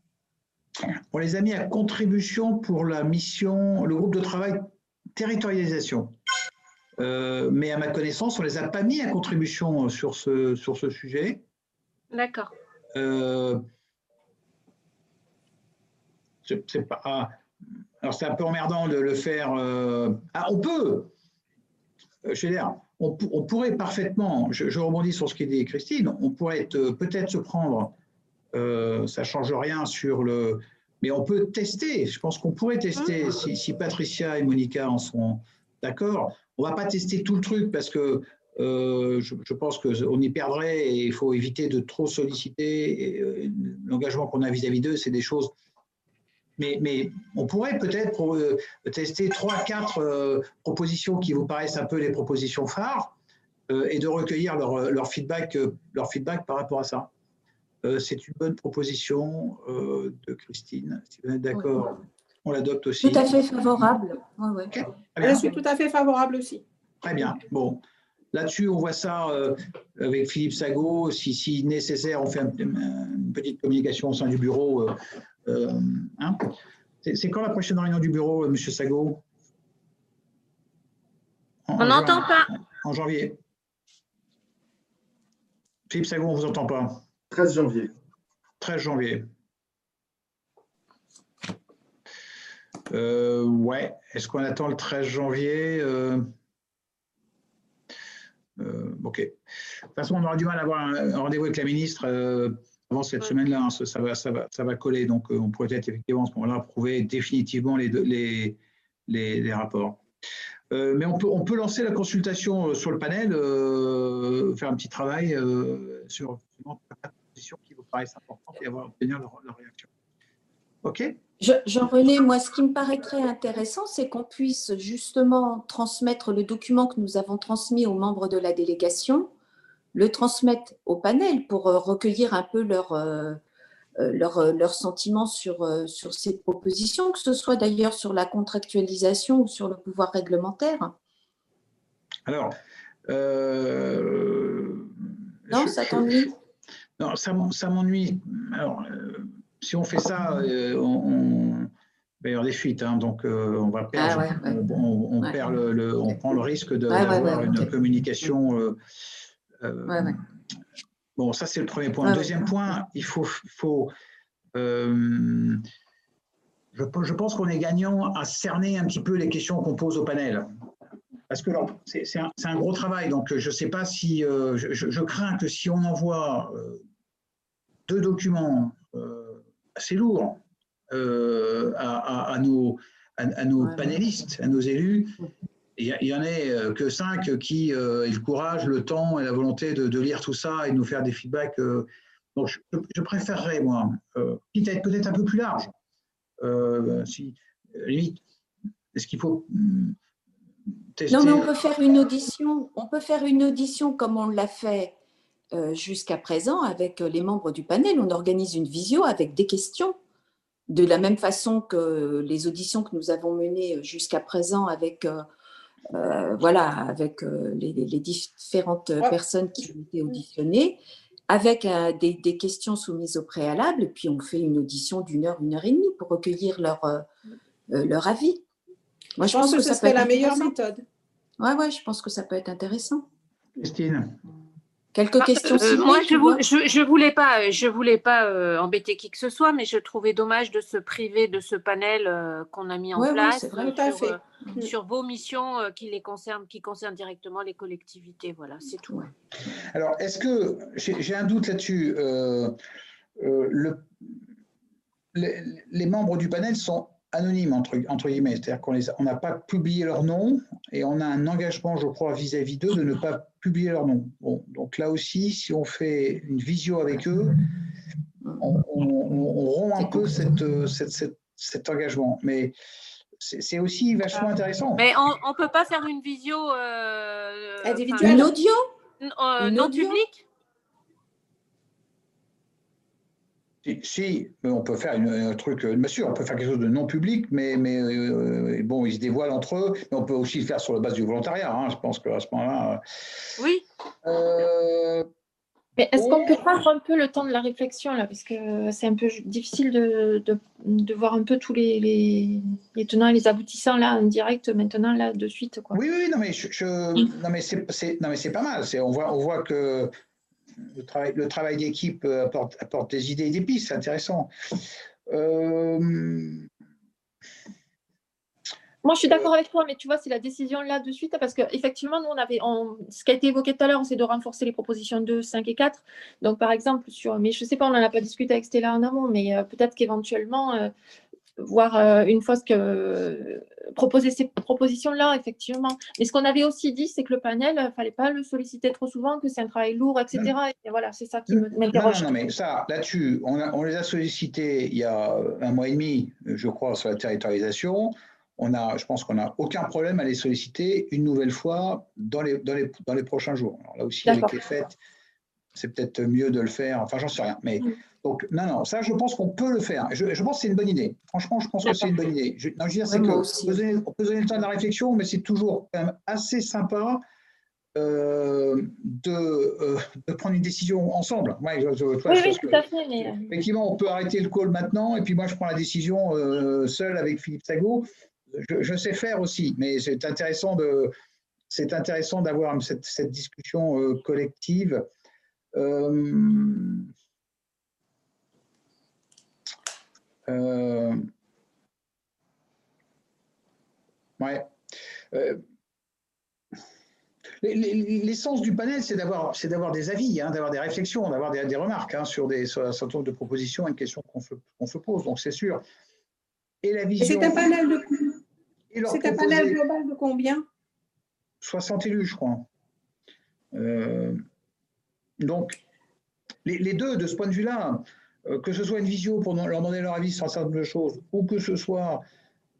On les a mis à contribution pour la mission, le groupe de travail territorialisation. mais à ma connaissance, on ne les a pas mis à contribution sur ce, sur ce sujet. D'accord c'est pas. Ah, alors c'est un peu emmerdant de le faire. Euh, ah, on peut. Euh, chez on, on, pourrait parfaitement. Je, rebondis sur ce qu'a dit Christine. On pourrait peut-être se prendre. Euh, ça change rien sur le. Mais on peut tester. Je pense qu'on pourrait tester ah. si, Patricia et Monica en sont d'accord. On va pas tester tout le truc parce que je, je, pense qu'on y perdrait et il faut éviter de trop solliciter. L'engagement qu'on a vis-à-vis d'eux, c'est des choses mais, on pourrait peut-être euh, tester trois, quatre euh, propositions qui vous paraissent un peu les propositions phares euh, et de recueillir leur, feedback, leur feedback par rapport à ça. C'est une bonne proposition de Christine. Si vous êtes d'accord, on l'adopte aussi. Tout à fait favorable. Je suis tout à fait favorable aussi. Très bien. Bon, Là-dessus, on voit ça avec Philippe Sago. Si, si, nécessaire, on fait une petite communication au sein du bureau Euh, hein c'est quand la prochaine réunion du bureau, M. Sago? On n'entend pas. En janvier. Philippe Sago, on ne vous entend pas. 13 janvier. 13 janvier. Euh, ouais, est-ce qu'on attend le 13 janvier euh, euh, Ok. De toute façon, on aura du mal à avoir un, rendez-vous avec la ministre avant cette semaine-là. Hein, ça, va, ça, va, ça va coller. Donc, on pourrait être effectivement à ce moment-là approuver définitivement les, les, les, rapports. mais on peut, on peut lancer la consultation sur le panel, faire un petit travail sur la position qui vous paraissent importantes et avoir obtenir leur, leur réaction. OK? Jean-René, moi, ce qui me paraîtrait intéressant, c'est qu'on puisse justement transmettre le document que nous avons transmis aux membres de la délégation, le transmettre au panel pour euh, recueillir un peu leurs euh, euh, leur, sentiments sur, sur ces propositions, que ce soit d'ailleurs sur la contractualisation ou sur le pouvoir réglementaire. Alors, non, ça t'ennuie? Non, ça, ça m'ennuie. Alors, si on fait ça, euh, on, va y avoir des fuites, hein, donc on va perdre, ah on, perd le, on prend le risque d'avoir une communication. Euh, bon, ça c'est le premier point. Deuxième point, il faut, faut je, je, pense qu'on est gagnant à cerner un petit peu les questions qu'on pose au panel. Parce que c'est un, un, gros travail, donc je ne sais pas si. je, je, crains que si on envoie deux documents assez lourd euh, à, nos, à, nos panélistes, à nos élus. Il n'y en a euh, que cinq qui euh, le courage, le temps et la volonté de, lire tout ça et de nous faire des feedbacks. donc, je, préférerais, moi, quitte à être peut-être un peu plus large, si, limite, est-ce qu'il faut tester? Non, mais on peut faire une audition. On peut faire une audition comme on l'a fait euh, jusqu'à présent avec euh, les membres du panel. On organise une visio avec des questions, de la même façon que les auditions que nous avons menées euh, jusqu'à présent avec, voilà, avec les, différentes personnes qui ont été auditionnées, avec des, questions soumises au préalable, et puis on fait une audition d'une heure, une heure et demie pour recueillir leur, leur avis. Moi, je, pense, que, ça, serait la meilleure méthode. Ouais, ouais, je pense que ça peut être intéressant. Christine Quelques bah, questions euh, Moi, je ne je, voulais pas, je voulais pas euh, embêter qui que ce soit, mais je trouvais dommage de se priver de ce panel euh, qu'on a mis en place sur, mm. sur, vos missions qui les concernent, qui concernent directement les collectivités. Voilà, c'est tout. Alors, est-ce que j'ai un doute là-dessus le, les, les, membres du panel sont anonymes, entre, entre guillemets. C'est-à-dire qu'on n'a pas publié leur nom et on a un engagement, je crois, vis-à-vis d'eux de ne pas publier leur nom. Bon, donc là aussi, si on fait une visio avec eux, on, rompt un peu cette, cette, cet engagement. Mais c'est aussi vachement intéressant. Mais on ne peut pas faire une visio euh, individuelle. Une audio euh, Non public Si, on peut faire un truc, bien sûr, on peut faire quelque chose de non public, mais, mais euh, bon, ils se dévoilent entre eux, mais on peut aussi le faire sur la base du volontariat. Hein, je pense qu'à ce moment-là. Euh, oui. Euh, mais est-ce qu'on peut prendre un peu le temps de la réflexion là, parce que c'est un peu difficile de, de, voir un peu tous les, les, tenants et les aboutissants là en direct maintenant là de suite quoi. Oui, oui, non mais je, non mais c'est, non mais c'est pas mal. C'est, on voit, on voit que le travail, le travail d'équipe apporte, apporte, des idées et des pistes, c'est intéressant. Euh, Moi, je suis d'accord avec toi, mais tu vois, c'est la décision là de suite, parce qu'effectivement, nous, on avait, ce qui a été évoqué tout à l'heure, c'est de renforcer les propositions 2, 5 et 4. Donc, par exemple, sur, mais je ne sais pas, on n'en a pas discuté avec Stella en amont, mais euh, peut-être qu'éventuellement, euh, voir euh, une fois ce que proposer ces propositions-là, effectivement. Mais ce qu'on avait aussi dit, c'est que le panel, il ne fallait pas le solliciter trop souvent, que c'est un travail lourd, etc. Et voilà, c'est ça qui m'interroge. Non, non, mais ça, là-dessus, on, on, les a sollicités il y a un mois et demi, je crois, sur la territorialisation. On a, je pense qu'on n'a aucun problème à les solliciter une nouvelle fois dans les, dans les, dans les prochains jours. Alors là aussi, avec les fêtes, c'est peut-être mieux de le faire. Enfin, j'en sais rien. Mais mm. Donc, non, non, ça, je pense qu'on peut le faire. Je, pense que c'est une bonne idée. Franchement, je pense que c'est une bonne idée. non, je veux dire, c'est que on peut, donner, le temps de la réflexion, mais c'est toujours quand même assez sympa euh, de, euh, de prendre une décision ensemble. Ouais, je- je- Oui, je oui, tout à fait. Mais... euh, Effectivement, on peut arrêter le call maintenant et puis moi je prends la décision euh, seul avec Philippe Sago. Je, je sais faire aussi, mais c'est intéressant de c'est intéressant d'avoir cette, cette discussion collective. Euh, euh, ouais. Euh, les- les- L'essence du panel, c'est d'avoir, c'est d'avoir des avis, hein, d'avoir des réflexions, d'avoir des, des remarques hein, sur, des, sur un certain nombre de propositions et de questions qu'on se, pose. Donc, c'est sûr. Et la vision. c'est un panel de, c'est un panel global de combien? 60 élus, je crois. Euh, donc, les, les deux, de ce point de vue-là, que ce soit une visio pour leur demander leur avis sur un certain nombre de choses, ou que ce soit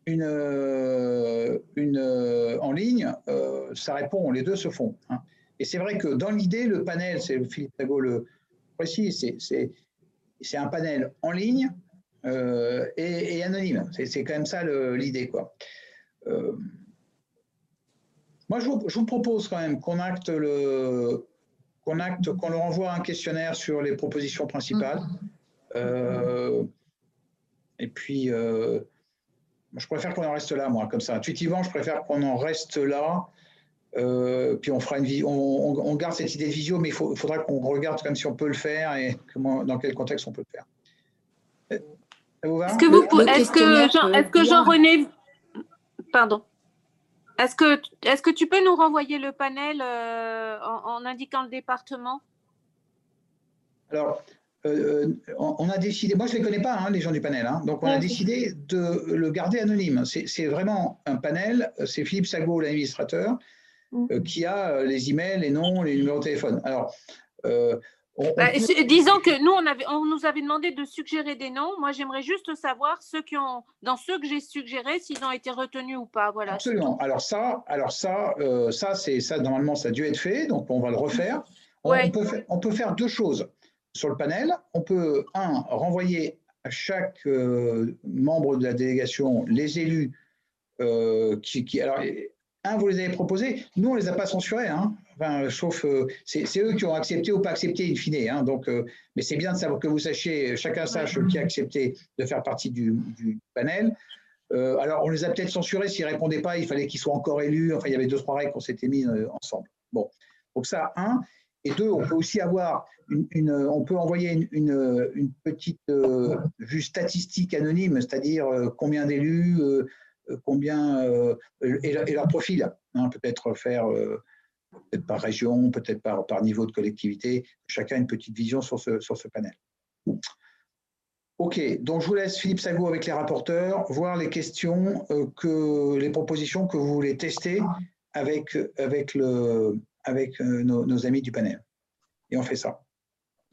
une, euh, euh, en ligne, euh, ça répond, les deux se font. hein. Et c'est vrai que dans l'idée, le panel, c'est Philippe Tago le précise, c'est- un panel en ligne euh, et, anonyme. C'est quand même ça l'idée. Euh, moi, je vous, propose quand même qu'on acte qu'on acte, qu'on leur envoie un questionnaire sur les propositions principales. Euh, et puis, euh, je préfère qu'on en reste là, moi, comme ça. Intuitivement, je préfère qu'on en reste là. Euh, puis on fera une on, on- on garde cette idée de visio, mais il faut- faudra qu'on regarde comme si on peut le faire et comment, dans quel contexte on peut le faire. Euh, Ça vous va Est-ce que, vous, est-ce que, Jean, que. Jean-René, pardon, est-ce que, est-ce que tu peux nous renvoyer le panel euh, en, en indiquant le département? Alors, euh, on a décidé, moi je ne les connais pas, hein, les gens du panel, hein, donc on a Ouais. décidé de le garder anonyme. C'est vraiment un panel, c'est Philippe Sago, l'administrateur, Mm. euh, qui a euh, les emails, les noms, les numéros de téléphone. Alors, euh, on- on Bah, Disons que nous, on, avait, on nous avait demandé de suggérer des noms. Moi, j'aimerais juste savoir ceux qui ont, dans ceux que j'ai suggérés, s'ils ont été retenus ou pas. Voilà. Absolument. Alors ça, alors ça, ça c'est ça normalement ça a dû être fait, donc on va le refaire. On, Ouais. on peut, faire, on peut faire deux choses sur le panel. On peut un renvoyer à chaque euh, membre de la délégation les élus euh, qui, alors un vous les avez proposés, nous on les a pas censurés, hein. Enfin, sauf euh, c'est eux qui ont accepté ou pas accepté in fine, hein. Donc, euh, mais c'est bien de savoir que vous sachiez, chacun sache qui a accepté de faire partie du, panel. Alors, on les a peut-être censurés s'ils ne répondaient pas, il fallait qu'ils soient encore élus. Enfin, il y avait deux, trois règles qu'on s'était mis ensemble. Bon, donc ça, un. Et deux, on peut aussi avoir une, on peut envoyer une, petite euh, vue statistique anonyme, c'est-à-dire euh, combien d'élus, euh, combien et, leur- profil. hein, peut-être faire peut-être par région, peut-être par, niveau de collectivité. Chacun une petite vision sur ce, sur ce panel. Ok, donc je vous laisse Philippe Sago avec les rapporteurs, voir les questions, que, les propositions que vous voulez tester avec, avec, le, avec euh, nos, nos amis du panel. Et on fait ça.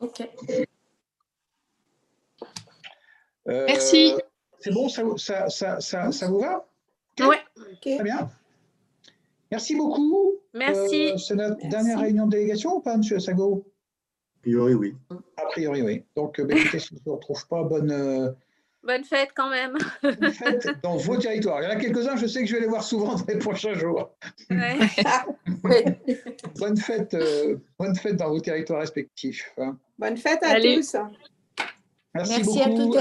Ok. Euh, Merci. C'est bon, ça, vous- ça, ça, ça, ça vous va? Ouais. Très bien. Merci beaucoup. Merci. Euh, C'est notre Merci. dernière réunion de délégation ou pas, Monsieur Sago? A priori, oui. A priori, oui. Donc, bah, écoutez, si je ne retrouve pas, bonne, euh, Bonne fête quand même. bonne fête dans vos territoires. Il y en a quelques-uns, je sais que je vais les voir souvent dans les prochains jours. Ouais. Bonne fête, euh, bonne fête dans vos territoires respectifs. hein. Bonne fête à Allez. tous. Merci, Merci à beaucoup. toutes